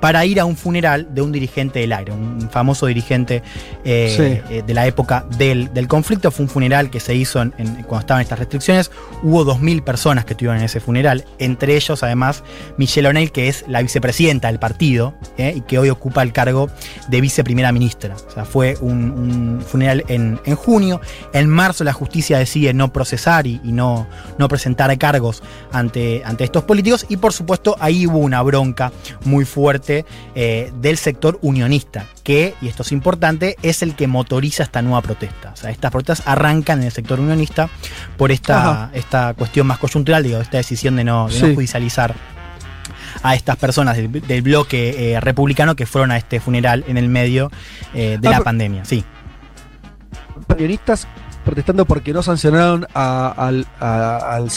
para ir a un funeral de un dirigente del aire, un famoso dirigente eh, Sí. eh, de la época del, del conflicto. Fue un funeral que se hizo en- en- cuando estaban estas restricciones. Hubo 2.000 personas que estuvieron en ese funeral, entre ellos además Michelle O'Neill, que es la vicepresidenta del partido eh, y que hoy ocupa el cargo de viceprimera ministra. O sea, fue un, un funeral en, en junio. En marzo la justicia decide no procesar y, y no, no presentar cargos ante, ante estos políticos y por supuesto ahí hubo una bronca muy fuerte eh, del sector unionista, que, y esto es importante, es el que motoriza esta nueva protesta. O sea, estas protestas arrancan en el sector unionista por esta, Ajá. esta cuestión más coyuntural, digo, esta decisión de no, de no Sí. judicializar a estas personas del, del bloque eh, republicano que fueron a este funeral en el medio eh, de Ah, la pandemia. Sí. Periodistas protestando porque no sancionaron a- al, a- al.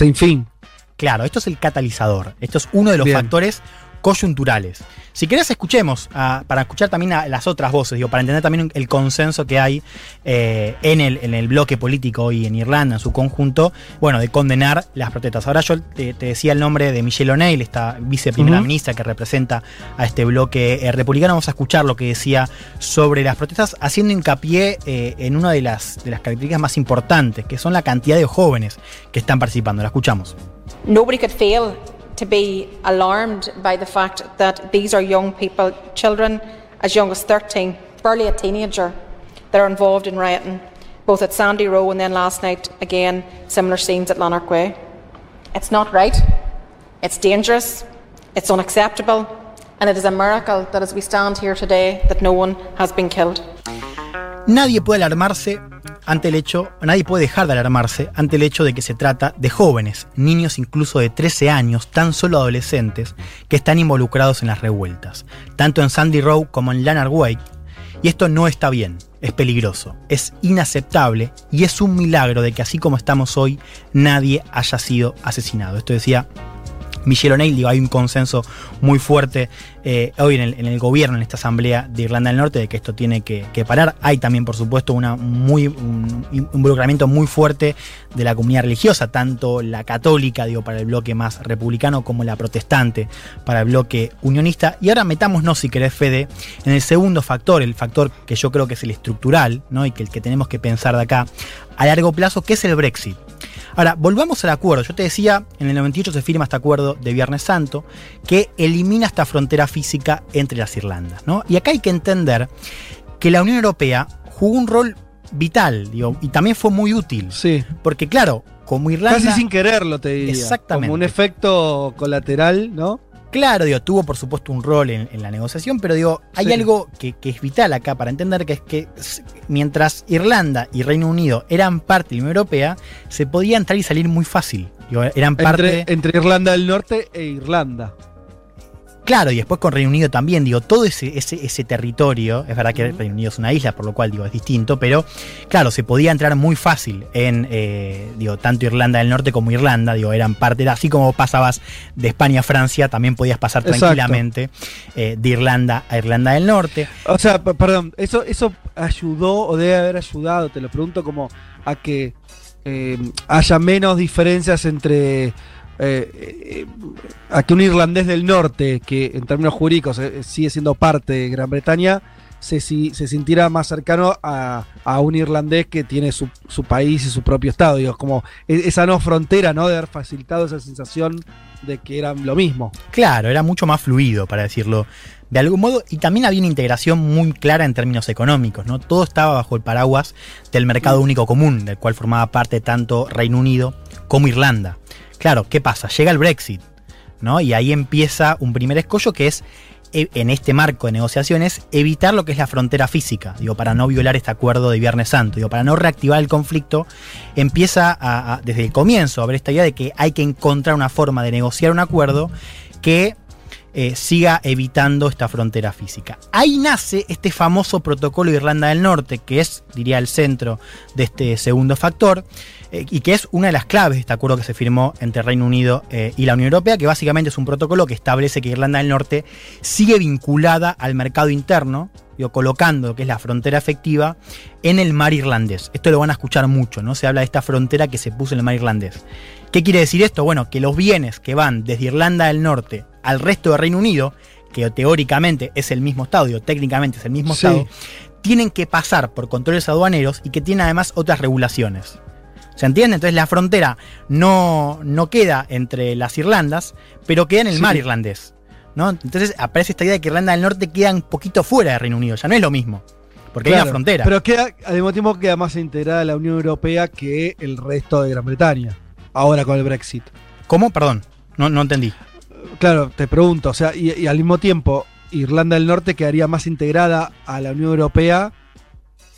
Claro, esto es el catalizador. Esto es uno de los Bien. factores coyunturales. Si querés, escuchemos, a- para escuchar también a las otras voces, digo, para entender también el consenso que hay eh, en, el, en el bloque político y en Irlanda en su conjunto, bueno, de condenar las protestas. Ahora yo te, te decía el nombre de Michelle O'Neill, esta viceprimera ministra que representa a este bloque eh, republicano. Vamos a escuchar lo que decía sobre las protestas, haciendo hincapié eh, en una de las, de las características más importantes, que son la cantidad de jóvenes que están participando. La escuchamos. Nobody could fail to be alarmed by the fact that these are young people, children as young as 13, barely a teenager, that are involved in rioting, both at Sandy Row and then last night again, similar scenes at Lanark Way. It's not right, it's dangerous, it's unacceptable, and it is a miracle that as we stand here today, that no one has been killed. Nadie puede alarmarse ante el hecho, nadie puede dejar de alarmarse ante el hecho de que se trata de jóvenes, niños incluso de 13 años, tan solo adolescentes, que están involucrados en las revueltas, tanto en Sandy Row como en Lanark Way. Y esto no está bien, es peligroso, es inaceptable y es un milagro de que así como estamos hoy, nadie haya sido asesinado. Esto decía Michelle O'Neill, digo, hay un consenso muy fuerte eh, hoy en el, gobierno, en esta asamblea de Irlanda del Norte, de que esto tiene que, que parar. Hay también, por supuesto, una muy, un involucramiento muy fuerte de la comunidad religiosa, tanto la católica, digo, para el bloque más republicano, como la protestante para el bloque unionista. Y ahora metámonos, si querés, Fede, en el segundo factor, el factor que yo creo que es el estructural, ¿no? Y que el que tenemos que pensar de acá a largo plazo, que es el Brexit. Ahora, volvamos al acuerdo. Yo te decía, en el 98 se firma este acuerdo de Viernes Santo que elimina esta frontera física entre las Irlandas. ¿no? Y acá hay que entender que la Unión Europea jugó un rol vital digo, y también fue muy útil. Sí. Porque claro, como Irlanda... Casi sin quererlo, te diría. Exactamente. Como un efecto colateral, ¿no? Claro, digo, tuvo por supuesto un rol en, en la negociación, pero digo, hay Sí. algo que, que es vital acá para entender, que es que mientras Irlanda y Reino Unido eran parte de la Unión Europea, se podía entrar y salir muy fácil. Digo, eran parte... Entre, entre Irlanda del Norte e Irlanda. Claro, y después con Reino Unido también, digo, todo ese, ese, ese territorio, es verdad que Reino Unido es una isla, por lo cual digo, es distinto, pero claro, se podía entrar muy fácil en, eh, digo, tanto Irlanda del Norte como Irlanda, digo, eran parte, así como pasabas de España a Francia, también podías pasar tranquilamente eh, de Irlanda a Irlanda del Norte. O sea, perdón, eso, eso ayudó o debe haber ayudado, te lo pregunto como a que eh, haya menos diferencias entre eh, eh, a que un irlandés del norte, que en términos jurídicos eh, sigue siendo parte de Gran Bretaña, se, si- se sintiera más cercano a, a un irlandés que tiene su, su país y su propio estado. Digo, como e- esa no frontera, ¿no? De haber facilitado esa sensación de que eran lo mismo. Claro, era mucho más fluido, para decirlo de algún modo, y también había una integración muy clara en términos económicos, ¿no? Todo estaba bajo el paraguas del mercado único común, del cual formaba parte tanto Reino Unido como Irlanda. Claro, ¿qué pasa? Llega el Brexit, ¿no? Y ahí empieza un primer escollo que es e- en este marco de negociaciones, evitar lo que es la frontera física, digo, para no violar este acuerdo de Viernes Santo, digo, para no reactivar el conflicto, empieza desde el comienzo a haber esta idea de que hay que encontrar una forma de negociar un acuerdo que eh, siga evitando esta frontera física. Ahí nace este famoso protocolo de Irlanda del Norte, que es, diría, el centro de este segundo factor, eh, y que es una de las claves de este acuerdo que se firmó entre Reino Unido eh, y la Unión Europea, que básicamente es un protocolo que establece que Irlanda del Norte sigue vinculada al mercado interno, digo, colocando lo que es la frontera efectiva en el mar irlandés. Esto lo van a escuchar mucho, ¿no? Se habla de esta frontera que se puso en el mar irlandés. ¿Qué quiere decir esto? Bueno, que los bienes que van desde Irlanda del Norte al resto del Reino Unido, que teóricamente es el mismo Estado, digo, técnicamente es el mismo Sí. Estado, tienen que pasar por controles aduaneros y que tienen además otras regulaciones. ¿Se entiende? Entonces la frontera no, no queda entre las Irlandas, pero queda en el Sí. mar irlandés. ¿no? Entonces aparece esta idea de que Irlanda del Norte queda un poquito fuera del Reino Unido, ya no es lo mismo, porque hay una frontera. Pero queda, al mismo tiempo queda más integrada la Unión Europea que el resto de Gran Bretaña. Ahora con el Brexit. ¿Cómo? Perdón, no, no entendí. Claro, te pregunto, o sea, y, y al mismo tiempo, Irlanda del Norte quedaría más integrada a la Unión Europea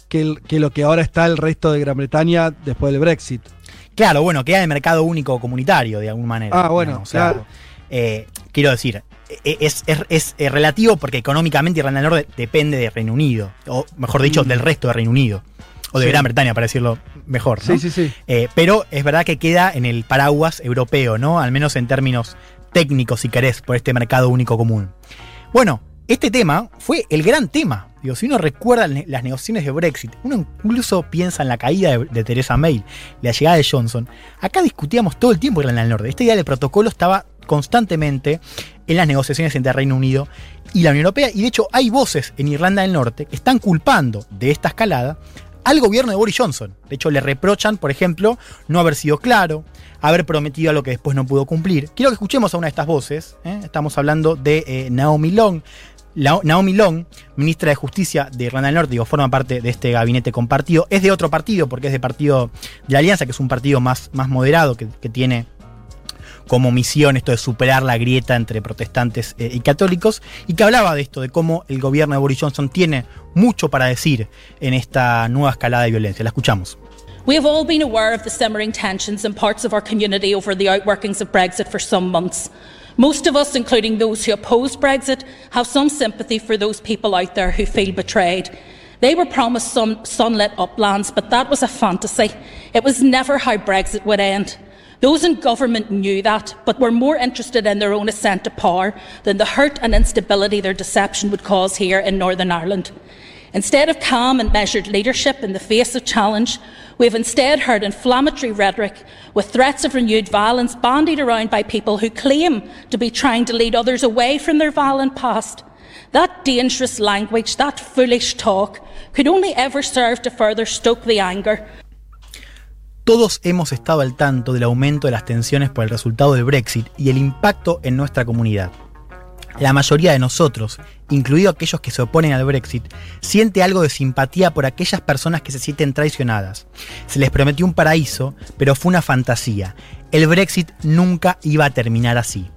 que, el- que lo que ahora está el resto de Gran Bretaña después del Brexit. Claro, bueno, queda el mercado único comunitario de alguna manera. Ah, bueno, o sea, claro. eh, quiero decir, e- es, es- es, eh, relativo porque económicamente Irlanda del Norte depende de Reino Unido, o mejor dicho, Mm. del resto de Reino Unido. O de Sí. Gran Bretaña, para decirlo mejor. ¿no? Sí, sí, sí. Eh, pero es verdad que queda en el paraguas europeo, ¿no? Al menos en términos técnicos, si querés, por este mercado único común. Bueno, este tema fue el gran tema. Digo, si uno recuerda las negociaciones de Brexit, uno incluso piensa en la caída de, de Theresa May, la llegada de Johnson. Acá discutíamos todo el tiempo Irlanda del Norte. Esta idea del protocolo estaba constantemente en las negociaciones entre Reino Unido y la Unión Europea. Y de hecho hay voces en Irlanda del Norte que están culpando de esta escalada al gobierno de Boris Johnson. De hecho, le reprochan, por ejemplo, no haber sido claro, haber prometido algo que después no pudo cumplir. Quiero que escuchemos a una de estas voces. ¿eh? Estamos hablando de eh, Naomi Long. Naomi Long, ministra de Justicia de Irlanda del Norte, digo, forma parte de este gabinete compartido. Es de otro partido, porque es de partido de Alianza, que es un partido más, más moderado, que, que tiene como misión esto de superar la grieta entre protestantes eh, y católicos, y que hablaba de esto, de cómo el gobierno de Boris Johnson tiene mucho para decir en esta nueva escalada de violencia. La escuchamos. We have all been aware of the simmering tensions in parts of our community over the outworkings of Brexit for some months. Most of us, including those who oppose Brexit, have some sympathy for those people out there who feel betrayed. They were promised some sunlit uplands, but that was a fantasy. It was never how Brexit would end. Those in government knew that, but were more interested in their own ascent to power than the hurt and instability their deception would cause here in Northern Ireland. Instead of calm and measured leadership in the face of challenge, we have instead heard inflammatory rhetoric with threats of renewed violence bandied around by people who claim to be trying to lead others away from their violent past. That dangerous language, that foolish talk, could only ever serve to further stoke the anger Todos hemos estado al tanto del aumento de las tensiones por el resultado del Brexit y el impacto en nuestra comunidad. La mayoría de nosotros, incluido aquellos que se oponen al Brexit, siente algo de simpatía por aquellas personas que se sienten traicionadas. Se les prometió un paraíso, pero fue una fantasía. El Brexit nunca iba a terminar así.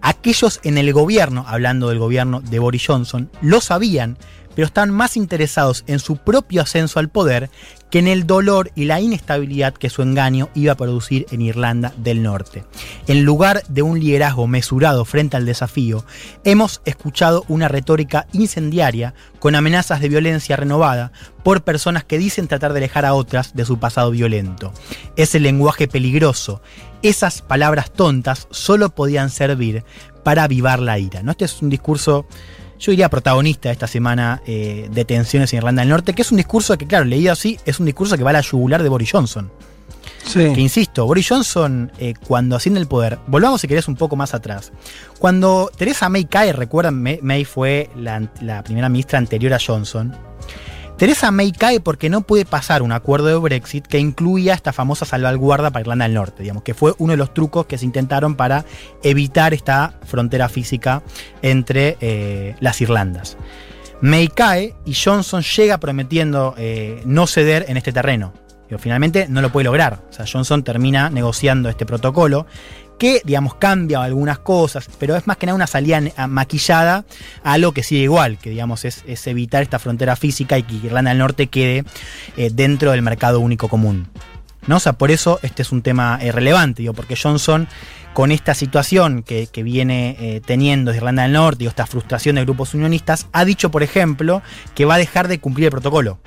Aquellos en el gobierno, hablando del gobierno de Boris Johnson, lo sabían, pero están más interesados en su propio ascenso al poder que en el dolor y la inestabilidad que su engaño iba a producir en Irlanda del Norte. En lugar de un liderazgo mesurado frente al desafío, hemos escuchado una retórica incendiaria con amenazas de violencia renovada por personas que dicen tratar de alejar a otras de su pasado violento. Ese lenguaje peligroso, esas palabras tontas solo podían servir para avivar la ira. ¿no? Este es un discurso yo diría protagonista de esta semana eh, de tensiones en Irlanda del Norte, que es un discurso que, claro, leído así, es un discurso que va a la yugular de Boris Johnson. Sí. Que insisto, Boris Johnson, eh, cuando asciende el poder, volvamos si querés un poco más atrás. Cuando Teresa May cae, recuerdan, May, fue la, la primera ministra anterior a Johnson. Teresa May cae porque no puede pasar un acuerdo de Brexit que incluía esta famosa salvaguarda para Irlanda del Norte, digamos, que fue uno de los trucos que se intentaron para evitar esta frontera física entre eh, las Irlandas. May cae y Johnson llega prometiendo eh, no ceder en este terreno. Pero finalmente no lo puede lograr. O sea, Johnson termina negociando este protocolo que, digamos, cambia algunas cosas, pero es más que nada una salida maquillada a algo que sigue igual, que, digamos, es, evitar esta frontera física y que Irlanda del Norte quede eh, dentro del mercado único común. ¿no? O sea, por eso este es un tema eh, relevante, digo, porque Johnson, con esta situación que, viene eh, teniendo Irlanda del Norte, y esta frustración de grupos unionistas, ha dicho, por ejemplo, que va a dejar de cumplir el protocolo.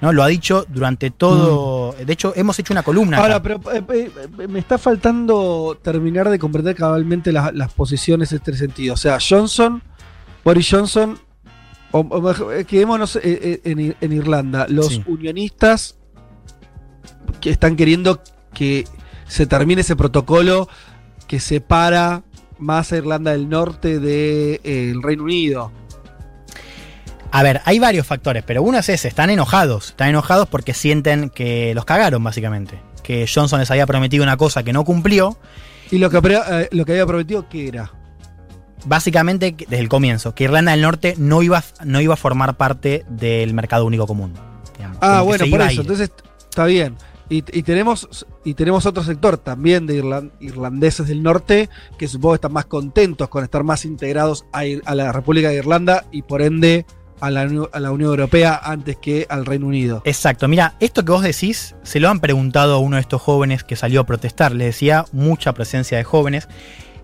¿No? Lo ha dicho durante todo. De hecho, hemos hecho una columna. Ahora, acá. pero eh, eh, me está faltando terminar de comprender cabalmente las, las posiciones en este sentido. O sea, Johnson, Boris Johnson, o, o eh, quedémonos eh, eh, en, en Irlanda, los Sí. unionistas que están queriendo que se termine ese protocolo que separa más a Irlanda del Norte del Reino Unido. A ver, hay varios factores, pero uno es ese, están enojados. Están enojados porque sienten que los cagaron, básicamente. Que Johnson les había prometido una cosa que no cumplió. Y lo que, eh, lo que había prometido, ¿qué era? Básicamente, desde el comienzo, que Irlanda del Norte no iba, no iba a formar parte del mercado único común. digamos. Ah, bueno, por eso. Entonces, está bien. Y, y tenemos y tenemos otro sector también de irlan- irlandeses del norte que supongo están más contentos con estar más integrados a, Ir- a la República de Irlanda y por ende a la, a la Unión Europea antes que al Reino Unido. Exacto, mira, esto que vos decís se lo han preguntado a uno de estos jóvenes que salió a protestar. Le decía mucha presencia de jóvenes.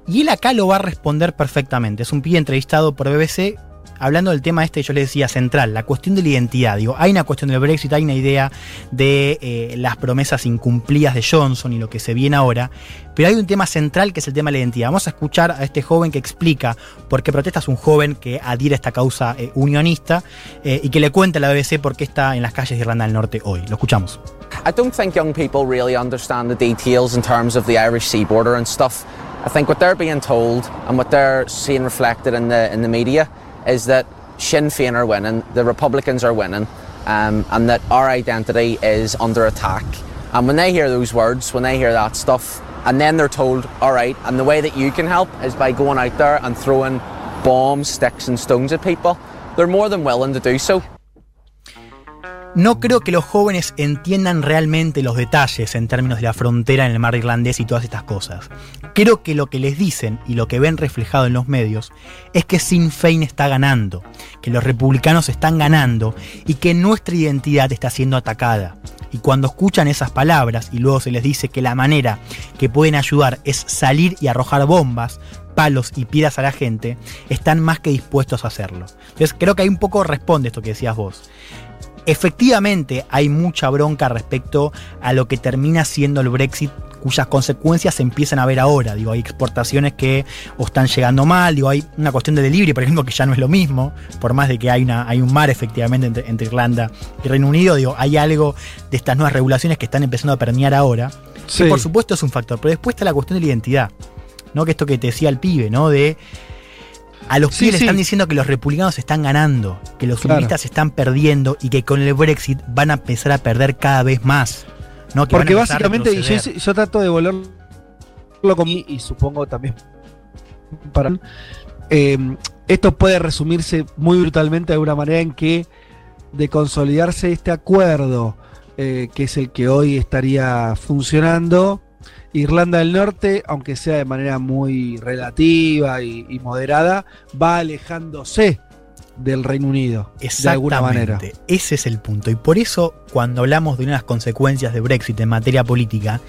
Y él acá lo va a responder perfectamente. Es un pibe entrevistado por BBC hablando del tema este, yo le decía central, la cuestión de la identidad. Digo, hay una cuestión del Brexit, hay una idea de eh, las promesas incumplidas de Johnson y lo que se viene ahora. Pero hay un tema central que es el tema de la identidad. Vamos a escuchar a este joven que explica por qué protesta. Es un joven que adhiere a esta causa eh, unionista eh, y que le cuenta a la BBC por qué está en las calles de Irlanda del Norte hoy. Lo escuchamos. I don't think young people really understand the details in terms of the Irish sea border and stuff. I think what they're being told and what they're seeing reflected in the in the media is that Sinn Féin are winning, the Republicans are winning, um, and that our identity is under attack. And when they hear those words, when they hear that stuff, and then they're told, all right, and the way that you can help is by going out there and throwing bombs, sticks, and stones at people, they're more than willing to do so. No creo que los jóvenes entiendan realmente los detalles en términos de la frontera en el mar irlandés y todas estas cosas. Creo que lo que les dicen y lo que ven reflejado en los medios es que Sinn Féin está ganando, que los republicanos están ganando y que nuestra identidad está siendo atacada. Y cuando escuchan esas palabras y luego se les dice que la manera que pueden ayudar es salir y arrojar bombas, palos y piedras a la gente, están más que dispuestos a hacerlo. Entonces creo que hay un poco responde esto que decías vos. Efectivamente, hay mucha bronca respecto a lo que termina siendo el Brexit, cuyas consecuencias se empiezan a ver ahora. Digo, hay exportaciones que o están llegando mal, digo, hay una cuestión de delivery, por ejemplo, que ya no es lo mismo, por más de que hay, una, hay un mar efectivamente entre, entre Irlanda y Reino Unido, digo, hay algo de estas nuevas regulaciones que están empezando a permear ahora, Sí. que por supuesto es un factor, pero después está la cuestión de la identidad, ¿no? Que esto que te decía el pibe, ¿no? De a los Sí, pibes le están diciendo que los republicanos están ganando, que los Claro. unionistas están perdiendo y que con el Brexit van a empezar a perder cada vez más. ¿no? Que Porque básicamente, y yo, yo trato de volverlo con y, y supongo también para eh, esto puede resumirse muy brutalmente de alguna manera en que de consolidarse este acuerdo, eh, que es el que hoy estaría funcionando, Irlanda del Norte, aunque sea de manera muy relativa y, moderada, va alejándose del Reino Unido, de Ese es el punto. Y por eso, cuando hablamos de unas consecuencias de Brexit en materia política,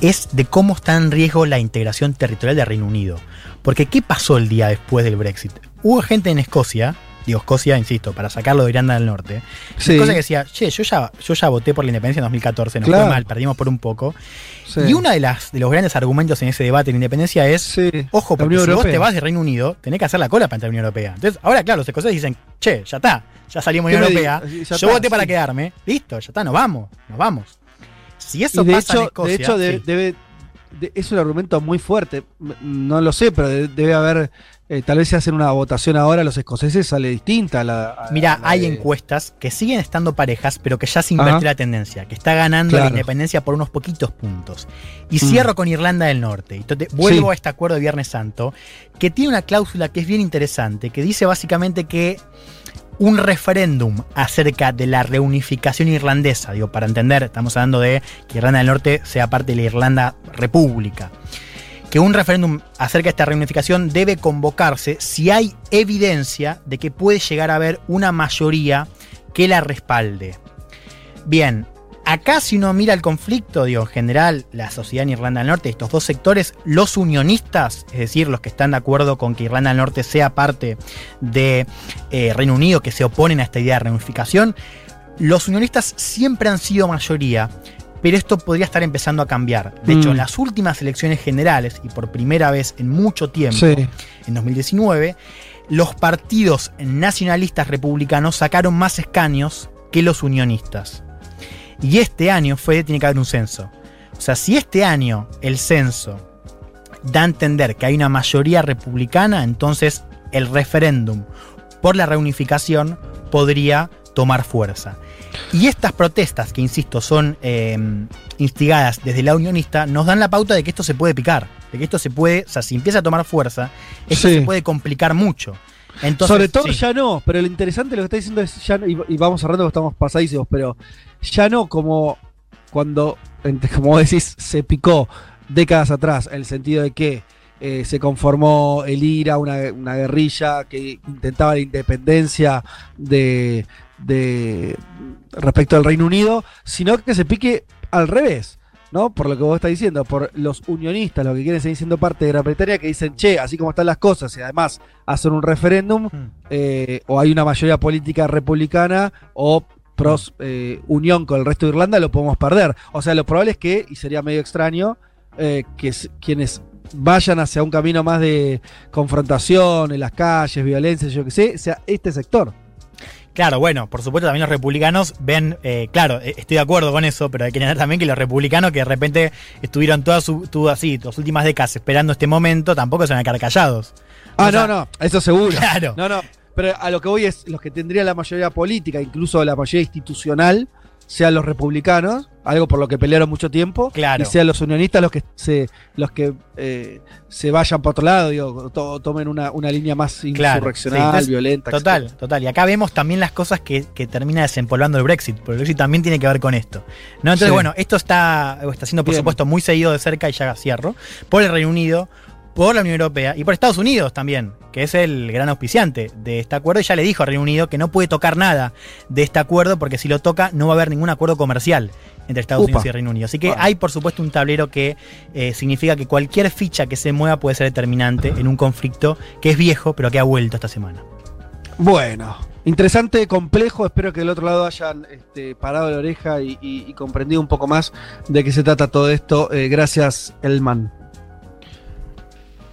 es de cómo está en riesgo la integración territorial del Reino Unido. Porque, ¿qué pasó el día después del Brexit? Hubo gente en Escocia, digo Escocia, insisto, para sacarlo de Irlanda del Norte, Sí. Escocia que decía, che, yo ya, yo ya voté por la independencia en 2014, nos Claro. fue mal, perdimos por un poco. Sí. Y uno de, las, de los grandes argumentos en ese debate de la independencia es, ojo, porque si vos te vas de Reino Unido, tenés que hacer la cola para entrar a la Unión Europea. Entonces, ahora, claro, los escoceses dicen, che, ya está, ya salimos de ¿Qué la Unión Europea, yo está, voté para quedarme, listo, ya está, nos vamos, nos vamos. Si eso Y de pasa en hecho, Escocia, de hecho de- debe, de- es un argumento muy fuerte. No lo sé, pero de- debe haber, eh, tal vez si hacen una votación ahora, los escoceses sale distinta a la. a- Mira, a la hay de- encuestas que siguen estando parejas, pero que ya se Ajá. la tendencia, que está ganando la independencia por unos poquitos puntos. Y Mm. cierro con Irlanda del Norte. Entonces, vuelvo Sí. a este acuerdo de Viernes Santo, que tiene una cláusula que es bien interesante, que dice básicamente que un referéndum acerca de la reunificación irlandesa, digo, para entender, estamos hablando de que Irlanda del Norte sea parte de la Irlanda República que un referéndum acerca de esta reunificación debe convocarse si hay evidencia de que puede llegar a haber una mayoría que la respalde. Bien, acá si uno mira el conflicto, digo, en general, la sociedad en Irlanda del Norte, estos dos sectores, los unionistas, es decir, los que están de acuerdo con que Irlanda del Norte sea parte de eh, Reino Unido, que se oponen a esta idea de reunificación, los unionistas siempre han sido mayoría, pero esto podría estar empezando a cambiar. De hecho, Mm. en las últimas elecciones generales, y por primera vez en mucho tiempo, Sí. en 2019, los partidos nacionalistas republicanos sacaron más escaños que los unionistas. Y este año fue, tiene que haber un censo. O sea, si este año el censo da a entender que hay una mayoría republicana, entonces el referéndum por la reunificación podría tomar fuerza. Y estas protestas, que insisto, son eh, instigadas desde la unionista, nos dan la pauta de que esto se puede picar, de que esto se puede, o sea, si empieza a tomar fuerza, esto Sí. se puede complicar mucho. Entonces, Sobre todo sí. ya no, pero lo interesante lo que está diciendo es ya no- y, y vamos cerrando porque estamos pasadísimos, pero ya no como cuando, como decís, se picó décadas atrás, en el sentido de que eh, se conformó el IRA, una, una guerrilla que intentaba la independencia de, de respecto al Reino Unido, sino que se pique al revés. ¿no? Por lo que vos estás diciendo, por los unionistas, los que quieren seguir siendo parte de Gran Bretaña, que dicen, che, así como están las cosas, y además hacen un referéndum, eh, o hay una mayoría política republicana, o pros eh, unión con el resto de Irlanda, lo podemos perder. O sea, lo probable es que, y sería medio extraño, eh, que quienes vayan hacia un camino más de confrontación en las calles, violencia, yo qué sé, sea este sector. Claro, bueno, por supuesto también los republicanos ven, eh, claro, eh, estoy de acuerdo con eso, pero hay que entender también que los republicanos que de repente estuvieron todas su, así, las últimas décadas esperando este momento, tampoco se van a quedar callados. Ah, O sea, no, no, eso seguro. Claro. No, no. Pero a lo que voy es, los que tendrían la mayoría política, incluso la mayoría institucional, sean los republicanos, algo por lo que pelearon mucho tiempo, Claro. y sean los unionistas los que se, los que eh, se vayan para otro lado, digo, to- tomen una, una línea más Claro, insurreccional, sí, violenta. Total, total. Y acá vemos también las cosas que, que termina desempolvando el Brexit, porque el Brexit también tiene que ver con esto. ¿no? Entonces, Sí. bueno, esto está, está siendo, por Bien. supuesto, muy seguido de cerca, y ya cierro, por el Reino Unido, por la Unión Europea y por Estados Unidos también, que es el gran auspiciante de este acuerdo. Y ya le dijo al Reino Unido que no puede tocar nada de este acuerdo, porque si lo toca, no va a haber ningún acuerdo comercial entre Estados Upa. Unidos y Reino Unido. Así que hay, por supuesto, un tablero que eh, significa que cualquier ficha que se mueva puede ser determinante en un conflicto que es viejo, pero que ha vuelto esta semana. Bueno, interesante, complejo. Espero que del otro lado hayan este, parado la oreja y, y- y comprendido un poco más de qué se trata todo esto. Eh, gracias, Elman.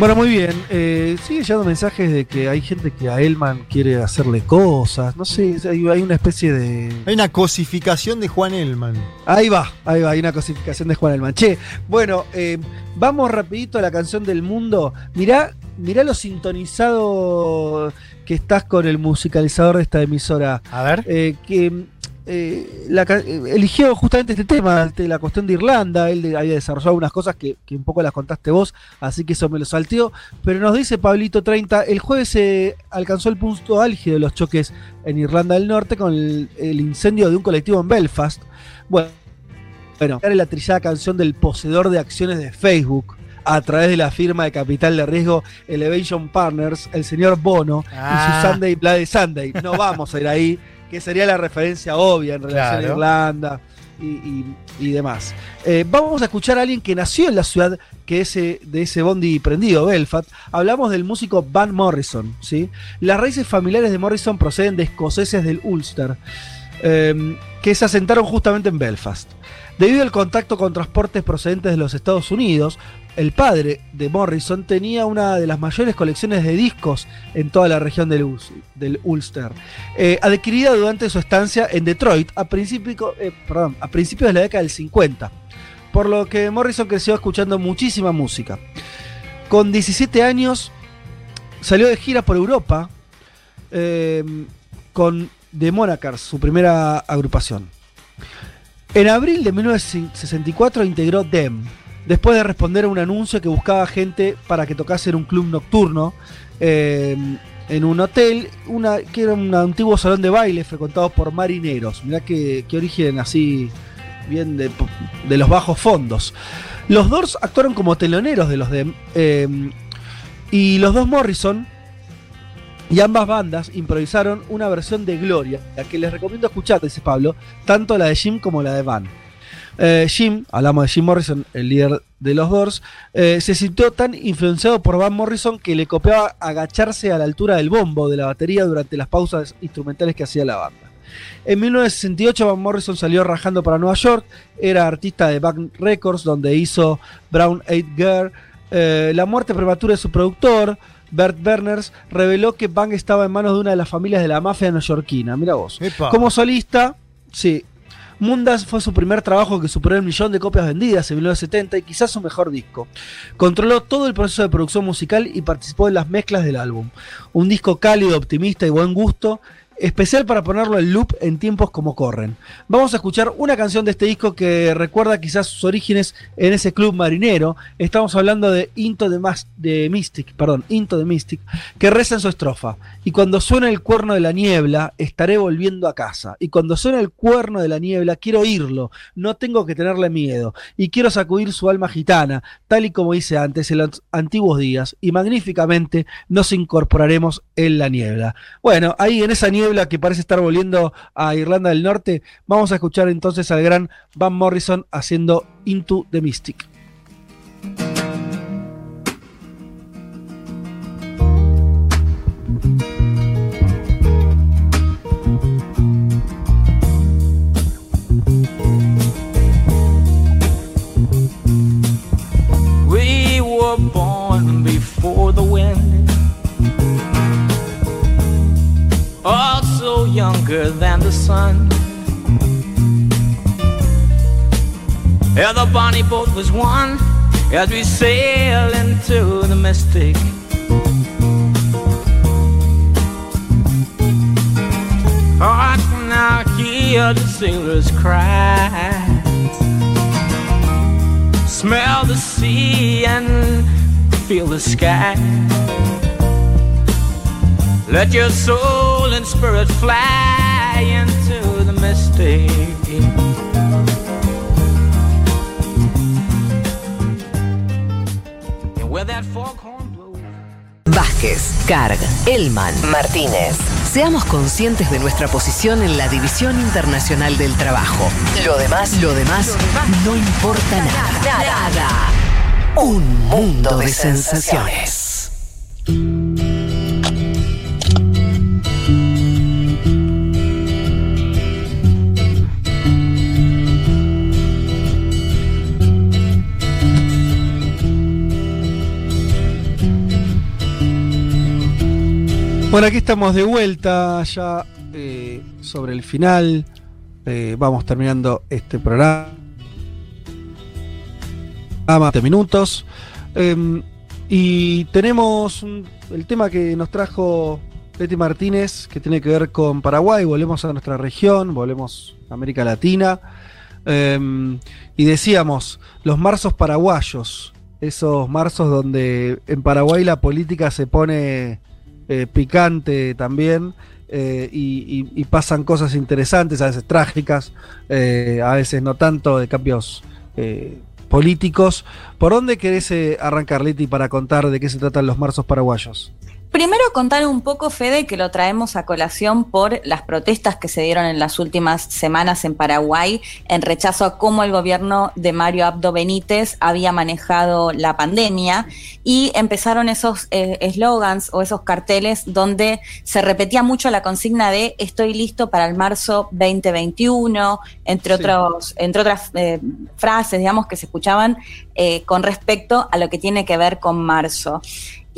Bueno, muy bien. Eh, sigue llegando mensajes de que hay gente que a Elman quiere hacerle cosas. No sé, hay, hay una especie de. Hay una cosificación de Juan Elman. Ahí va, ahí va, hay una cosificación de Juan Elman. Che, bueno, eh, vamos rapidito a la canción del mundo. Mirá, mirá lo sintonizado que estás con el musicalizador de esta emisora. A ver. Eh, que eh, la eh, eligió justamente este tema, de la cuestión de Irlanda. Él había desarrollado unas cosas que, que un poco las contaste vos, así que eso me lo salteó. Pero nos dice Pablito 30, el jueves se alcanzó el punto álgido de los choques en Irlanda del Norte con el, el incendio de un colectivo en Belfast. Bueno, bueno, la trillada canción del poseedor de acciones de Facebook a través de la firma de capital de riesgo Elevation Partners, el señor Bono Ah. y su Sunday Bloody Sunday. No vamos a ir ahí, que sería la referencia obvia en relación Claro. a Irlanda y, y- y demás. Eh, vamos a escuchar a alguien que nació en la ciudad que ese, de ese bondi prendido, Belfast. Hablamos del músico Van Morrison. ¿sí? Las raíces familiares de Morrison proceden de escoceses del Ulster, eh, que se asentaron justamente en Belfast. Debido al contacto con transportes procedentes de los Estados Unidos, el padre de Morrison tenía una de las mayores colecciones de discos en toda la región del, Ul- del Ulster, eh, adquirida durante su estancia en Detroit a, eh, principios de la década del 50, por lo que Morrison creció escuchando muchísima música. Con 17 años salió de gira por Europa eh, con The Monarchs, su primera agrupación. En abril de 1964 integró Dem, después de responder a un anuncio que buscaba gente para que tocase en un club nocturno, eh, en un hotel, una, que era un antiguo salón de baile frecuentado por marineros. Mirá qué, origen así bien de, los bajos fondos. Los Doors actuaron como teloneros de los de. eh, y los dos Morrison y ambas bandas improvisaron una versión de Gloria, la que les recomiendo escuchar, dice Pablo, tanto la de Jim como la de Van. Eh, Jim, hablamos de Jim Morrison, el líder de los Doors, eh, se sintió tan influenciado por Van Morrison que le copiaba agacharse a la altura del bombo de la batería durante las pausas instrumentales que hacía la banda. En 1968 Van Morrison salió rajando para Nueva York, era artista de Back Records donde hizo Brown Eyed Girl, eh, la muerte prematura de su productor, Bert Berners, reveló que Bang estaba en manos de una de las familias de la mafia neoyorquina. Mira vos. Epa. Como solista, sí. Mundas fue su primer trabajo que superó el millón de copias vendidas en 1970 y quizás su mejor disco. Controló todo el proceso de producción musical y participó en las mezclas del álbum. Un disco cálido, optimista y buen gusto, especial para ponerlo en loop en tiempos como corren. Vamos a escuchar una canción de este disco que recuerda quizás sus orígenes en ese club marinero. Estamos hablando de Into the, Mas- de Mystic, perdón, Into the Mystic, que reza en su estrofa. Y cuando suena el cuerno de la niebla, estaré volviendo a casa. Y cuando suena el cuerno de la niebla, quiero oírlo, no tengo que tenerle miedo. Y quiero sacudir su alma gitana, tal y como hice antes en los antiguos días. Y magníficamente nos incorporaremos en la niebla. Bueno, ahí en esa niebla que parece estar volviendo a Irlanda del Norte, vamos a escuchar entonces al gran Van Morrison haciendo Into the Mystic. We born before the wind, younger than the sun. Yeah, the bonnie boat was one as we sail into the mystic. Oh, I can now hear the sailors cry smell the sea and feel the sky. Let your soul and spirit fly into the mystic. And where that foghorn blows. Vázquez, Carg, Elman, Martínez. Seamos conscientes de nuestra posición en la División Internacional del Trabajo. Lo demás, lo demás, no importa nada. Nada. Un mundo de sensaciones. Bueno, aquí estamos de vuelta ya eh, sobre el final. Eh, vamos terminando este programa. 20 minutos. Eh, y tenemos un- el tema que nos trajo Leti Martínez, que tiene que ver con Paraguay. Volvemos a nuestra región, volvemos a América Latina. Eh, y decíamos, los marzos paraguayos, esos marzos donde en Paraguay la política se pone eh, picante también eh, y, y- y pasan cosas interesantes, a veces trágicas, eh, a veces no tanto, de cambios políticos. ¿Por dónde querés arrancar, Leti, para contar de qué se tratan los marzos paraguayos? Primero contar un poco, Fede, que lo traemos a colación por las protestas que se dieron en las últimas semanas en Paraguay en rechazo a cómo el gobierno de Mario Abdo Benítez había manejado la pandemia y empezaron esos eh, eslogans o esos carteles donde se repetía mucho la consigna de estoy listo para el marzo 2021, entre, Sí. otros, entre otras eh, frases, digamos, que se escuchaban eh, con respecto a lo que tiene que ver con marzo.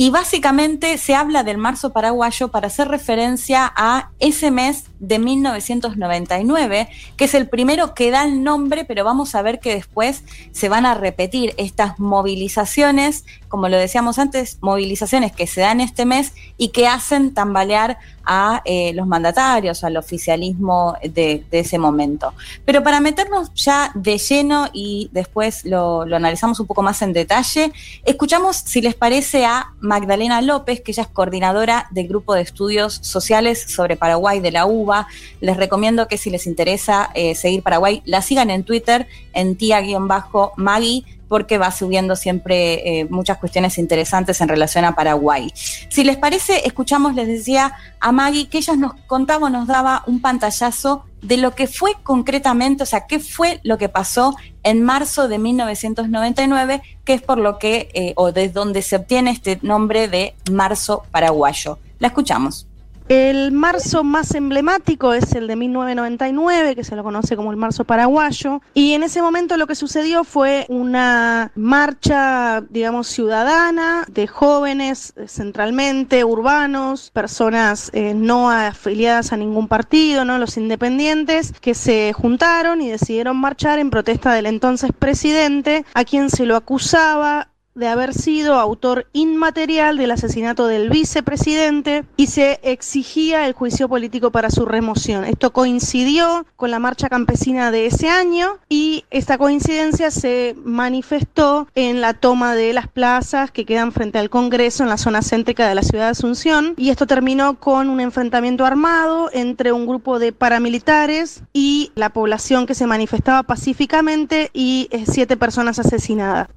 Y básicamente se habla del marzo paraguayo para hacer referencia a ese mes de 1999, que es el primero que da el nombre, pero vamos a ver que después se van a repetir estas movilizaciones, como lo decíamos antes, movilizaciones que se dan este mes y que hacen tambalear a eh, los mandatarios, al oficialismo de, ese momento. Pero para meternos ya de lleno y después lo, lo, analizamos un poco más en detalle, escuchamos, si les parece, a Magdalena López, que ella es coordinadora del Grupo de Estudios Sociales sobre Paraguay de la UBA. Les recomiendo que si les interesa eh, seguir Paraguay, la sigan en Twitter en tía-magui porque va subiendo siempre eh, muchas cuestiones interesantes en relación a Paraguay. Si les parece, escuchamos, les decía a Maggie que ella nos contaba, nos daba un pantallazo de lo que fue concretamente, o sea, qué fue lo que pasó en marzo de 1999, que es por lo que, eh, o desde donde se obtiene este nombre de marzo paraguayo. La escuchamos. El marzo más emblemático es el de 1999, que se lo conoce como el marzo paraguayo, y en ese momento lo que sucedió fue una marcha, digamos, ciudadana de jóvenes eh, centralmente, urbanos, personas eh, no afiliadas a ningún partido, ¿no? los independientes, que se juntaron y decidieron marchar en protesta del entonces presidente, a quien se lo acusaba de haber sido autor inmaterial del asesinato del vicepresidente y se exigía el juicio político para su remoción. Esto coincidió con la marcha campesina de ese año y esta coincidencia se manifestó en la toma de las plazas que quedan frente al Congreso en la zona céntrica de la ciudad de Asunción y esto terminó con un enfrentamiento armado entre un grupo de paramilitares y la población que se manifestaba pacíficamente y eh, siete personas asesinadas.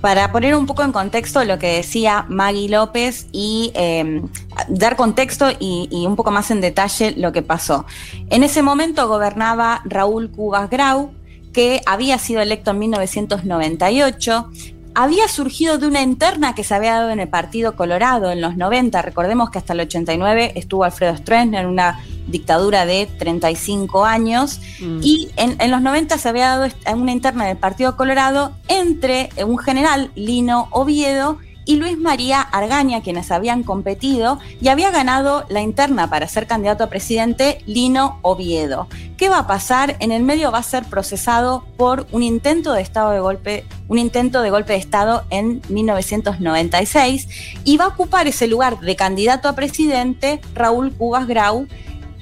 Para poner un poco en contexto lo que decía Maggie López y eh, dar contexto y, y, un poco más en detalle lo que pasó. En ese momento gobernaba Raúl Cubas Grau, que había sido electo en 1998 había surgido de una interna que se había dado en el Partido Colorado en los 90. Recordemos que hasta el 89 estuvo Alfredo Stroessner en una dictadura de 35 años mm. y en, en, los 90 se había dado una interna del Partido Colorado entre un general, Lino Oviedo, y Luis María Argaña, quienes habían competido, y había ganado la interna para ser candidato a presidente Lino Oviedo. ¿Qué va a pasar? En el medio va a ser procesado por un intento de estado de golpe, un intento de golpe de estado en 1996 y va a ocupar ese lugar de candidato a presidente Raúl Cubas Grau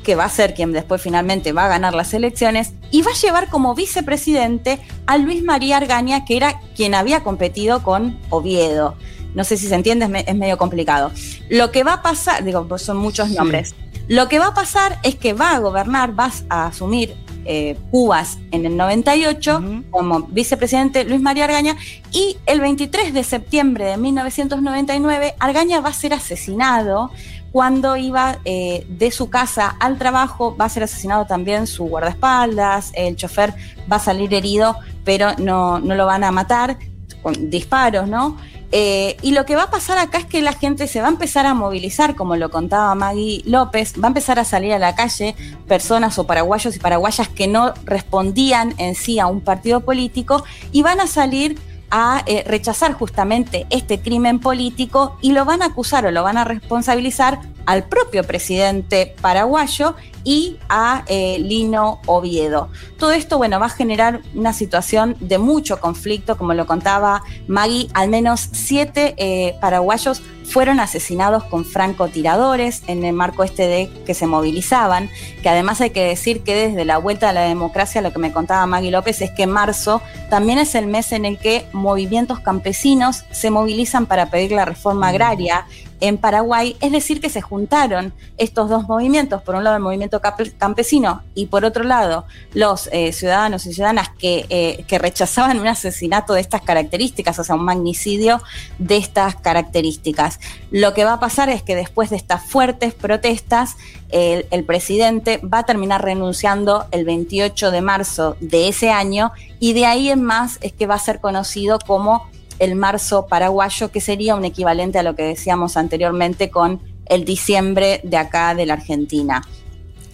que va a ser quien después finalmente va a ganar las elecciones, y va a llevar como vicepresidente a Luis María Argaña, que era quien había competido con Oviedo. No sé si se entiende, es, me, es medio complicado. Lo que va a pasar, digo, pues son muchos nombres. Sí. Lo que va a pasar es que va a gobernar, vas a asumir eh, Cubas en el 98 uh -huh. como vicepresidente Luis María Argaña y el 23 de septiembre de 1999 Argaña va a ser asesinado cuando iba eh, de su casa al trabajo, va a ser asesinado también su guardaespaldas, el chofer va a salir herido, pero no, no lo van a matar con disparos, ¿no? Eh, y lo que va a pasar acá es que la gente se va a empezar a movilizar, como lo contaba Maggie López, va a empezar a salir a la calle personas o paraguayos y paraguayas que no respondían en sí a un partido político y van a salir a eh, rechazar justamente este crimen político y lo van a acusar o lo van a responsabilizar al propio presidente paraguayo y a eh, Lino Oviedo. Todo esto, bueno, va a generar una situación de mucho conflicto, como lo contaba Maggie, al menos siete eh, paraguayos fueron asesinados con francotiradores en el marco este de que se movilizaban, que además hay que decir que desde la vuelta a la democracia, lo que me contaba Maggie López es que marzo también es el mes en el que movimientos campesinos se movilizan para pedir la reforma agraria en Paraguay, es decir, que se juntaron estos dos movimientos, por un lado el movimiento campesino y por otro lado los eh, ciudadanos y ciudadanas que, eh, que, rechazaban un asesinato de estas características, o sea, un magnicidio de estas características. Lo que va a pasar es que después de estas fuertes protestas, el, el presidente va a terminar renunciando el 28 de marzo de ese año y de ahí en más es que va a ser conocido como el marzo paraguayo, que sería un equivalente a lo que decíamos anteriormente con el diciembre de acá de la Argentina.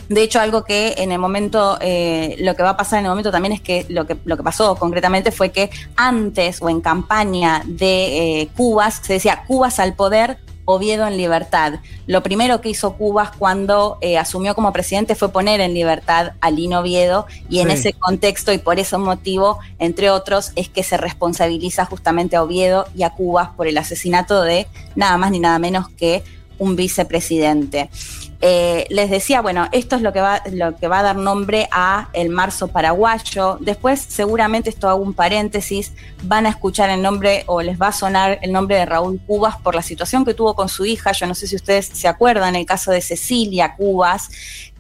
De hecho, algo que en el momento, eh, lo que va a pasar en el momento también es que lo que, lo que pasó concretamente fue que antes o en campaña de eh, Cubas se decía Cubas al poder, Oviedo en libertad. Lo primero que hizo Cubas cuando eh, asumió como presidente fue poner en libertad a Lino Oviedo y en sí. ese contexto y por ese motivo, entre otros, es que se responsabiliza justamente a Oviedo y a Cubas por el asesinato de nada más ni nada menos que un vicepresidente. Eh, les decía, bueno, esto es lo que, va, lo que va a dar nombre a el marzo paraguayo. Después, seguramente, esto hago un paréntesis, van a escuchar el nombre o les va a sonar el nombre de Raúl Cubas por la situación que tuvo con su hija. Yo no sé si ustedes se acuerdan, el caso de Cecilia Cubas,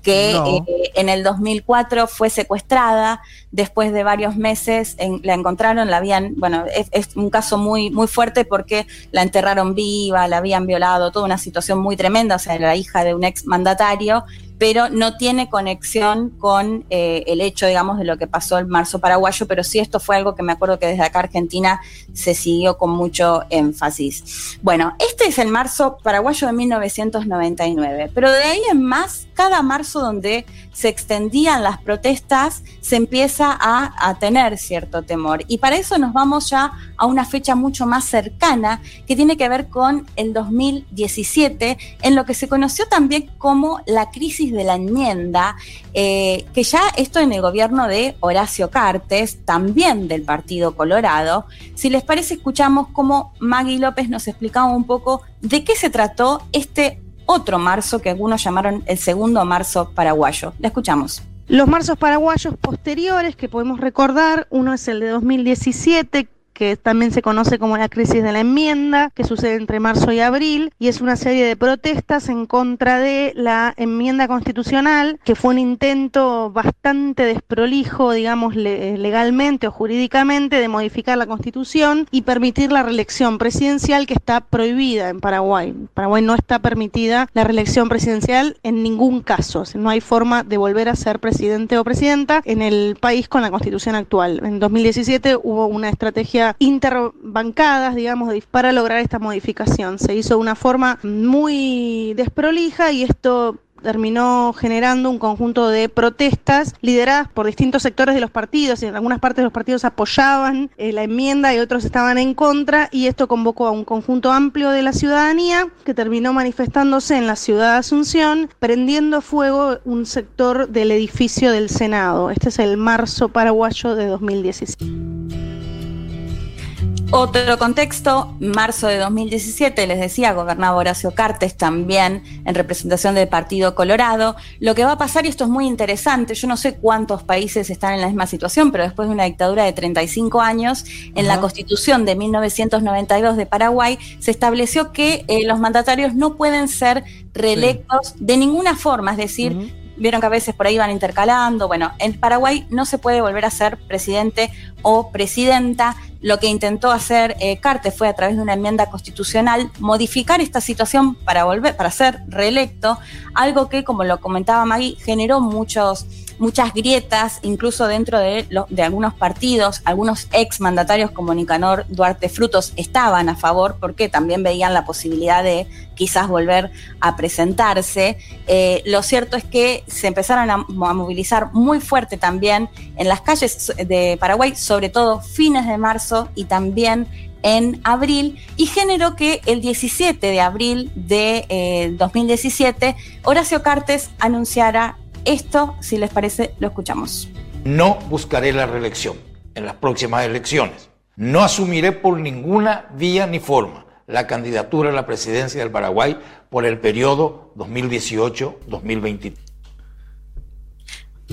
que eh, en el 2004 fue secuestrada, después de varios meses la encontraron, la habían, bueno, es, es, un caso muy, muy fuerte porque la enterraron viva, la habían violado, toda una situación muy tremenda, o sea, era la hija de un ex mandatario, pero no tiene conexión con eh, el hecho, digamos, de lo que pasó el marzo paraguayo, pero sí esto fue algo que me acuerdo que desde acá Argentina se siguió con mucho énfasis. Bueno, este es el marzo paraguayo de 1999, pero de ahí en más, cada marzo donde se extendían las protestas, se empieza a, tener cierto temor. Y para eso nos vamos ya a una fecha mucho más cercana que tiene que ver con el 2017, en lo que se conoció también como la crisis de la enmienda, eh, que ya esto en el gobierno de Horacio Cartes, también del Partido Colorado. Si les parece, escuchamos cómo Maggie López nos explicaba un poco de qué se trató este otro marzo que algunos llamaron el segundo marzo paraguayo. La escuchamos. Los marzos paraguayos posteriores que podemos recordar, uno es el de 2017, que también se conoce como la crisis de la enmienda, que sucede entre marzo y abril, y es una serie de protestas en contra de la enmienda constitucional, que fue un intento bastante desprolijo, digamos, legalmente o jurídicamente, de modificar la constitución y permitir la reelección presidencial que está prohibida en Paraguay. En Paraguay no está permitida la reelección presidencial en ningún caso, no hay forma de volver a ser presidente o presidenta en el país con la constitución actual. En 2017 hubo una estrategia interbancadas, digamos, para lograr esta modificación. Se hizo de una forma muy desprolija y esto terminó generando un conjunto de protestas lideradas por distintos sectores de los partidos en algunas partes de los partidos apoyaban eh, la enmienda y otros estaban en contra y esto convocó a un conjunto amplio de la ciudadanía que terminó manifestándose en la ciudad de Asunción prendiendo fuego un sector del edificio del Senado. Este es el marzo paraguayo de 2017. Otro contexto, marzo de 2017, les decía, gobernaba Horacio Cartes también en representación del Partido Colorado. Lo que va a pasar, y esto es muy interesante, yo no sé cuántos países están en la misma situación, pero después de una dictadura de 35 años, en la constitución de 1992 de Paraguay se estableció que eh, los mandatarios no pueden ser reelectos sí. de ninguna forma, es decir, uh -huh. Vieron que a veces por ahí van intercalando. Bueno, en Paraguay no se puede volver a ser presidente o presidenta. Lo que intentó hacer eh, Cartes fue a través de una enmienda constitucional modificar esta situación para volver, para ser reelecto, algo que, como lo comentaba Maggie, generó muchos muchas grietas, incluso dentro de, lo, de algunos partidos, algunos ex mandatarios como Nicanor Duarte Frutos estaban a favor porque también veían la posibilidad de quizás volver a presentarse. Eh, lo cierto es que se empezaron a, movilizar muy fuerte también en las calles de Paraguay, sobre todo fines de marzo y también en abril y generó que el 17 de abril de eh, 2017 Horacio Cartes anunciara esto, si les parece, lo escuchamos. No buscaré la reelección en las próximas elecciones. No asumiré por ninguna vía ni forma la candidatura a la presidencia del Paraguay por el periodo 2018-2023.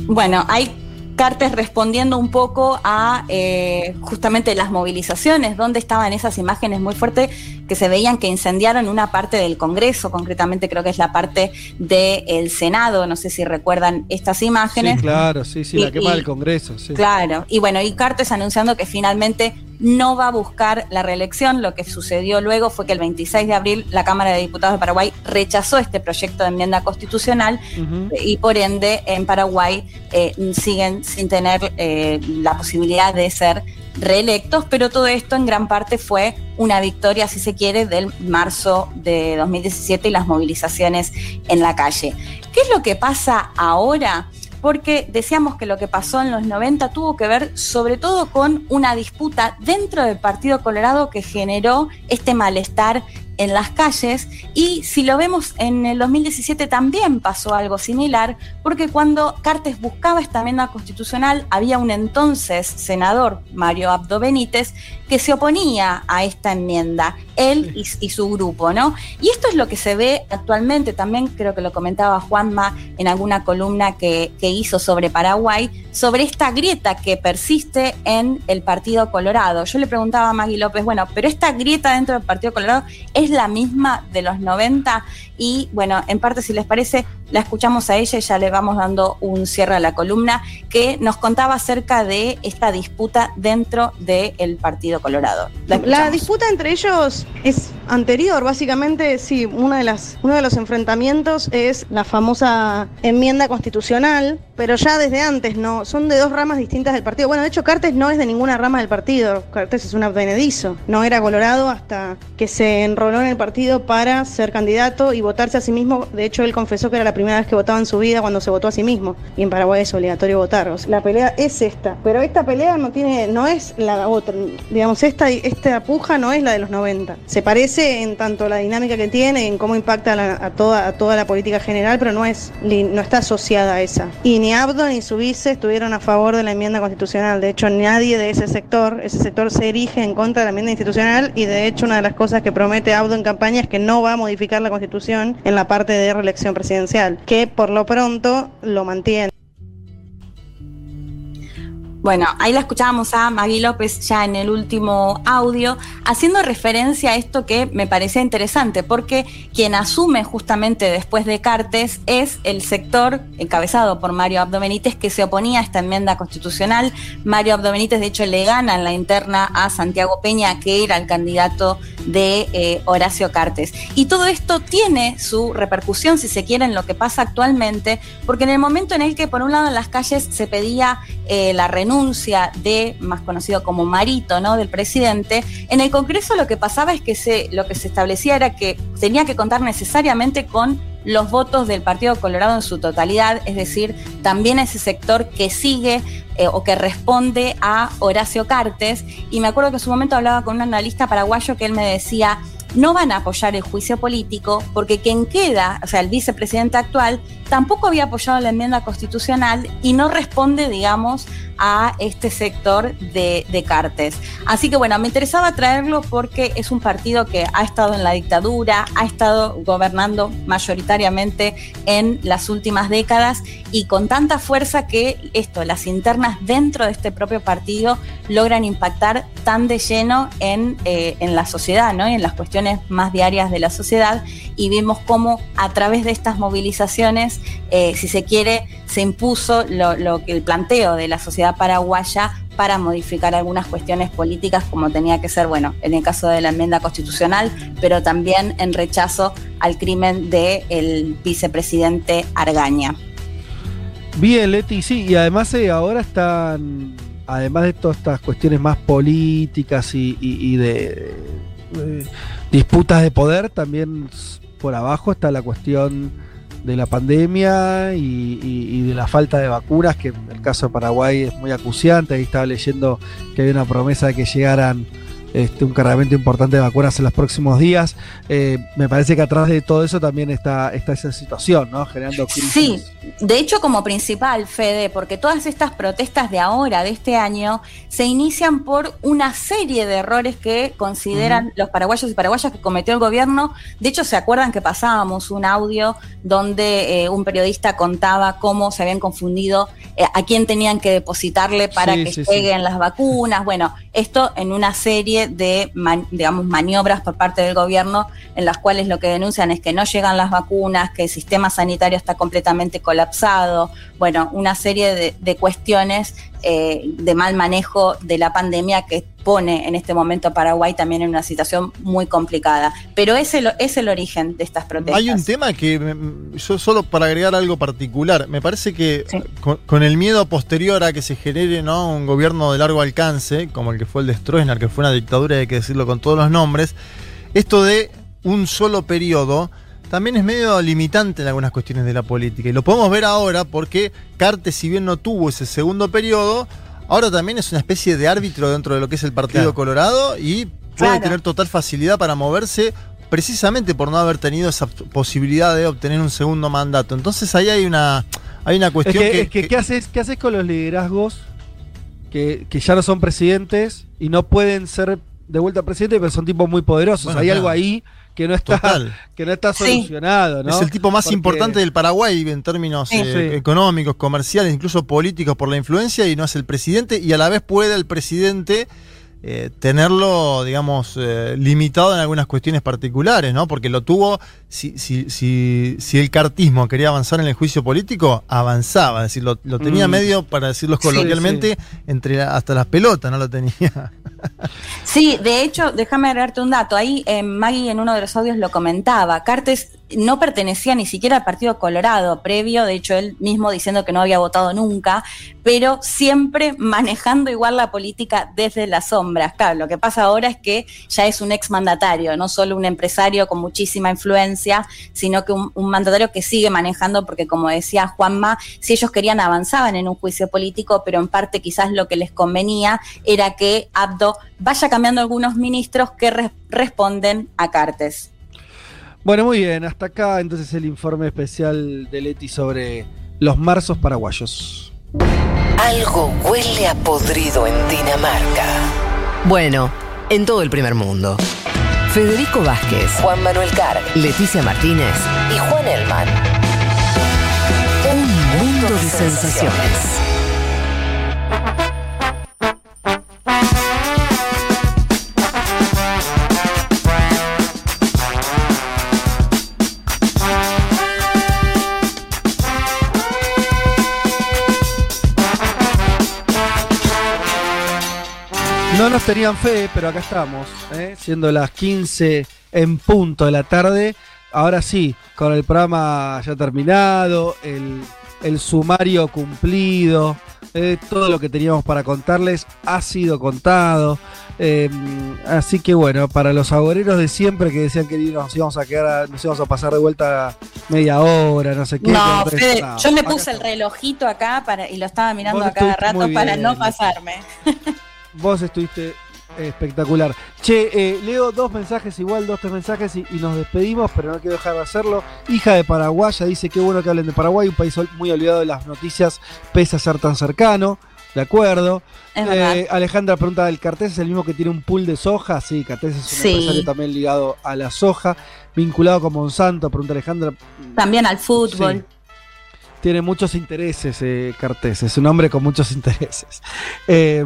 Bueno, hay Cartes respondiendo un poco a eh, justamente las movilizaciones, donde estaban esas imágenes muy fuertes que se veían que incendiaron una parte del Congreso, concretamente creo que es la parte del Senado, no sé si recuerdan estas imágenes. Sí, claro, sí, sí, y, la quema y, del Congreso. Sí. Claro, y bueno, y Cartes anunciando que finalmente no va a buscar la reelección. Lo que sucedió luego fue que el 26 de abril la Cámara de Diputados de Paraguay rechazó este proyecto de enmienda constitucional uh -huh. y por ende en Paraguay eh, siguen sin tener eh, la posibilidad de ser reelectos, pero todo esto en gran parte fue una victoria, si se quiere, del marzo de 2017 y las movilizaciones en la calle. ¿Qué es lo que pasa ahora? Porque decíamos que lo que pasó en los 90 tuvo que ver sobre todo con una disputa dentro del Partido Colorado que generó este malestar en las calles y si lo vemos en el 2017 también pasó algo similar porque cuando Cartes buscaba esta enmienda constitucional había un entonces senador, Mario Abdo Benítez, que se oponía a esta enmienda, él y, y su grupo, ¿no? Y esto es lo que se ve actualmente, también creo que lo comentaba Juanma en alguna columna que, que hizo sobre Paraguay, sobre esta grieta que persiste en el Partido Colorado. Yo le preguntaba a Maggie López, bueno, pero esta grieta dentro del Partido Colorado es la misma de los 90 y bueno, en parte si les parece, la escuchamos a ella y ya le vamos dando un cierre a la columna que nos contaba acerca de esta disputa dentro del Partido Colorado. La, disputa entre ellos es anterior, básicamente, sí, una de las, uno de los enfrentamientos es la famosa enmienda constitucional, pero ya desde antes, ¿no? Son de dos ramas distintas del partido. Bueno, de hecho, Cartes no es de ninguna rama del partido, Cartes es un advenedizo, no era colorado hasta que se enroló en el partido para ser candidato y votarse a sí mismo. De hecho, él confesó que era la primera vez que votaba en su vida cuando se votó a sí mismo. Y en Paraguay es obligatorio votar. O sea, la pelea es esta. Pero esta pelea no tiene, no es la otra. Digamos, esta, esta puja no es la de los 90. Se parece en tanto la dinámica que tiene, en cómo impacta la- a toda, a toda la política general, pero no es, no está asociada a esa. Y ni Abdo ni su vice estuvieron a favor de la enmienda constitucional. De hecho, nadie de ese sector, ese sector se erige en contra de la enmienda institucional y de hecho una de las cosas que promete Abdo en campaña es que no va a modificar la constitución en la parte de reelección presidencial, que por lo pronto lo mantiene. Bueno, ahí la escuchábamos a Maggie López ya en el último audio, haciendo referencia a esto que me parecía interesante, porque quien asume justamente después de Cartes es el sector encabezado por Mario Abdo Benítez que se oponía a esta enmienda constitucional. Mario Abdo Benítez, de hecho, le gana en la interna a Santiago Peña, que era el candidato de eh, Horacio Cartes. Y todo esto tiene su repercusión, si se quiere, en lo que pasa actualmente, porque en el momento en el que, por un lado, en las calles se pedía eh, la renuncia de, más conocido como Marito, ¿no? Del presidente, en el Congreso lo que pasaba es que se, lo que se establecía era que tenía que contar necesariamente con los votos del Partido Colorado en su totalidad, es decir, también ese sector que sigue eh, o que responde a Horacio Cartes. Y me acuerdo que en su momento hablaba con un analista paraguayo que él me decía, no van a apoyar el juicio político porque quien queda, o sea, el vicepresidente actual, tampoco había apoyado la enmienda constitucional y no responde, digamos, a este sector de, de Cartes. Así que bueno, me interesaba traerlo porque es un partido que ha estado en la dictadura, ha estado gobernando mayoritariamente en las últimas décadas y con tanta fuerza que esto, las internas dentro de este propio partido logran impactar tan de lleno en, eh, en la sociedad, ¿no? Y en las cuestiones más diarias de la sociedad y vimos cómo a través de estas movilizaciones, eh, si se quiere, se impuso lo, lo el planteo de la sociedad paraguaya para modificar algunas cuestiones políticas como tenía que ser, bueno, en el caso de la enmienda constitucional, pero también en rechazo al crimen del vicepresidente Argaña. Bien, Leti, sí, y además eh, ahora están, además de todas estas cuestiones más políticas y, de eh, disputas de poder, también por abajo está la cuestión de la pandemia y, y- y de la falta de vacunas, que en el caso de Paraguay es muy acuciante. Ahí estaba leyendo que hay una promesa de que llegaran este, un cargamento importante de vacunas en los próximos días. Eh, me parece que atrás de todo eso también está, está esa situación, ¿no? Generando crisis. Sí, de hecho como principal, Fede, porque todas estas protestas de ahora, de este año, se inician por una serie de errores que consideran los paraguayos y paraguayas que cometió el gobierno. De hecho, ¿se acuerdan que pasábamos un audio donde eh, un periodista contaba cómo se habían confundido eh, a quién tenían que depositarle para Sí, que sí, sí. lleguen las vacunas? Bueno, esto en una serie de, man- digamos, maniobras por parte del gobierno en las cuales lo que denuncian es que no llegan las vacunas, que el sistema sanitario está completamente colapsado, bueno, una serie de, de cuestiones eh, de mal manejo de la pandemia que pone en este momento a Paraguay también en una situación muy complicada. Pero es el, es el origen de estas protestas. Hay un tema que me- yo solo para agregar algo particular, me parece que con, con el miedo posterior a que se genere ¿no? un gobierno de largo alcance, como el que fue el de Stroessner, que fue una dictadura, hay que decirlo con todos los nombres, esto de un solo periodo también es medio limitante en algunas cuestiones de la política. Y lo podemos ver ahora porque Cartes, si bien no tuvo ese segundo periodo, ahora también es una especie de árbitro dentro de lo que es el Partido Claro. Colorado y puede Claro. tener total facilidad para moverse precisamente por no haber tenido esa posibilidad de obtener un segundo mandato. Entonces ahí hay una, hay una Es cuestión que, que, es que, ¿qué, haces, ¿qué haces con los liderazgos que, que ya no son presidentes y no pueden ser de vuelta presidentes, pero son tipos muy poderosos? Bueno, Hay claro. algo ahí que no está, Total. que no está Sí. solucionado, ¿no? Es el tipo más Porque- importante del Paraguay en términos Sí. eh, Sí. económicos, comerciales, incluso políticos por la influencia y no es el presidente y a la vez puede el presidente eh, tenerlo, digamos, eh, limitado en algunas cuestiones particulares, ¿no? Porque lo tuvo, si, si, si, si el cartismo quería avanzar en el juicio político, avanzaba, es decir, lo, lo tenía Mm. medio, para decirlo Sí, coloquialmente, entre la- hasta las pelotas, no lo tenía. Sí, de hecho, déjame agregarte un dato. Ahí eh, Maggie en uno de los audios lo comentaba. Cartes no pertenecía ni siquiera al Partido Colorado previo, de hecho él mismo diciendo que no había votado nunca, pero siempre manejando igual la política desde las sombras. Claro, lo que pasa ahora es que ya es un exmandatario, no solo un empresario con muchísima influencia, sino que un, mandatario que sigue manejando, porque como decía Juanma, si ellos querían avanzaban en un juicio político, pero en parte quizás lo que les convenía era que Abdo vaya cambiando algunos ministros que re- responden a Cartes. Bueno, muy bien, hasta acá entonces el informe especial de Leti sobre los marzos paraguayos. Algo huele a podrido en Dinamarca. Bueno, en todo el primer mundo. Federico Vázquez, Juan Manuel Carg, Leticia Martínez y Juan Elman. Un mundo de sensaciones. Tenían fe, pero acá estamos, ¿eh? siendo las 15 en punto de la tarde. Ahora sí, con el programa ya terminado, el, el sumario cumplido, eh, todo lo que teníamos para contarles ha sido contado. Eh, así que bueno, para los agoreros de siempre que decían que nos íbamos a quedar, nos íbamos a pasar de vuelta media hora, no sé qué. No, Fede, yo me puse el relojito acá para, y lo estaba mirando a cada rato para no pasarme. Vos estuviste espectacular. Che, eh, leo dos mensajes igual, dos, tres mensajes y, y nos despedimos, pero no quiero dejar de hacerlo. Hija de Paraguaya dice que bueno que hablen de Paraguay, un país muy olvidado de las noticias, pese a ser tan cercano. De acuerdo. Eh, Alejandra pregunta, ¿el Cartés es el mismo que tiene un pool de soja? Sí, Cartés es un Sí. empresario también ligado a la soja, vinculado con Monsanto, pregunta Alejandra. También al fútbol. Sí. Tiene muchos intereses, eh, Cartés. Es un hombre con muchos intereses. Eh,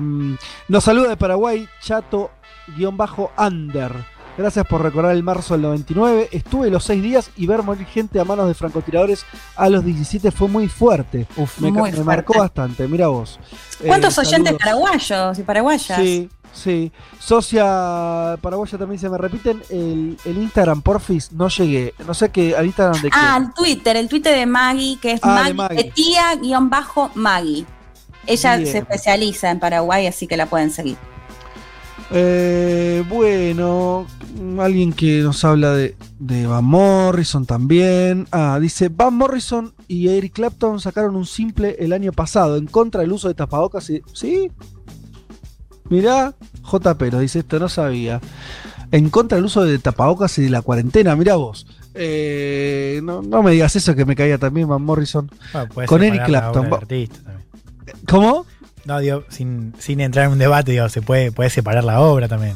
nos saluda de Paraguay, Chato-Under. Gracias por recordar el marzo del 99. Estuve los seis días y ver morir gente a manos de francotiradores a los 17 fue muy fuerte. me, muy me marcó bastante. Mira vos. ¿Cuántos Eh, oyentes paraguayos y paraguayas? Sí, sí. Socia paraguaya también se me repiten el, el Instagram, porfis. No llegué. No sé qué. Al Instagram de Ah, quién. el Twitter, el Twitter de Maggie, que es Ah, de Maggie, Maggie. Tía-Maggie. Ella Bien. se especializa en Paraguay, así que la pueden seguir. Eh, bueno, alguien que nos habla de, de Van Morrison también. Ah, dice, Van Morrison y Eric Clapton sacaron un simple el año pasado en contra del uso de tapabocas. y- ¿Sí? Mirá, JP nos dice esto, no sabía. En contra del uso de tapabocas y de la cuarentena, mirá vos. Eh, no, no me digas eso que me caía también Van Morrison. Ah, con Eric la Clapton. ¿Cómo? No, digo, sin, sin entrar en un debate, digo, se puede, puede separar la obra también.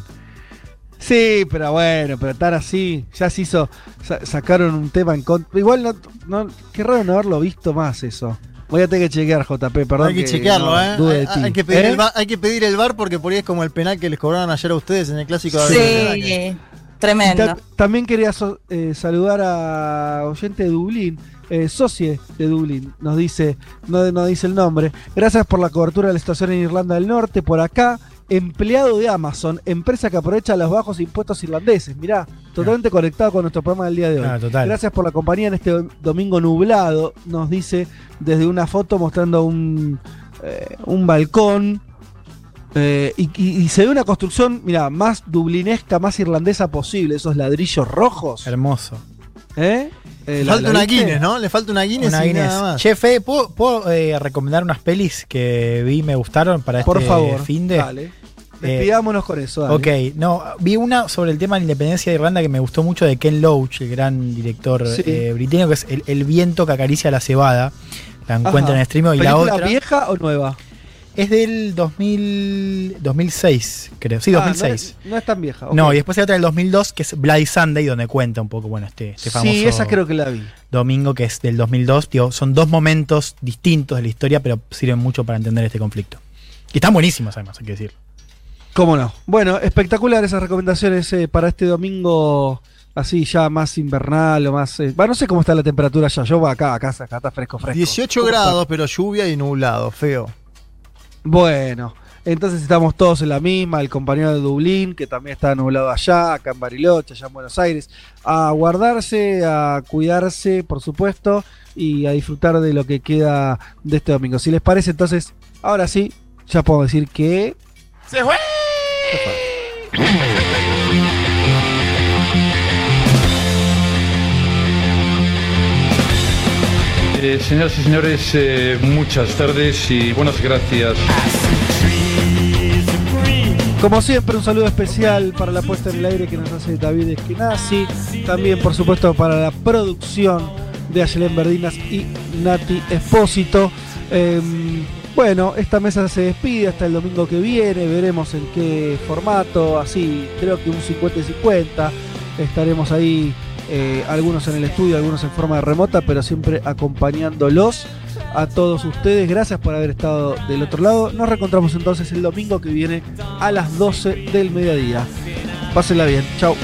Sí, pero bueno, pero estar así, ya se hizo, sa- sacaron un tema en contra. Igual no, no, qué raro no haberlo visto más eso. Voy a tener que chequear, JP, perdón. hay que, chequearlo, no ¿eh? dude Hay, de ti. hay que pedir ¿Eh? el va- hay que pedir el bar porque por ahí es como el penal que les cobraron ayer a ustedes en el clásico de que- Sí, tremendo. Ta- también quería so- eh, saludar a oyente de Dublín, eh, socie de Dublín, nos dice, no, no dice el nombre. Gracias por la cobertura de la situación en Irlanda del Norte. Por acá, empleado de Amazon, empresa que aprovecha los bajos impuestos irlandeses. Mirá, totalmente conectado con nuestro programa del día de hoy. Ah, total. Gracias por la compañía en este domingo nublado, nos dice desde una foto mostrando un, eh, un balcón. eh, y, y- y se ve una construcción, mira, más dublinesca, más irlandesa posible, esos ladrillos rojos. Hermoso. ¿Eh? Eh, Le ¿la- falta la una viste? Guinness, ¿no? Le falta una Guinness Una y Guinness. nada más. Che, Fede, ¿puedo, puedo, eh, recomendar unas pelis que vi y me gustaron para Por este favor, fin de? dale. Despidámonos con eso. dale. Ok, no, vi una sobre el tema de la independencia de Irlanda que me gustó mucho de Ken Loach, el gran director Sí. eh, británico, que es el, el viento que acaricia la cebada. La encuentran en streaming y la ¿Película otra. vieja o nueva? Es del 2000, 2006, creo. Sí, Ah, no 2006. es- no, es tan vieja. No, y después hay otra del 2002 que es Bloody Sunday, donde cuenta un poco, bueno, este, este famoso Sí, esa creo que la vi. domingo que es del 2002. Digo, son dos momentos distintos de la historia, pero sirven mucho para entender este conflicto. Y están buenísimos, además, hay que decir. ¿Cómo no? Bueno, espectacular esas recomendaciones eh, para este domingo así ya más invernal o más... eh, bueno, no sé cómo está la temperatura ya. Yo voy acá, acá, acá está fresco, fresco. 18 ¿Cómo está? grados, pero lluvia y nublado, feo. Bueno, entonces estamos todos en la misma, el compañero de Dublín, que también está nublado allá, acá en Bariloche, allá en Buenos Aires, a guardarse, a cuidarse, por supuesto, y a disfrutar de lo que queda de este domingo. Si les parece, entonces, ahora sí, ya puedo decir que... ¡Se fue! Eh, señoras y señores, eh, muchas tardes y buenas gracias. Como siempre, un saludo especial para la puesta en el aire que nos hace David Esquinazzi. También, por supuesto, para la producción de Ayelen Verdinas y Nati Espósito. Em, bueno, esta mesa se despide hasta el domingo que viene. Veremos en qué formato. Así, creo que un 50 y 50. Estaremos ahí, eh, algunos en el estudio, algunos en forma remota, pero siempre acompañándolos a todos ustedes. Gracias por haber estado del otro lado. Nos reencontramos entonces el domingo que viene a las 12 del mediodía. Pásenla bien. Chao.